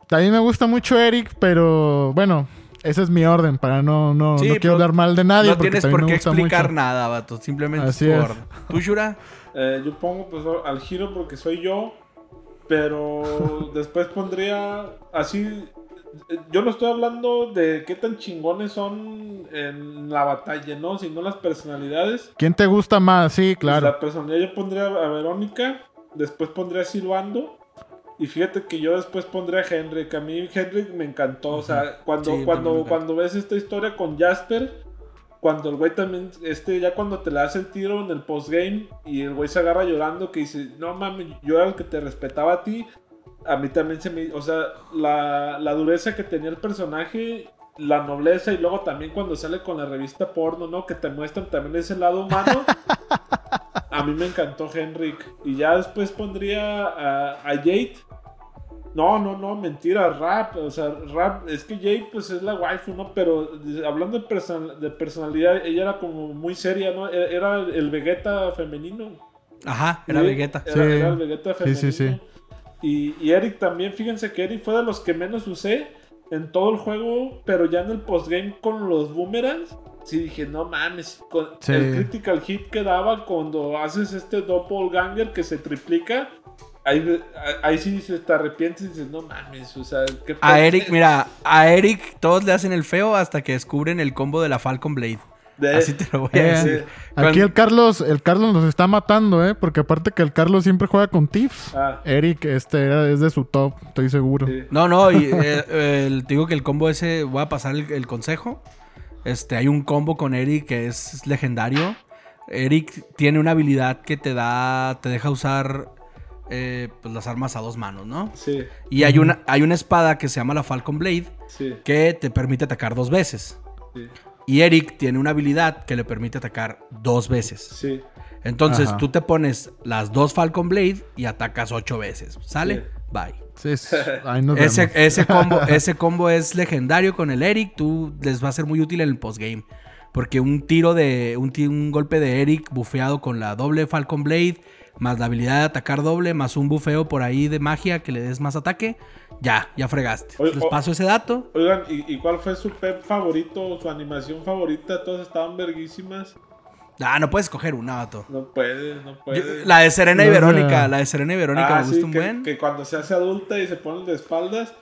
También me gusta mucho Eric, pero bueno, ese es mi orden para no, no, Sí, no quiero hablar mal de nadie. no porque tienes por me qué gusta explicar mucho. nada, vato. Simplemente Así es tu orden. ¿Tú, Shura? Eh, yo pongo pues al giro porque soy yo, pero después pondría así. Yo no estoy hablando de qué tan chingones son en la batalla, ¿no? Sino las personalidades. ¿Quién te gusta más? Sí, claro. La personalidad yo pondría a Verónica, después pondría a Silvando. Y fíjate que yo después pondría a Henrik. A mí Henrik me encantó. O sea, cuando, Sí, cuando, cuando ves esta historia con Jasper, cuando el güey también, este, ya cuando te le hace el tiro en el postgame y el güey se agarra llorando que dice, no mames, yo era el que te respetaba a ti. A mí también se me... O sea, la, la dureza que tenía el personaje, la nobleza y luego también cuando sale con la revista porno, ¿no? Que te muestran también ese lado humano. A mí me encantó Henrik. Y ya después pondría a, a Jade. No, no, no, mentira, rap. O sea, rap, es que Jade pues es la waifu, ¿no? Pero eh, hablando de, person- de personalidad, ella era como muy seria, ¿no? Era, era el Vegeta femenino. Ajá, era Sí, Vegeta. Era, Sí. era el Vegeta Sí, femenino. sí, sí. Y, y Eric también, fíjense que Eric fue de los que menos usé en todo el juego, pero ya en el postgame con los boomerangs. Sí, dije, no mames, con Sí. el critical hit que daba cuando haces este doppelganger que se triplica, ahí, ahí sí dices, te arrepientes y dices, no mames, o sea, qué A Eric, mira, a Eric todos le hacen el feo hasta que descubren el combo de la Falcon Blade. de- Así te lo voy a Eh, decir. Aquí Cuando- el Carlos, el Carlos nos está matando, ¿eh? Porque aparte que el Carlos siempre juega con Tiffs. Ah, Eric, este es de su top, estoy seguro. sí. No, no, y, eh, el- te digo que el combo ese, voy a pasar el, el consejo. Este, hay un combo con Eric que es legendario. Eric tiene una habilidad que te da, te deja usar eh, pues, las armas a dos manos, ¿no? Sí, Y hay una, hay una espada que se llama la Falcon Blade sí, que te permite atacar dos veces. sí, Y Eric tiene una habilidad que le permite atacar dos veces. sí. Entonces Ajá. tú te pones las dos Falcon Blade y atacas ocho veces. ¿Sale? Sí. Bye. Sí, es- ahí nos Ese, vemos. ese, combo, ese combo es legendario con el Eric. Tú les va a ser muy útil en el postgame. Porque un tiro de. Un, un golpe de Eric bufeado con la doble Falcon Blade. Más la habilidad de atacar doble. Más un bufeo por ahí de magia que le des más ataque. Ya, ya fregaste. Oye, Les paso ese dato. Oigan, ¿y, y cuál fue su pep favorito, su animación favorita? Todas estaban verguísimas. Ah, no puedes escoger una, vato. No puede, no Yo- puede. la de Serena y. Verónica. La de Serena y Verónica Ah, me sí, gusta un que, buen. que cuando se hace adulta y se ponen de espaldas.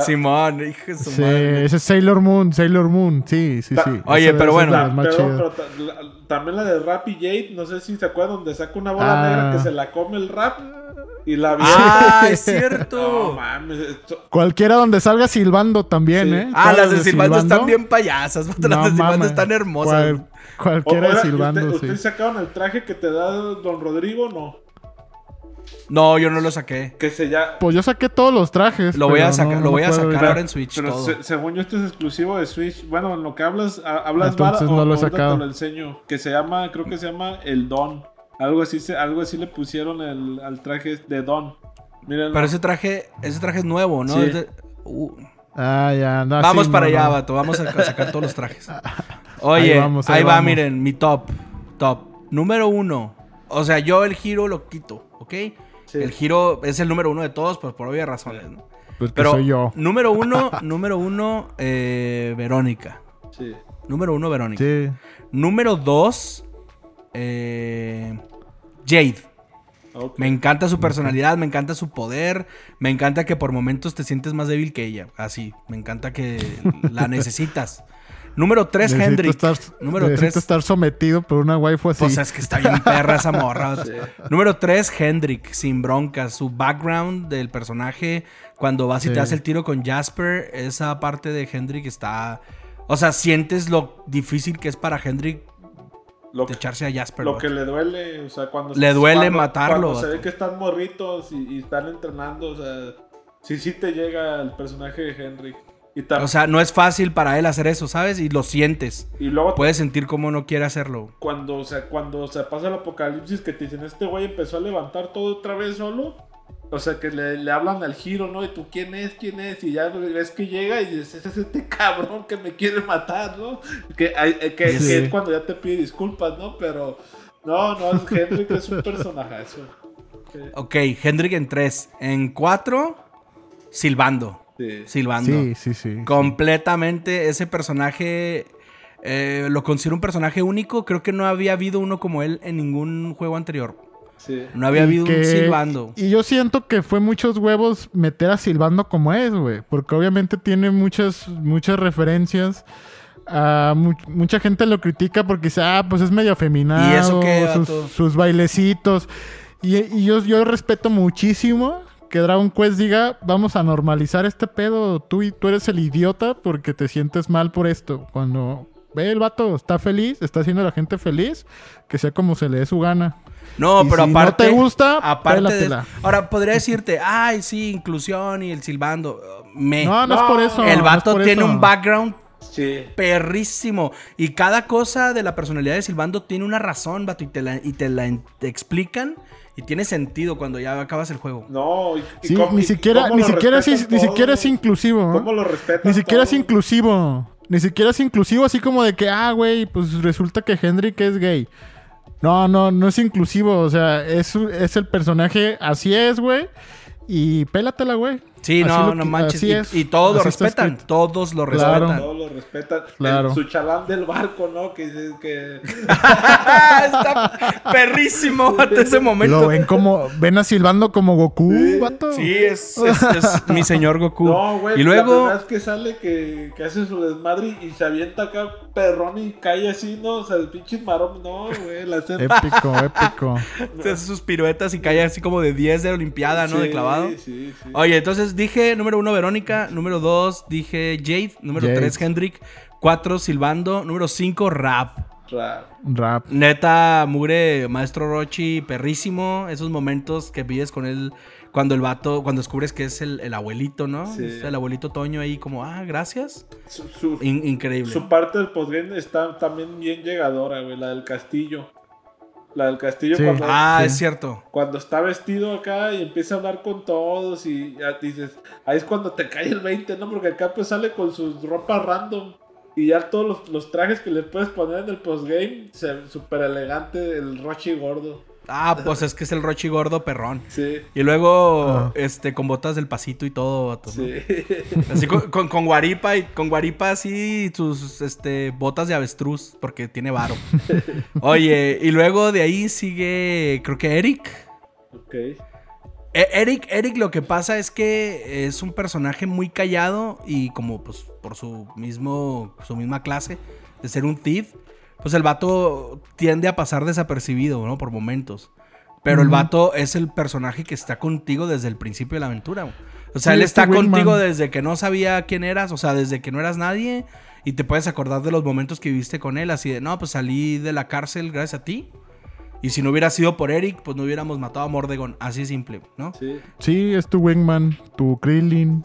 Simón, hijo de su Sí, madre. ese es Sailor Moon, Sailor Moon, sí, sí, Ta- sí. Oye, Esa- pero bueno. pero también la de Rap y Jade, no sé si se acuerdan, donde saca una bola Ah. negra que se la come el rap y la avienta. Ah, es No cierto. mames, esto- Cualquiera donde salga silbando también, Sí. ¿eh? Ah, las de Silvando están bien payasas. Las No de Silvando mames. están hermosas. Cual- cualquiera de ¿y silbando, usted- sí. ¿Ustedes sacaron el traje que te da Don Rodrigo? No. No, yo no lo saqué. Que se ya. Pues yo saqué todos los trajes. Lo voy a sacar, no- lo no voy a sacar ver. ahora en Switch Pero todo. se- según yo, esto es exclusivo de Switch. Bueno, en lo que hablas, a- hablas Entonces vara, no o- lo he ahorita sacado. Te lo enseño. Que se llama, creo que se llama El Don. Algo así, se- algo así le pusieron el, al traje de Don. Miren. Pero ese traje, ese traje es nuevo, ¿no? Sí. Es de- uh, Ah, ya, no, vamos sí, para no, allá, no. vato. Vamos a a sacar todos los trajes. Oye, Ahí ahí, vamos, ahí va, vamos. miren, mi top. Top. Número uno. O sea, yo el giro lo quito, ¿ok? Sí. El giro es el número uno de todos, pues por obvias razones, ¿no? Pues Pero soy yo. número uno, número uno, eh, Verónica. Sí. Número uno, Verónica. Sí. Número dos, eh, Jade. Me encanta su personalidad, me encanta su poder, me encanta que por momentos te sientes más débil que ella. Así, me encanta que la necesitas. Número 3, Necesito Hendrik. estar, Número necesito 3. estar sometido por una waifu así. Pues es que está bien perra esa morra. Número 3, Hendrik, sin broncas. Su background del personaje, cuando vas y Sí. te hace el tiro con Jasper, esa parte de Hendrik está... O sea, sientes lo difícil que es para Hendrik Lo, de echarse a Jasper. lo vato. que le duele, o sea, cuando Le duele cuando- matarlo, Cuando se ve que están morritos y, y están entrenando, o sea, sí, sí te llega el personaje de Henry. Y, O sea, no es fácil para él hacer eso, ¿sabes? Y lo sientes. y luego Puedes sentir cómo no quiere hacerlo. cuando, o sea, cuando se pasa el apocalipsis que te dicen, este güey empezó a levantar todo otra vez solo. O sea, que le, le hablan al giro, ¿no? Y tú, ¿quién es? ¿Quién es? Y ya ves que llega y dices, ese es este cabrón que me quiere matar, ¿no? Que, eh, que, Sí. que es cuando ya te pide disculpas, ¿no? Pero, no, no, que es un personajazo. Que- Ok, Hendrik en 3. En 4, Silbando. Sí. Silbando. Sí, sí, sí. Completamente ese personaje. eh, lo considero un personaje único. Creo que no había habido uno como él en ningún juego anterior. Sí. No había Y habido un Silbando. Y yo siento que fue muchos huevos meter a Silbando como es, güey. Porque obviamente tiene muchas, muchas referencias. mu- mucha gente lo critica porque dice, ah, pues es medio afeminado. ¿Y eso qué, sus, sus bailecitos. Y, y yo, yo respeto muchísimo que Dragon Quest diga, vamos a normalizar este pedo. Tú, y- tú eres el idiota porque te sientes mal por esto. Cuando ve el vato, está feliz, está haciendo a la gente feliz, que sea como se le dé su gana. No, Y pero si aparte. no te gusta, aparte de. Ahora, podría decirte, ay, sí, inclusión y el silbando. Me. No, no, es por eso. el no es vato tiene eso. un background Sí. perrísimo. Y cada cosa de la personalidad de Silbando tiene una razón, vato, y te la, y te la te explican. Y tiene sentido cuando ya acabas el juego. No, y, Sí, cómo- ni siquiera, cómo ni siquiera, es, ni siquiera es inclusivo. ¿Cómo lo respetan Ni siquiera es inclusivo. Ni siquiera es inclusivo, así como de que, ah, güey, pues resulta que Hendrik es gay. No, no, no es inclusivo. O sea, es, es el personaje, así es, güey. Y pélatela, güey. Sí, Así no, lo no manches. así Y, es. y todos lo respetan. Todos lo Claro. respetan. Todos lo respetan. Claro. El- su chalán del barco, ¿no? Que dice que... Está perrísimo hasta ese momento. Lo ven como, ven a silbando como Goku, Sí. vato. Sí, es, es- es mi señor Goku. No, güey. y La luego. primera vez que sale que, que hace su desmadre y se avienta acá perrón y cae así, ¿no? O sea, el pinche marón, no, güey. La escena... Épico, épico. Se hace sus piruetas y cae así como de 10 de Olimpiada, ¿no? de Sí, clavado. Sí, sí. Oye, entonces dije número uno Verónica, número dos dije Jade, número Jade. tres Hendrik, cuatro Silbando, número cinco Rap. Ra- Rap. Neta, mugre, maestro Rochi, perrísimo. Esos momentos que vives con él cuando el vato, cuando descubres que es el, el abuelito, ¿no? Sí. Es el abuelito Toño ahí como, ah, gracias. Su, su- In- increíble. su parte del postgame está también bien llegadora, güey. La del castillo. La del castillo Sí. cuando, Ah, Sí. es cierto. cuando está vestido acá y empieza a hablar con todos y ya dices, ahí es cuando te cae el 20, ¿no? Porque acá pues sale con sus ropas random y ya todos los, los trajes que le puedes poner en el postgame, se- súper elegante, el Rochi gordo. Ah, pues es que es el Rochi gordo perrón. Sí, Y luego, Ah. este, con botas del pasito y todo, vato, ¿no? sí. Así con, con, con guaripa y con guaripa así sus este botas de avestruz porque tiene varo. Oye, y luego de ahí sigue creo que Eric. ok. E- Eric, Eric lo que pasa es que es un personaje muy callado y como pues por su mismo su misma clase de ser un thief, pues el vato tiende a pasar desapercibido, ¿no? Por momentos. Pero el vato es el personaje que está contigo desde el principio de la aventura. güey. O sea, Sí, él este está contigo desde que no sabía quién eras, o sea, desde que no eras nadie y te puedes acordar de los momentos que viviste con él, así de, no, pues salí de la cárcel gracias a ti. Y si no hubiera sido por Eric, pues no hubiéramos matado a Mordegon. Así simple, ¿no? Sí. Sí, es tu Wingman, tu Krillin,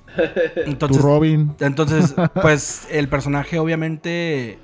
Entonces, tu Robin. entonces, pues el personaje obviamente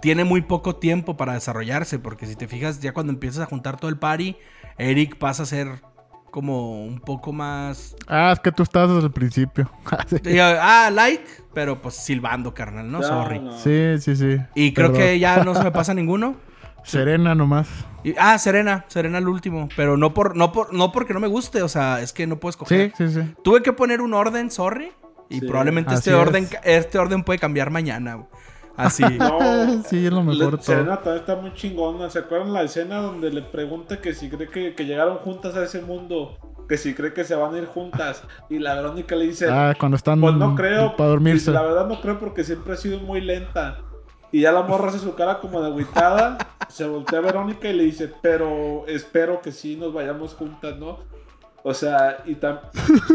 tiene muy poco tiempo para desarrollarse, porque si te fijas, ya cuando empiezas a juntar todo el party, Eric pasa a ser como un poco más... Ah, es que tú estás desde el principio. Sí. Ah, like, pero pues silbando, carnal, ¿no? No, Sorry. no. sí, sí, sí. Y creo que ya no se me pasa ninguno. Serena nomás. Y- ah, Serena, Serena el último, pero no por, no por, no porque no me guste, o sea, es que no puedo escoger. Sí, sí, sí. Tuve que poner un orden, sorry. Y Sí. probablemente este orden, es. este orden puede cambiar mañana. Así. No, Sí, es lo mejor Le- de todo. Está muy chingona. ¿Se acuerdan la escena donde le pregunta que si cree que, que llegaron juntas a ese mundo? Que si cree que se van a ir juntas. Y la Verónica le dice: Ah, cuando están Pues no creo. para dormirse. La verdad no creo porque siempre ha sido muy lenta. Y ya la morra hace su cara como de agüitada. se voltea a Verónica y le dice: Pero espero que sí nos vayamos juntas, ¿no? O sea, y, tam-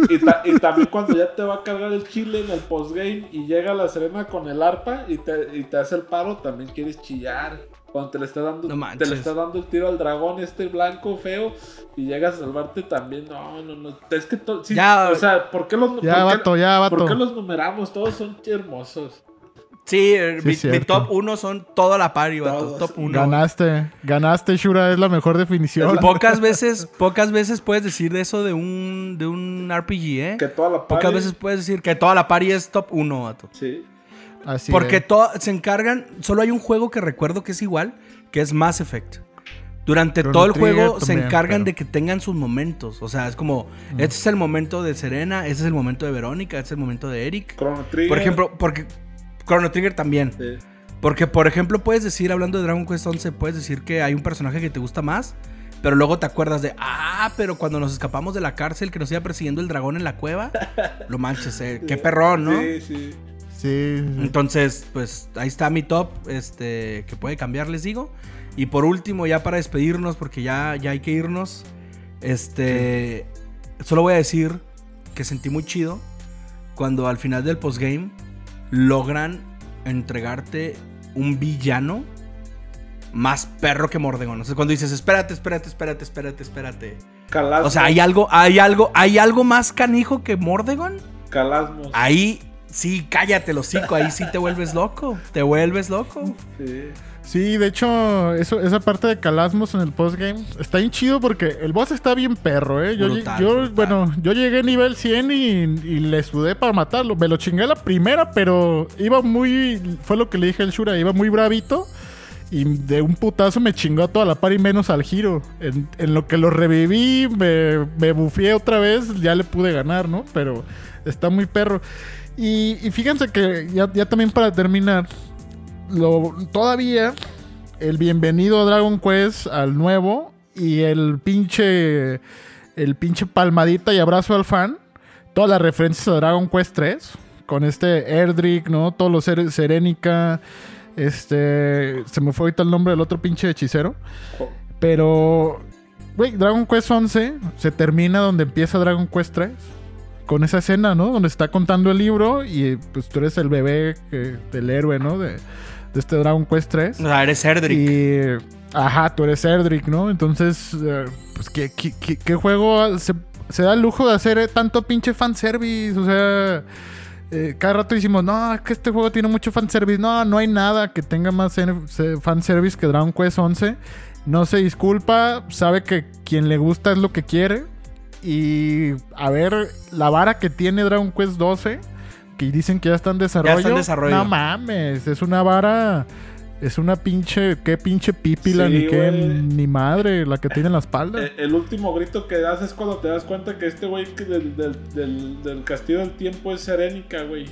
y, ta- y también cuando ya te va a cargar el chile en el postgame y llega la Serena con el arpa y te, y te hace el paro, también quieres chillar. Cuando te le está dando, No te le está dando el tiro al dragón este blanco feo y llegas a salvarte también. No, no, no. Es que sí, Ya. o sea, ¿por qué los Ya, por qué- vato, ya, vato. ¿Por qué los numeramos? Todos son hermosos. Sí, eh, Sí, mi, top 1 son toda la party, vato. Todos. Top 1. Ganaste, ganaste, Shura, es la mejor definición. Pocas veces, pocas veces puedes decir de eso de un, de un RPG, ¿eh? Que toda la Pocas veces puedes decir que toda la party es top 1, vato. Sí. Así Porque se encargan, solo hay un juego que recuerdo que es igual, que es Mass Effect. Durante Chrono todo el Trigger juego se encargan pero- de que tengan sus momentos. O sea, es como, este es el momento de Serena, este es el momento de Verónica, este es el momento de Eric. Chrono Trigger. Por ejemplo, porque Chrono Trigger también. Sí. Porque, por ejemplo, puedes decir, hablando de Dragon Quest 11, puedes decir que hay un personaje que te gusta más, pero luego te acuerdas de, ah, pero cuando nos escapamos de la cárcel que nos iba persiguiendo el dragón en la cueva, lo manches, eh, qué perrón, ¿no? Sí, sí. Sí, sí. Entonces, pues ahí está mi top, este, que puede cambiar, les digo. Y por último, ya para despedirnos, porque ya, ya hay que irnos, este, solo voy a decir que sentí muy chido cuando al final del postgame logran entregarte un villano más perro que Mordegon. O sea, cuando dices, espérate, espérate, espérate, espérate, espérate. Calasmos. O sea, hay algo, hay algo, hay algo más canijo que Mordegon. Calasmos. Ahí sí, cállate los cinco, ahí sí te vuelves loco. Te vuelves loco. Sí. Sí, de hecho, eso, esa parte de Calasmos en el postgame está bien chido porque el boss está bien perro, ¿eh? Yo, Brutal, yo brutal. bueno, yo llegué a nivel 100 y, y le sudé para matarlo. Me lo chingué la primera, pero iba muy... Fue lo que le dije al Shura, iba muy bravito. Y de un putazo me chingó a toda la par y menos al giro. En, en lo que lo reviví, me, me bufié otra vez, ya le pude ganar, ¿no? Pero está muy perro. Y, y fíjense que ya, ya también para terminar, lo, todavía el bienvenido a Dragon Quest al nuevo y el pinche el pinche palmadita y abrazo al fan. Todas las referencias a Dragon Quest 3 con este Erdrick, ¿no? Todos los seres Serenica, este se me fue ahorita el nombre del otro pinche hechicero, pero güey, Dragon Quest 11 se termina donde empieza Dragon Quest 3 con esa escena, ¿no? Donde está contando el libro y pues tú eres el bebé que- del héroe, ¿no? De, de este Dragon Quest 3. O sea, eres Erdrick. Y. Ajá, tú eres Erdrick, ¿no? Entonces, eh, pues, ¿qué, qué, qué- qué juego se, se da el lujo de hacer eh, tanto pinche fanservice? O sea, eh, cada rato decimos, no, es que este juego tiene mucho fanservice. No, no hay nada que tenga más fanservice que Dragon Quest 11. No se disculpa, sabe que quien le gusta es lo que quiere. Y a ver, la vara que tiene Dragon Quest 12, que dicen que ya está en desarrollo. en desarrollo. No mames, es una vara. Es una pinche. ¿Qué pinche pípila? Sí, ni qué. Ni madre, la que tiene en la espalda. Eh, El último grito que das es cuando te das cuenta que este güey del, del, del, del castillo del tiempo es Serénica, güey.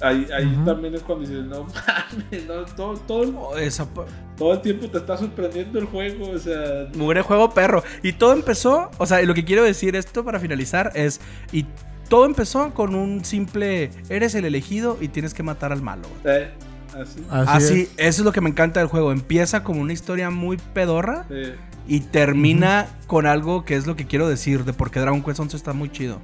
Ahí, ahí también es cuando dices, no mames, no, todo, todo, el- Oh, esa todo el tiempo te está sorprendiendo el juego, o sea... Mugre juego perro. Y todo empezó, o sea, y lo que quiero decir esto para finalizar es, y todo empezó con un simple, eres el elegido y tienes que matar al malo. eh, así. Así, Así, es. eso es lo que me encanta del juego. Empieza como una historia muy pedorra y termina con algo que es lo que quiero decir de por qué Dragon Quest 11 está muy chido.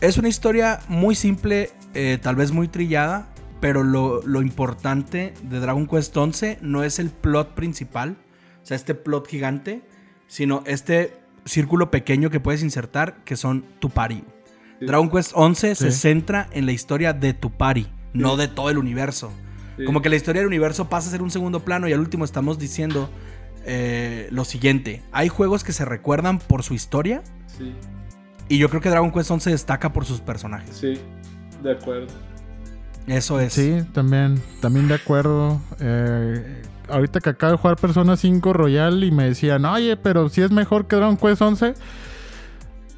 Es una historia muy simple, eh, tal vez muy trillada, pero lo, lo importante de Dragon Quest 11 no es el plot principal, o sea, este plot gigante, sino este círculo pequeño que puedes insertar, que son tu party. Dragon Quest 11 se centra en la historia de tu party, no de todo el universo. sí. Como que la historia del universo pasa a ser un segundo plano y al último estamos diciendo eh, lo siguiente. Hay juegos que se recuerdan por su historia Sí, y yo creo que Dragon Quest 11 destaca por sus personajes. sí, de acuerdo. Eso es. Sí, también, también de acuerdo. Eh, ahorita que acabo de jugar Persona 5 Royal y me decían, oye, pero si es mejor que Dragon Quest 11,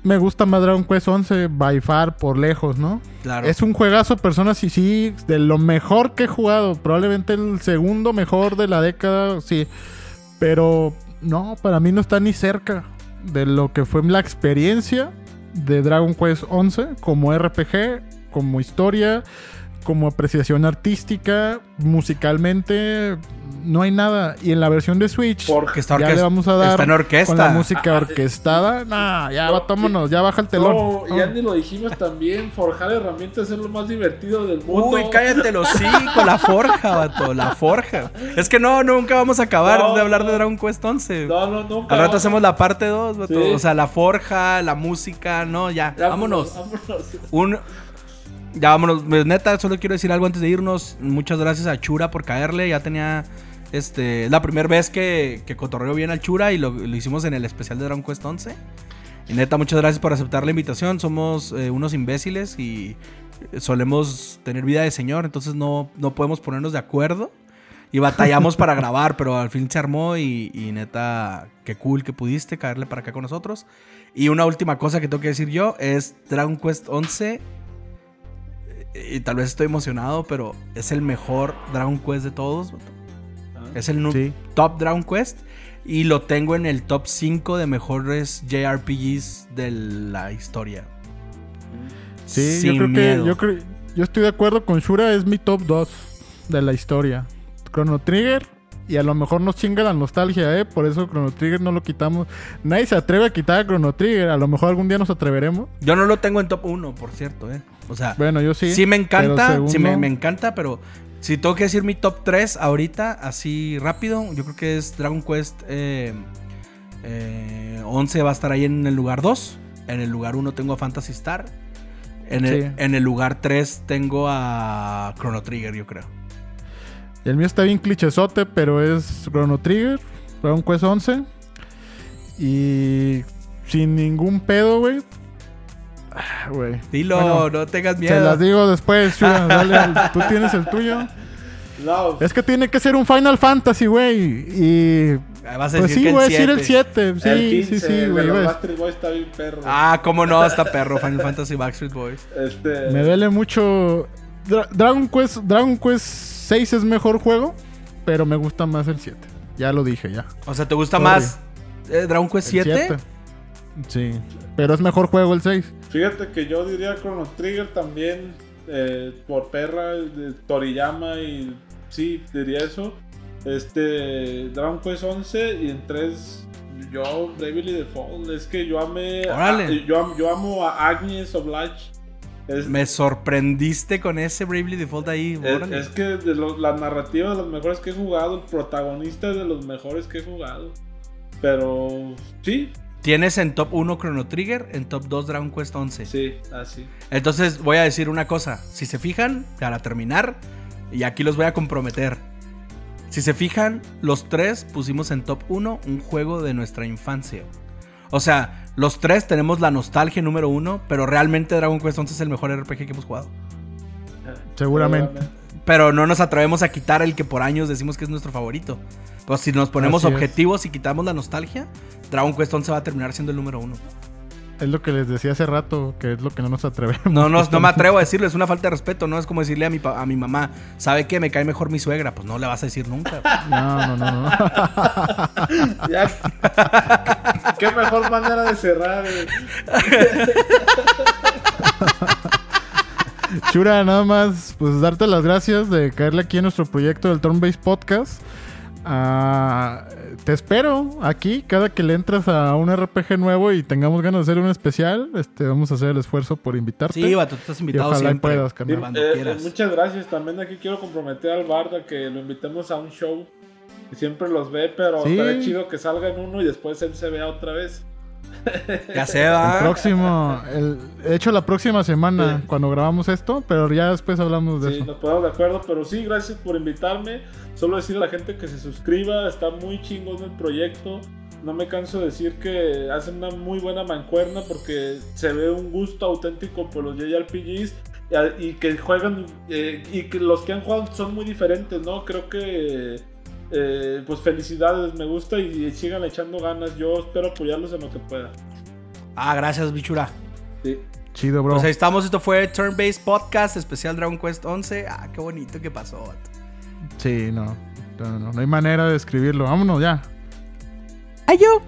me gusta más Dragon Quest 11 by far, por lejos, ¿no? Claro. Es un juegazo, Persona sí, sí, de lo mejor que he jugado. Probablemente el segundo mejor de la década, sí. Pero no, para mí no está ni cerca de lo que fue la experiencia de Dragon Quest 11 como RPG, como historia, como apreciación artística, musicalmente, no hay nada. Y en la versión de Switch, Por- Que está ya le vamos a dar está en orquesta. con la música orquestada. Nah, ya No, vámonos, ya baja el telón. No, ya No. ni lo dijimos también, forjar herramientas es lo más divertido del mundo. Uy, cállate los con la forja, vato, la forja. Es que no, nunca vamos a acabar No, de hablar de. Dragon Quest 11. No, no, nunca. Al rato vamos. hacemos la parte 2, vato. Sí. O sea, la forja, la música, no, ya. Ya, vámonos. vámonos. Un. Ya vámonos. Pues, Neta, solo quiero decir algo antes de irnos. Muchas gracias a Chura por caerle. Ya tenía. Este. es La primera vez que, que cotorreo bien al Chura y lo, lo hicimos en el especial de Dragon Quest 11. Y neta, muchas gracias por aceptar la invitación. Somos eh, unos imbéciles y solemos tener vida de señor, entonces no, no podemos ponernos de acuerdo. Y batallamos para grabar, pero al fin se armó y, y neta, qué cool que pudiste caerle para acá con nosotros. Y una última cosa que tengo que decir yo es Dragon Quest 11. Y tal vez estoy emocionado, pero es el mejor Dragon Quest de todos. vato. Es el Sí. top Dragon Quest. Y lo tengo en el top 5 de mejores JRPGs de la historia. Sí, Sin yo creo miedo. que yo creo yo estoy de acuerdo con Shura, es mi top 2 de la historia. Chrono Trigger y a lo mejor nos chinga la nostalgia, ¿eh? Por eso Chrono Trigger no lo quitamos. Nadie se atreve a quitar a Chrono Trigger, a lo mejor algún día nos atreveremos. Yo no lo tengo en top 1, por cierto, ¿eh? O sea, Bueno, yo sí. sí, me encanta, sí me, me encanta, pero si tengo que decir mi top 3 ahorita, así rápido, yo creo que es Dragon Quest eh, eh, 11 va a estar ahí en el lugar 2. En el lugar 1 tengo a Fantasy Star. En el, Sí. en el lugar 3 tengo a Chrono Trigger, yo creo. El mío está bien clichesote, pero es Chrono Trigger, Dragon Quest 11. Y sin ningún pedo, güey. Ah, güey. Dilo, Bueno, no tengas Se miedo. las digo después, Shura, dale al- Tú tienes el tuyo. Es que tiene que ser un Final Fantasy, güey. Y. Ah, Vas a Pues decir sí, que voy a el decir el 7. 7. Sí, el 15, sí, sí, güey. Backstreet Boys está bien perro. Ah, cómo no, está perro. Final Fantasy Backstreet Boys. Este, Me duele mucho. Dra- Dragon Quest, Dragon Quest 6 es mejor juego, pero me gusta más el 7. Ya lo dije, ya. O sea, ¿te gusta Sorry. más eh, Dragon Quest El 7? 7. Sí. Pero es mejor juego el 6. Fíjate que yo diría Chrono Trigger también eh, por perra de Toriyama y sí, diría eso. Este Dragon Quest 11 y en 3 yo Bravely Default, es que yo amé Órale. a- yo, yo amo a Agnes Oblige. Es, Me sorprendiste con ese Bravely Default ahí. es, es que de lo- la narrativa de los mejores que he jugado, el protagonista de los mejores que he jugado. Pero sí, Tienes en top 1 Chrono Trigger, en top 2 Dragon Quest 11. sí, así. Entonces voy a decir una cosa. Si se fijan, para terminar, y aquí los voy a comprometer. Si se fijan, los tres pusimos en top 1 un juego de nuestra infancia. O sea, los tres tenemos la nostalgia número uno, pero realmente Dragon Quest 11 es el mejor RPG que hemos jugado. Seguramente. Pero no nos atrevemos a quitar el que por años decimos que es nuestro favorito. Pues si nos ponemos Así es. objetivos y quitamos la nostalgia, Dragon Quest 11 va a terminar siendo el número uno. Es lo que les decía hace rato, que es lo que no nos atrevemos. No, no, no me atrevo a decirlo, es una falta de respeto, no es como decirle a mi, pa- a mi mamá, ¿sabe qué? Me cae mejor mi suegra. Pues no le vas a decir nunca. No, no, no, no. Ya. Qué mejor manera de cerrar. eh. Chura, nada más, pues darte las gracias de caerle aquí a nuestro proyecto del Turn Based Podcast. Ah, te espero aquí cada que le entras a un RPG nuevo y tengamos ganas de hacer un especial. Este, vamos a hacer el esfuerzo por invitarte. Sí, vato, tú estás invitado ojalá siempre. puedas, carnal. Cuando Eh, quieras. muchas gracias. También aquí quiero comprometer al Barda que lo invitemos a un show. Siempre los ve, pero Sí. estaría chido que salga en uno y después él se vea otra vez. Ya se El va. próximo, el, de hecho la próxima semana Sí. cuando grabamos esto, pero ya después hablamos de Sí, eso. nos ponemos de acuerdo, pero sí, gracias por invitarme. Solo decirle a la gente que se suscriba, está muy chingón el proyecto. No me canso de decir que hacen una muy buena mancuerna porque se ve un gusto auténtico por los JRPGs y que juegan eh, y que los que han jugado son muy diferentes, ¿no? Creo que eh, pues felicidades, me gusta y sigan echando ganas. Yo espero apoyarlos en lo que pueda. Ah, gracias, bichura. Sí. Chido, bro. Pues ahí estamos, esto fue Turn Based Podcast, especial Dragon Quest 11. Ah, qué bonito que pasó. Sí, no. No, no, no hay manera de describirlo. Vámonos ya. Adiós.